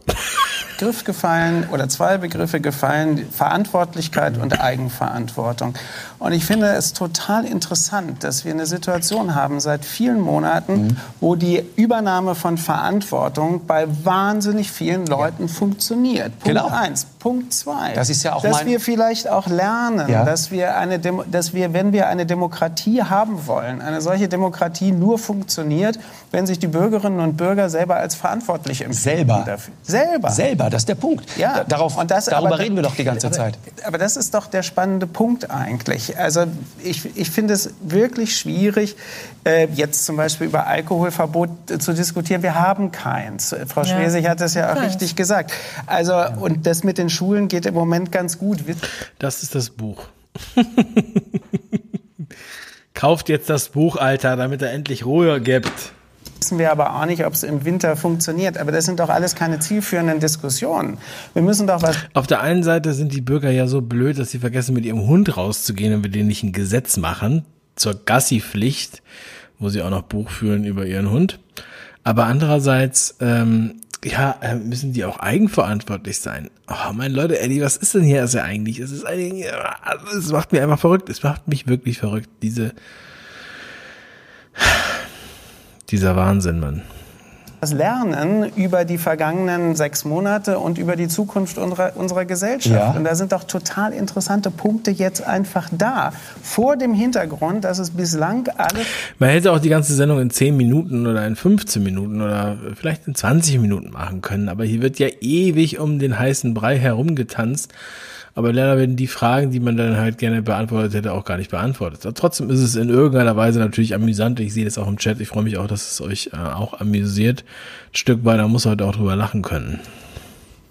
Begriff gefallen oder zwei Begriffe gefallen, Verantwortlichkeit und Eigenverantwortung. Und ich finde es total interessant, dass wir eine Situation haben seit vielen Monaten, mhm. wo die Übernahme von Verantwortung bei wahnsinnig vielen Leuten ja. funktioniert. Punkt genau. eins. Punkt zwei. Das ist ja auch dass wir vielleicht auch lernen, ja. dass wir eine, Demo dass wir, wenn wir eine Demokratie haben wollen, eine solche Demokratie nur funktioniert, wenn sich die Bürgerinnen und Bürger selber als verantwortlich empfinden. Selber. Dafür. Selber. Selber. Das ist der Punkt. Ja. Darauf, und das, darüber aber, reden wir doch die ganze aber, Zeit. Aber das ist doch der spannende Punkt eigentlich. Also ich, ich finde es wirklich schwierig, äh, jetzt zum Beispiel über Alkoholverbot äh, zu diskutieren. Wir haben keins. Frau ja. Schwesig hat das ja auch Keins. richtig gesagt. Also und das mit den Schulen geht im Moment ganz gut. Das ist das Buch. Kauft jetzt das Buch, Alter, damit er endlich Ruhe gibt wissen wir aber auch nicht, ob es im Winter funktioniert. Aber das sind doch alles keine zielführenden Diskussionen. Wir müssen doch was. Auf der einen Seite sind die Bürger ja so blöd, dass sie vergessen, mit ihrem Hund rauszugehen und wir denen nicht ein Gesetz machen zur Gassi-Pflicht, wo sie auch noch Buch führen über ihren Hund. Aber andererseits ähm, ja, äh, müssen die auch eigenverantwortlich sein. Oh, mein Leute, Eddie, was ist denn hier also eigentlich? Es ist eigentlich, es macht mir einfach verrückt. Es macht mich wirklich verrückt, diese, dieser Wahnsinn, Mann. Das Lernen über die vergangenen sechs Monate und über die Zukunft unserer, unserer Gesellschaft. Ja. Und da sind doch total interessante Punkte jetzt einfach da. Vor dem Hintergrund, dass es bislang alles. Man hätte auch die ganze Sendung in 10 Minuten oder in 15 Minuten oder vielleicht in 20 Minuten machen können. Aber hier wird ja ewig um den heißen Brei herumgetanzt. Aber leider werden die Fragen, die man dann halt gerne beantwortet hätte, auch gar nicht beantwortet. Aber trotzdem ist es in irgendeiner Weise natürlich amüsant. Ich sehe das auch im Chat. Ich freue mich auch, dass es euch äh, auch amüsiert. Ein Stück weit, da muss heute auch drüber lachen können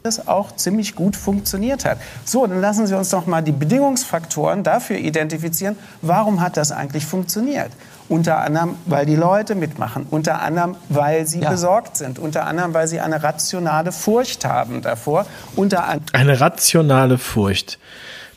das auch ziemlich gut funktioniert hat. So, dann lassen Sie uns doch mal die Bedingungsfaktoren dafür identifizieren, warum hat das eigentlich funktioniert. Unter anderem, weil die Leute mitmachen. Unter anderem, weil sie ja. besorgt sind. Unter anderem, weil sie eine rationale Furcht haben davor. Unter eine rationale Furcht.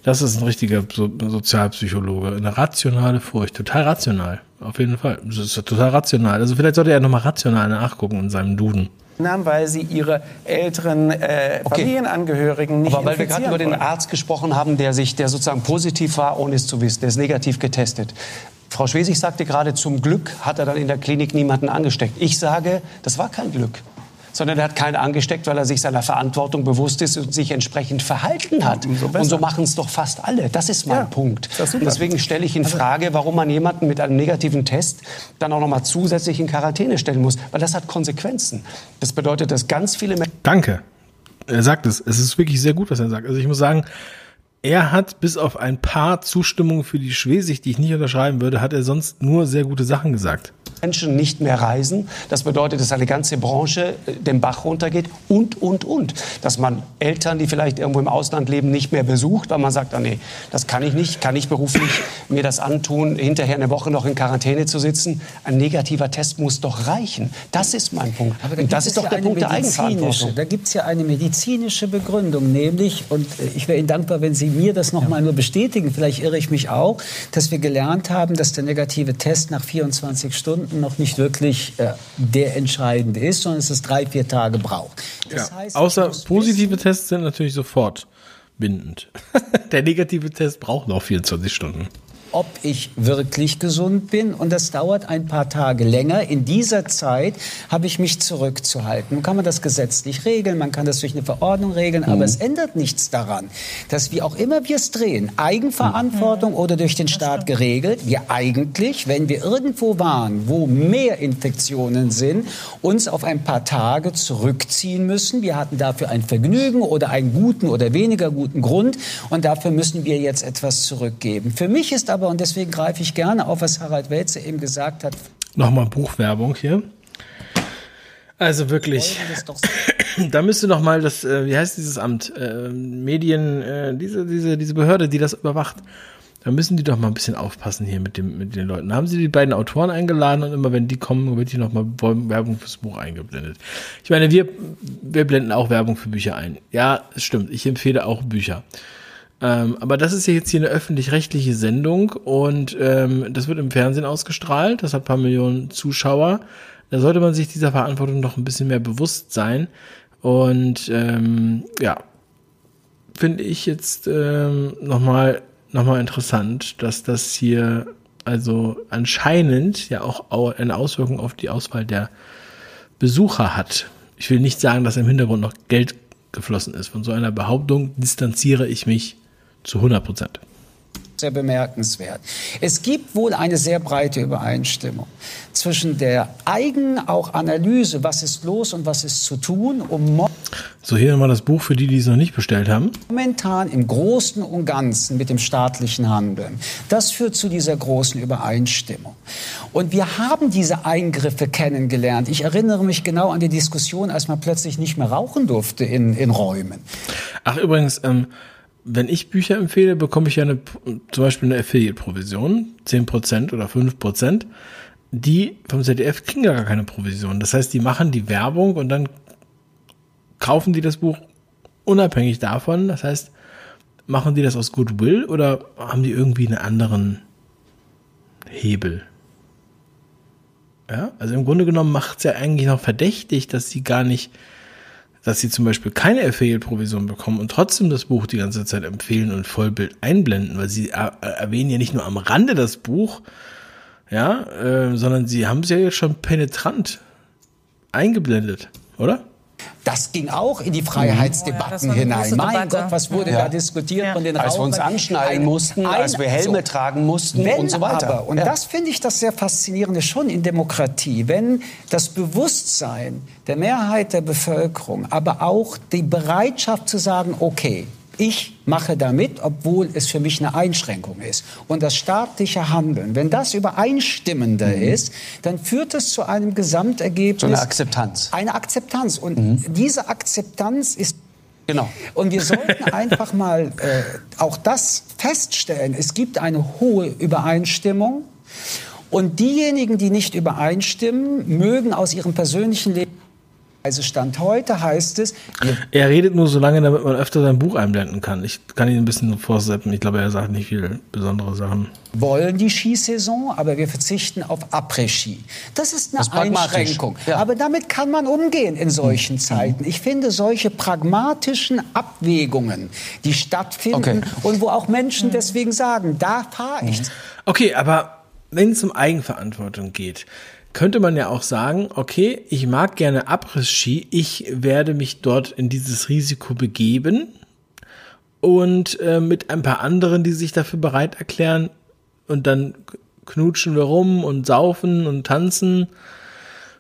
Das ist ein richtiger so Sozialpsychologe. Eine rationale Furcht. Total rational. Auf jeden Fall. Das ist total rational. Also vielleicht sollte er nochmal rational nachgucken in seinem Duden weil sie ihre älteren äh, okay. Familienangehörigen nicht Aber weil wir gerade über den Arzt gesprochen haben, der sich, der sozusagen positiv war, ohne es zu wissen, der ist negativ getestet. Frau Schwesig sagte gerade, zum Glück hat er dann in der Klinik niemanden angesteckt. Ich sage, das war kein Glück sondern er hat keinen angesteckt, weil er sich seiner Verantwortung bewusst ist und sich entsprechend verhalten hat. So und so machen es doch fast alle. Das ist mein ja, Punkt. Und deswegen stelle ich in also Frage, warum man jemanden mit einem negativen Test dann auch noch mal zusätzlich in Quarantäne stellen muss, weil das hat Konsequenzen. Das bedeutet, dass ganz viele Menschen Danke. Er sagt es. Es ist wirklich sehr gut, was er sagt. Also ich muss sagen, er hat bis auf ein paar Zustimmungen für die Schwesig, die ich nicht unterschreiben würde, hat er sonst nur sehr gute Sachen gesagt. Menschen nicht mehr reisen. Das bedeutet, dass eine ganze Branche äh, den Bach runtergeht und, und, und. Dass man Eltern, die vielleicht irgendwo im Ausland leben, nicht mehr besucht, weil man sagt, ah, nee, das kann ich nicht, kann ich beruflich mir das antun, hinterher eine Woche noch in Quarantäne zu sitzen. Ein negativer Test muss doch reichen. Das ist mein Punkt. Aber da und das ist doch ja der Punkt der Eigenverantwortung. Da gibt es ja eine medizinische Begründung, nämlich, und äh, ich wäre Ihnen dankbar, wenn Sie mir das noch mal nur bestätigen, vielleicht irre ich mich auch, dass wir gelernt haben, dass der negative Test nach 24 Stunden noch nicht wirklich äh, der entscheidende ist, sondern es ist drei, vier Tage braucht. Das ja. heißt, Außer positive Tests sind natürlich sofort bindend. der negative Test braucht noch 24 Stunden ob ich wirklich gesund bin. Und das dauert ein paar Tage länger. In dieser Zeit habe ich mich zurückzuhalten. Nun kann man das gesetzlich regeln, man kann das durch eine Verordnung regeln, mhm. aber es ändert nichts daran, dass wie auch immer wir es drehen, Eigenverantwortung mhm. oder durch den Staat geregelt, wir eigentlich, wenn wir irgendwo waren, wo mehr Infektionen sind, uns auf ein paar Tage zurückziehen müssen. Wir hatten dafür ein Vergnügen oder einen guten oder weniger guten Grund und dafür müssen wir jetzt etwas zurückgeben. Für mich ist aber, und deswegen greife ich gerne auf, was Harald Welze eben gesagt hat. Nochmal Buchwerbung hier. Also wirklich, da müsste noch mal das, äh, wie heißt dieses Amt, äh, Medien, äh, diese, diese, diese Behörde, die das überwacht, da müssen die doch mal ein bisschen aufpassen hier mit, dem, mit den Leuten. Da haben sie die beiden Autoren eingeladen und immer wenn die kommen, wird hier noch mal Werbung fürs Buch eingeblendet. Ich meine, wir, wir blenden auch Werbung für Bücher ein. Ja, es stimmt, ich empfehle auch Bücher. Ähm, aber das ist ja jetzt hier eine öffentlich-rechtliche Sendung und ähm, das wird im Fernsehen ausgestrahlt. Das hat ein paar Millionen Zuschauer. Da sollte man sich dieser Verantwortung doch ein bisschen mehr bewusst sein. Und ähm, ja, finde ich jetzt ähm, nochmal noch mal interessant, dass das hier also anscheinend ja auch eine Auswirkung auf die Auswahl der Besucher hat. Ich will nicht sagen, dass im Hintergrund noch Geld geflossen ist. Von so einer Behauptung distanziere ich mich zu 100 Prozent. Sehr bemerkenswert. Es gibt wohl eine sehr breite Übereinstimmung zwischen der eigenen auch Analyse, was ist los und was ist zu tun, um so hier nochmal das Buch für die, die es noch nicht bestellt haben. Momentan im Großen und Ganzen mit dem staatlichen Handeln. Das führt zu dieser großen Übereinstimmung. Und wir haben diese Eingriffe kennengelernt. Ich erinnere mich genau an die Diskussion, als man plötzlich nicht mehr rauchen durfte in, in Räumen. Ach übrigens, ähm, wenn ich Bücher empfehle, bekomme ich ja eine, zum Beispiel eine Affiliate-Provision, 10% oder 5%. Die vom ZDF kriegen gar keine Provision. Das heißt, die machen die Werbung und dann kaufen die das Buch unabhängig davon. Das heißt, machen die das aus Goodwill oder haben die irgendwie einen anderen Hebel? Ja, also im Grunde genommen macht es ja eigentlich noch verdächtig, dass sie gar nicht dass sie zum Beispiel keine Affiliate-Provision bekommen und trotzdem das Buch die ganze Zeit empfehlen und Vollbild einblenden, weil sie erwähnen ja nicht nur am Rande das Buch, ja, äh, sondern sie haben es ja jetzt schon penetrant eingeblendet, oder? Das ging auch in die Freiheitsdebatten ja, hinein. Mein Gott, was wurde ja. da diskutiert ja. von den Als wir uns anschneiden mussten, ein, als wir Helme so, tragen mussten und so weiter. Aber, und das finde ich das sehr Faszinierende schon in Demokratie, wenn das Bewusstsein der Mehrheit der Bevölkerung, aber auch die Bereitschaft zu sagen, okay, ich mache damit, obwohl es für mich eine Einschränkung ist. Und das staatliche Handeln, wenn das übereinstimmender mhm. ist, dann führt es zu einem Gesamtergebnis. Zu einer Akzeptanz. Eine Akzeptanz. Und mhm. diese Akzeptanz ist Genau. Und wir sollten einfach mal äh, auch das feststellen. Es gibt eine hohe Übereinstimmung. Und diejenigen, die nicht übereinstimmen, mögen aus ihrem persönlichen Leben Also Stand heute heißt es. Er redet nur so lange, damit man öfter sein Buch einblenden kann. Ich kann ihn ein bisschen vorsetzen. Ich glaube, er sagt nicht viele besondere Sachen. Wollen die Skisaison, aber wir verzichten auf Après-Ski. Das ist eine das Einschränkung. Ja. Aber damit kann man umgehen in solchen mhm. Zeiten. Ich finde solche pragmatischen Abwägungen, die stattfinden okay. und wo auch Menschen deswegen sagen, da fahre ich. Okay, aber wenn es um Eigenverantwortung geht, könnte man ja auch sagen, okay, ich mag gerne Abriss-Ski, ich werde mich dort in dieses Risiko begeben und äh, mit ein paar anderen, die sich dafür bereit erklären und dann knutschen wir rum und saufen und tanzen,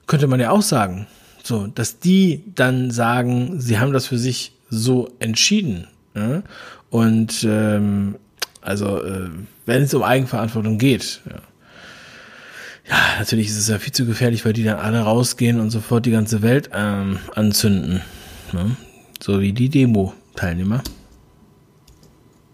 könnte man ja auch sagen. So, dass die dann sagen, sie haben das für sich so entschieden. Ja? Und ähm, also, äh, wenn es um Eigenverantwortung geht, ja ja, natürlich ist es ja viel zu gefährlich, weil die dann alle rausgehen und sofort die ganze Welt ähm, anzünden. Ne? So wie die Demo-Teilnehmer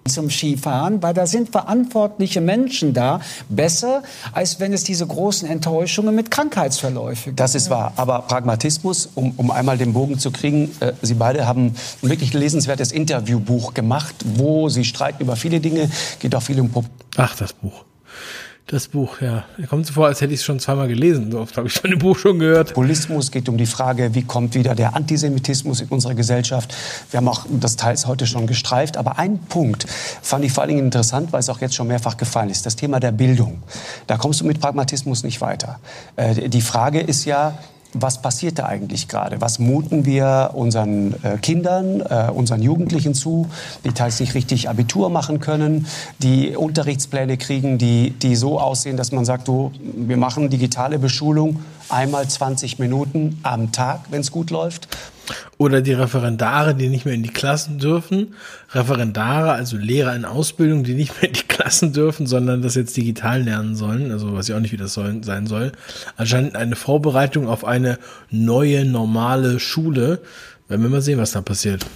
zum Skifahren, weil da sind verantwortliche Menschen da, besser, als wenn es diese großen Enttäuschungen mit Krankheitsverläufen gibt. Das ist wahr. Aber Pragmatismus, um, um einmal den Bogen zu kriegen, äh, Sie beide haben ein wirklich lesenswertes Interviewbuch gemacht, wo Sie streiten über viele Dinge, geht auch viel um... Pop Ach, das Buch. Das Buch, ja. Mir kommt so vor, als hätte ich es schon zweimal gelesen. So oft habe ich von dem Buch schon gehört. Populismus geht um die Frage, wie kommt wieder der Antisemitismus in unsere Gesellschaft. Wir haben auch das teils heute schon gestreift. Aber ein Punkt fand ich vor allen Dingen interessant, weil es auch jetzt schon mehrfach gefallen ist. Das Thema der Bildung. Da kommst du mit Pragmatismus nicht weiter. Äh, die Frage ist ja, was passiert da eigentlich gerade? Was muten wir unseren äh, Kindern, äh, unseren Jugendlichen zu, die teils nicht richtig Abitur machen können, die Unterrichtspläne kriegen, die, die so aussehen, dass man sagt, du, wir machen digitale Beschulung einmal 20 Minuten am Tag, wenn es gut läuft. Oder die Referendare, die nicht mehr in die Klassen dürfen. Referendare, also Lehrer in Ausbildung, die nicht mehr in die Klassen dürfen, sondern das jetzt digital lernen sollen. Also weiß ich auch nicht, wie das soll, sein soll. Anscheinend eine Vorbereitung auf eine neue, normale Schule. Werden wir mal sehen, was da passiert.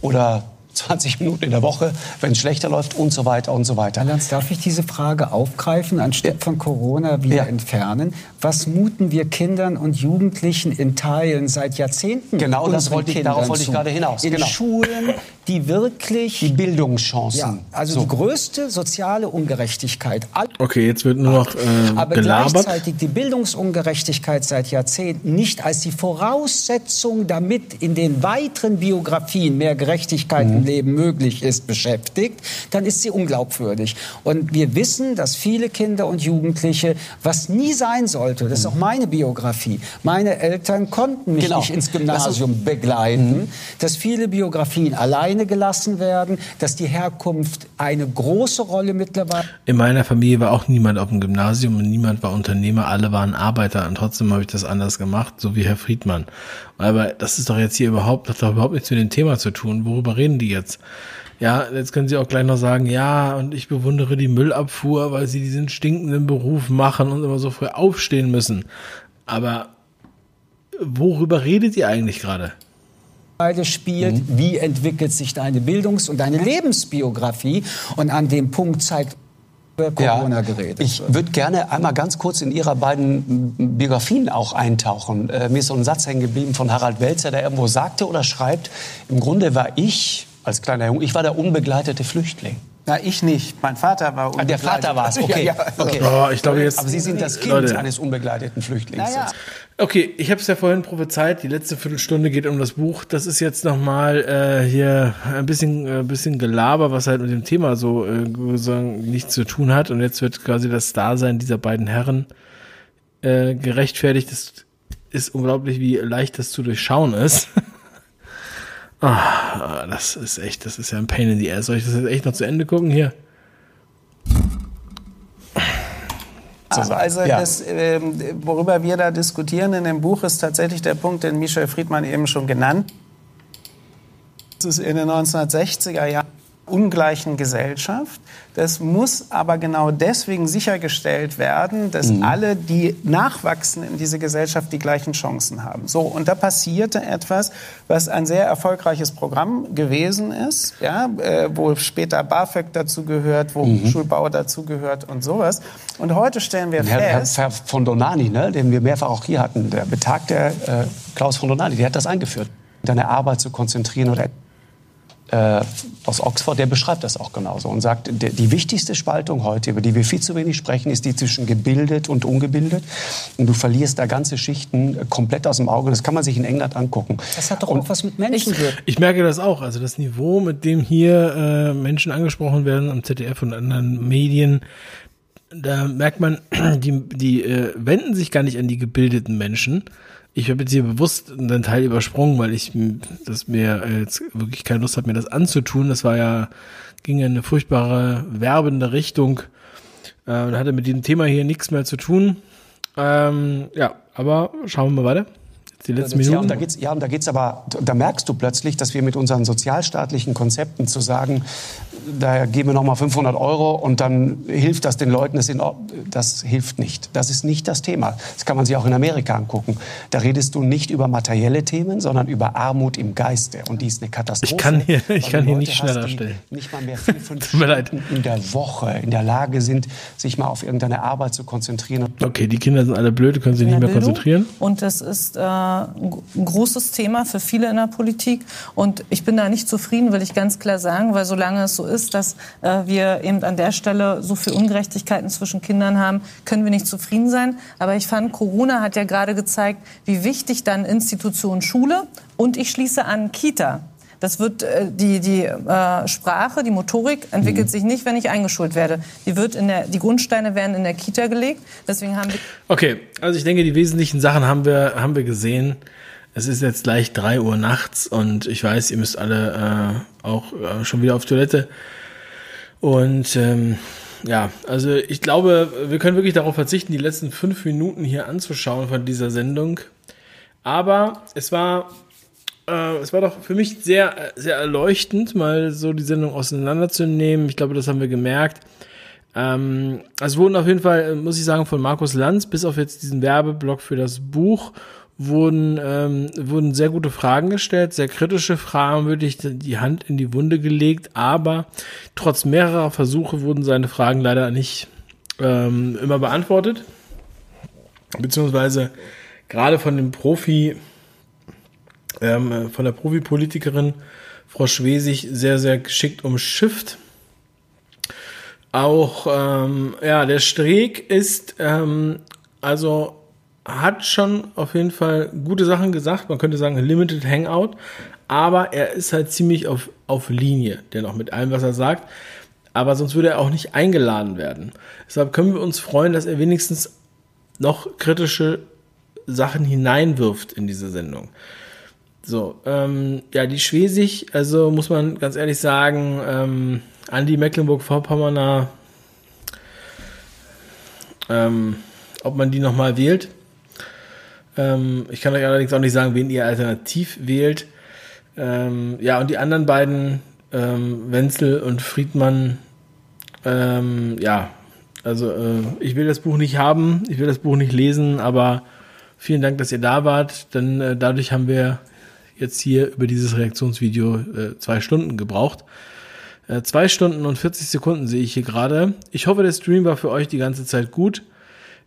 Oder 20 Minuten in der Woche, wenn es schlechter läuft und so weiter und so weiter. Lanz, darf ich diese Frage aufgreifen, Stück ja. von Corona wieder ja. entfernen? Was muten wir Kindern und Jugendlichen in Teilen seit Jahrzehnten? Genau, das wollte ich, darauf wollte ich gerade hinaus. In genau. Schulen, die wirklich... Die Bildungschancen. Ja, also so. die größte soziale Ungerechtigkeit. Okay, jetzt wird nur noch äh, Aber gelabert. gleichzeitig die Bildungsungerechtigkeit seit Jahrzehnten nicht als die Voraussetzung, damit in den weiteren Biografien mehr Gerechtigkeit mhm. Im Leben möglich ist, beschäftigt, dann ist sie unglaubwürdig. Und wir wissen, dass viele Kinder und Jugendliche, was nie sein sollte, das ist auch meine Biografie, meine Eltern konnten mich genau. nicht ins Gymnasium begleiten, mhm. dass viele Biografien allein alleine gelassen werden, dass die Herkunft eine große Rolle mittlerweile. In meiner Familie war auch niemand auf dem Gymnasium und niemand war Unternehmer, alle waren Arbeiter und trotzdem habe ich das anders gemacht, so wie Herr Friedmann. Aber das ist doch jetzt hier überhaupt, das hat doch überhaupt nichts mit dem Thema zu tun. Worüber reden die jetzt? Ja, jetzt können Sie auch gleich noch sagen, ja, und ich bewundere die Müllabfuhr, weil sie diesen stinkenden Beruf machen und immer so früh aufstehen müssen. Aber worüber redet ihr eigentlich gerade? spielt, mhm. wie entwickelt sich deine Bildungs- und deine Lebensbiografie. Und an dem Punkt zeigt Corona ja, geredet. Ich würde gerne einmal ganz kurz in Ihrer beiden Biografien auch eintauchen. Äh, mir ist so ein Satz hängen geblieben von Harald Welzer, der irgendwo sagte oder schreibt, im Grunde war ich als kleiner Junge, ich war der unbegleitete Flüchtling. Na, ich nicht. Mein Vater war unbegleitet. Der Vater war es, okay. Ja, ja. okay. Oh, ich glaube jetzt, Aber Sie sind das Kind Leute. eines unbegleiteten Flüchtlings. Naja. Okay, ich habe es ja vorhin prophezeit. Die letzte Viertelstunde geht um das Buch. Das ist jetzt nochmal äh, hier ein bisschen, äh, bisschen Gelaber, was halt mit dem Thema so äh, nichts zu tun hat. Und jetzt wird quasi das Dasein dieser beiden Herren äh, gerechtfertigt. Das ist unglaublich, wie leicht das zu durchschauen ist. Ah, das ist echt, das ist ja ein Pain in the Ass. Soll ich das jetzt echt noch zu Ende gucken hier? Also ja. das, äh, worüber wir da diskutieren in dem Buch, ist tatsächlich der Punkt, den Michel Friedmann eben schon genannt. Das ist in den 1960er Jahren ungleichen Gesellschaft. Das muss aber genau deswegen sichergestellt werden, dass mhm. alle, die nachwachsen in diese Gesellschaft, die gleichen Chancen haben. So, und da passierte etwas, was ein sehr erfolgreiches Programm gewesen ist, ja, äh, wo später BAföG dazu gehört, wo mhm. Schulbau dazu gehört und sowas. Und heute stellen wir Herr, fest... Herr von Donani, ne, den wir mehrfach auch hier hatten, der betagte äh, Klaus von Donani, der hat das eingeführt. Deine Arbeit zu konzentrieren oder äh, aus Oxford, der beschreibt das auch genauso und sagt, der, die wichtigste Spaltung heute, über die wir viel zu wenig sprechen, ist die zwischen gebildet und ungebildet. Und du verlierst da ganze Schichten äh, komplett aus dem Auge. Das kann man sich in England angucken. Das hat doch und auch was mit Menschen ich, ich merke das auch. Also das Niveau, mit dem hier äh, Menschen angesprochen werden am ZDF und anderen Medien, da merkt man, die, die äh, wenden sich gar nicht an die gebildeten Menschen, ich habe jetzt hier bewusst einen Teil übersprungen, weil ich das mir jetzt wirklich keine Lust habe, mir das anzutun. Das war ja, ging ja in eine furchtbare werbende Richtung. Äh, und hatte mit diesem Thema hier nichts mehr zu tun. Ähm, ja, aber schauen wir mal weiter die letzten Minuten. Ja, und da geht's, ja, und da geht's aber, da merkst du plötzlich, dass wir mit unseren sozialstaatlichen Konzepten zu sagen, da geben wir noch mal 500 Euro und dann hilft das den Leuten, das, in, das hilft nicht. Das ist nicht das Thema. Das kann man sich auch in Amerika angucken. Da redest du nicht über materielle Themen, sondern über Armut im Geiste. Und die ist eine Katastrophe. Ich kann hier, ich kann hier nicht schneller stellen. Nicht mal mehr vier, fünf Stunden in der Woche in der Lage sind, sich mal auf irgendeine Arbeit zu konzentrieren. Okay, die Kinder sind alle blöd, können sich nicht mehr Bildung. konzentrieren. Und das ist äh, ein großes Thema für viele in der Politik. Und ich bin da nicht zufrieden, will ich ganz klar sagen, weil solange es so ist, dass äh, wir eben an der Stelle so viel Ungerechtigkeiten zwischen Kindern haben, können wir nicht zufrieden sein. Aber ich fand, Corona hat ja gerade gezeigt, wie wichtig dann Institution Schule und ich schließe an Kita das wird äh, die, die äh, Sprache, die Motorik entwickelt mhm. sich nicht, wenn ich eingeschult werde. Die wird in der, die Grundsteine werden in der Kita gelegt. Deswegen haben wir okay, also ich denke, die wesentlichen Sachen haben wir haben wir gesehen. Es ist jetzt gleich drei Uhr nachts und ich weiß, ihr müsst alle äh, auch äh, schon wieder auf Toilette. Und ähm, ja, also ich glaube, wir können wirklich darauf verzichten, die letzten fünf Minuten hier anzuschauen von dieser Sendung. Aber es war, äh, es war doch für mich sehr, sehr erleuchtend, mal so die Sendung auseinanderzunehmen. Ich glaube, das haben wir gemerkt. Ähm, es wurden auf jeden Fall, muss ich sagen, von Markus Lanz bis auf jetzt diesen Werbeblock für das Buch wurden, ähm, wurden sehr gute Fragen gestellt, sehr kritische Fragen, wirklich die Hand in die Wunde gelegt, aber trotz mehrerer Versuche wurden seine Fragen leider nicht ähm, immer beantwortet. Beziehungsweise gerade von dem Profi, ähm, von der Profi-Politikerin Frau Schwesig sehr, sehr geschickt umschifft. Auch ähm, ja, der Streeck ist ähm, also hat schon auf jeden Fall gute Sachen gesagt. Man könnte sagen, Limited Hangout. Aber er ist halt ziemlich auf, auf Linie, dennoch mit allem, was er sagt. Aber sonst würde er auch nicht eingeladen werden. Deshalb können wir uns freuen, dass er wenigstens noch kritische Sachen hineinwirft in diese Sendung. So, ähm, ja, die Schwesig, also muss man ganz ehrlich sagen, ähm, Andi Mecklenburg-Vorpommerner, ähm, ob man die nochmal wählt, ähm, ich kann euch allerdings auch nicht sagen, wen ihr alternativ wählt. Ähm, ja, und die anderen beiden, ähm, Wenzel und Friedmann, ähm, ja, also äh, ich will das Buch nicht haben, ich will das Buch nicht lesen, aber vielen Dank, dass ihr da wart, denn äh, dadurch haben wir jetzt hier über dieses Reaktionsvideo äh, zwei Stunden gebraucht. Äh, zwei Stunden und 40 Sekunden sehe ich hier gerade. Ich hoffe, der Stream war für euch die ganze Zeit gut.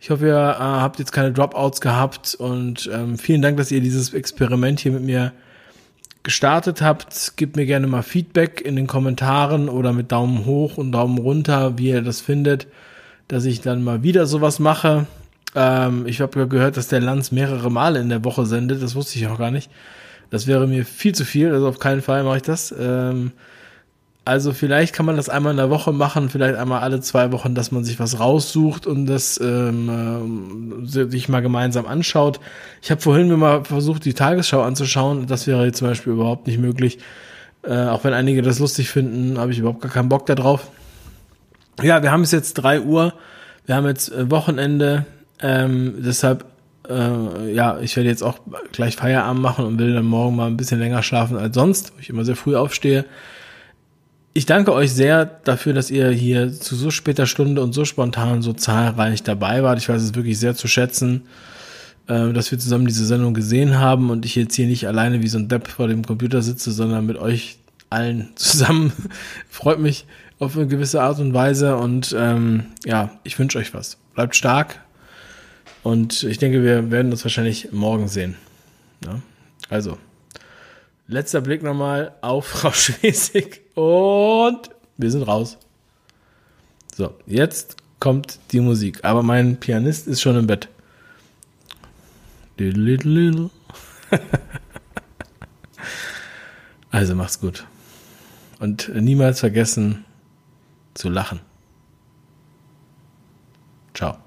Ich hoffe, ihr äh, habt jetzt keine Dropouts gehabt und ähm, vielen Dank, dass ihr dieses Experiment hier mit mir gestartet habt. Gebt mir gerne mal Feedback in den Kommentaren oder mit Daumen hoch und Daumen runter, wie ihr das findet, dass ich dann mal wieder sowas mache. Ähm, ich habe gehört, dass der Lanz mehrere Male in der Woche sendet. Das wusste ich auch gar nicht. Das wäre mir viel zu viel. Also auf keinen Fall mache ich das. Ähm, also vielleicht kann man das einmal in der Woche machen, vielleicht einmal alle zwei Wochen, dass man sich was raussucht und das ähm, äh, sich mal gemeinsam anschaut. Ich habe vorhin mir mal versucht, die Tagesschau anzuschauen. Das wäre jetzt zum Beispiel überhaupt nicht möglich. Äh, auch wenn einige das lustig finden, habe ich überhaupt gar keinen Bock darauf. Ja, wir haben es jetzt drei Uhr. Wir haben jetzt äh, Wochenende. Ähm, deshalb, äh, ja, ich werde jetzt auch gleich Feierabend machen und will dann morgen mal ein bisschen länger schlafen als sonst, wo ich immer sehr früh aufstehe. Ich danke euch sehr dafür, dass ihr hier zu so später Stunde und so spontan so zahlreich dabei wart. Ich weiß es wirklich sehr zu schätzen, äh, dass wir zusammen diese Sendung gesehen haben und ich jetzt hier nicht alleine wie so ein Depp vor dem Computer sitze, sondern mit euch allen zusammen. Freut mich auf eine gewisse Art und Weise und ähm, ja, ich wünsche euch was. Bleibt stark und ich denke, wir werden uns wahrscheinlich morgen sehen. Ja? Also, Letzter Blick nochmal auf Frau Schwesig und wir sind raus. So, jetzt kommt die Musik. Aber mein Pianist ist schon im Bett. Also macht's gut. Und niemals vergessen zu lachen. Ciao.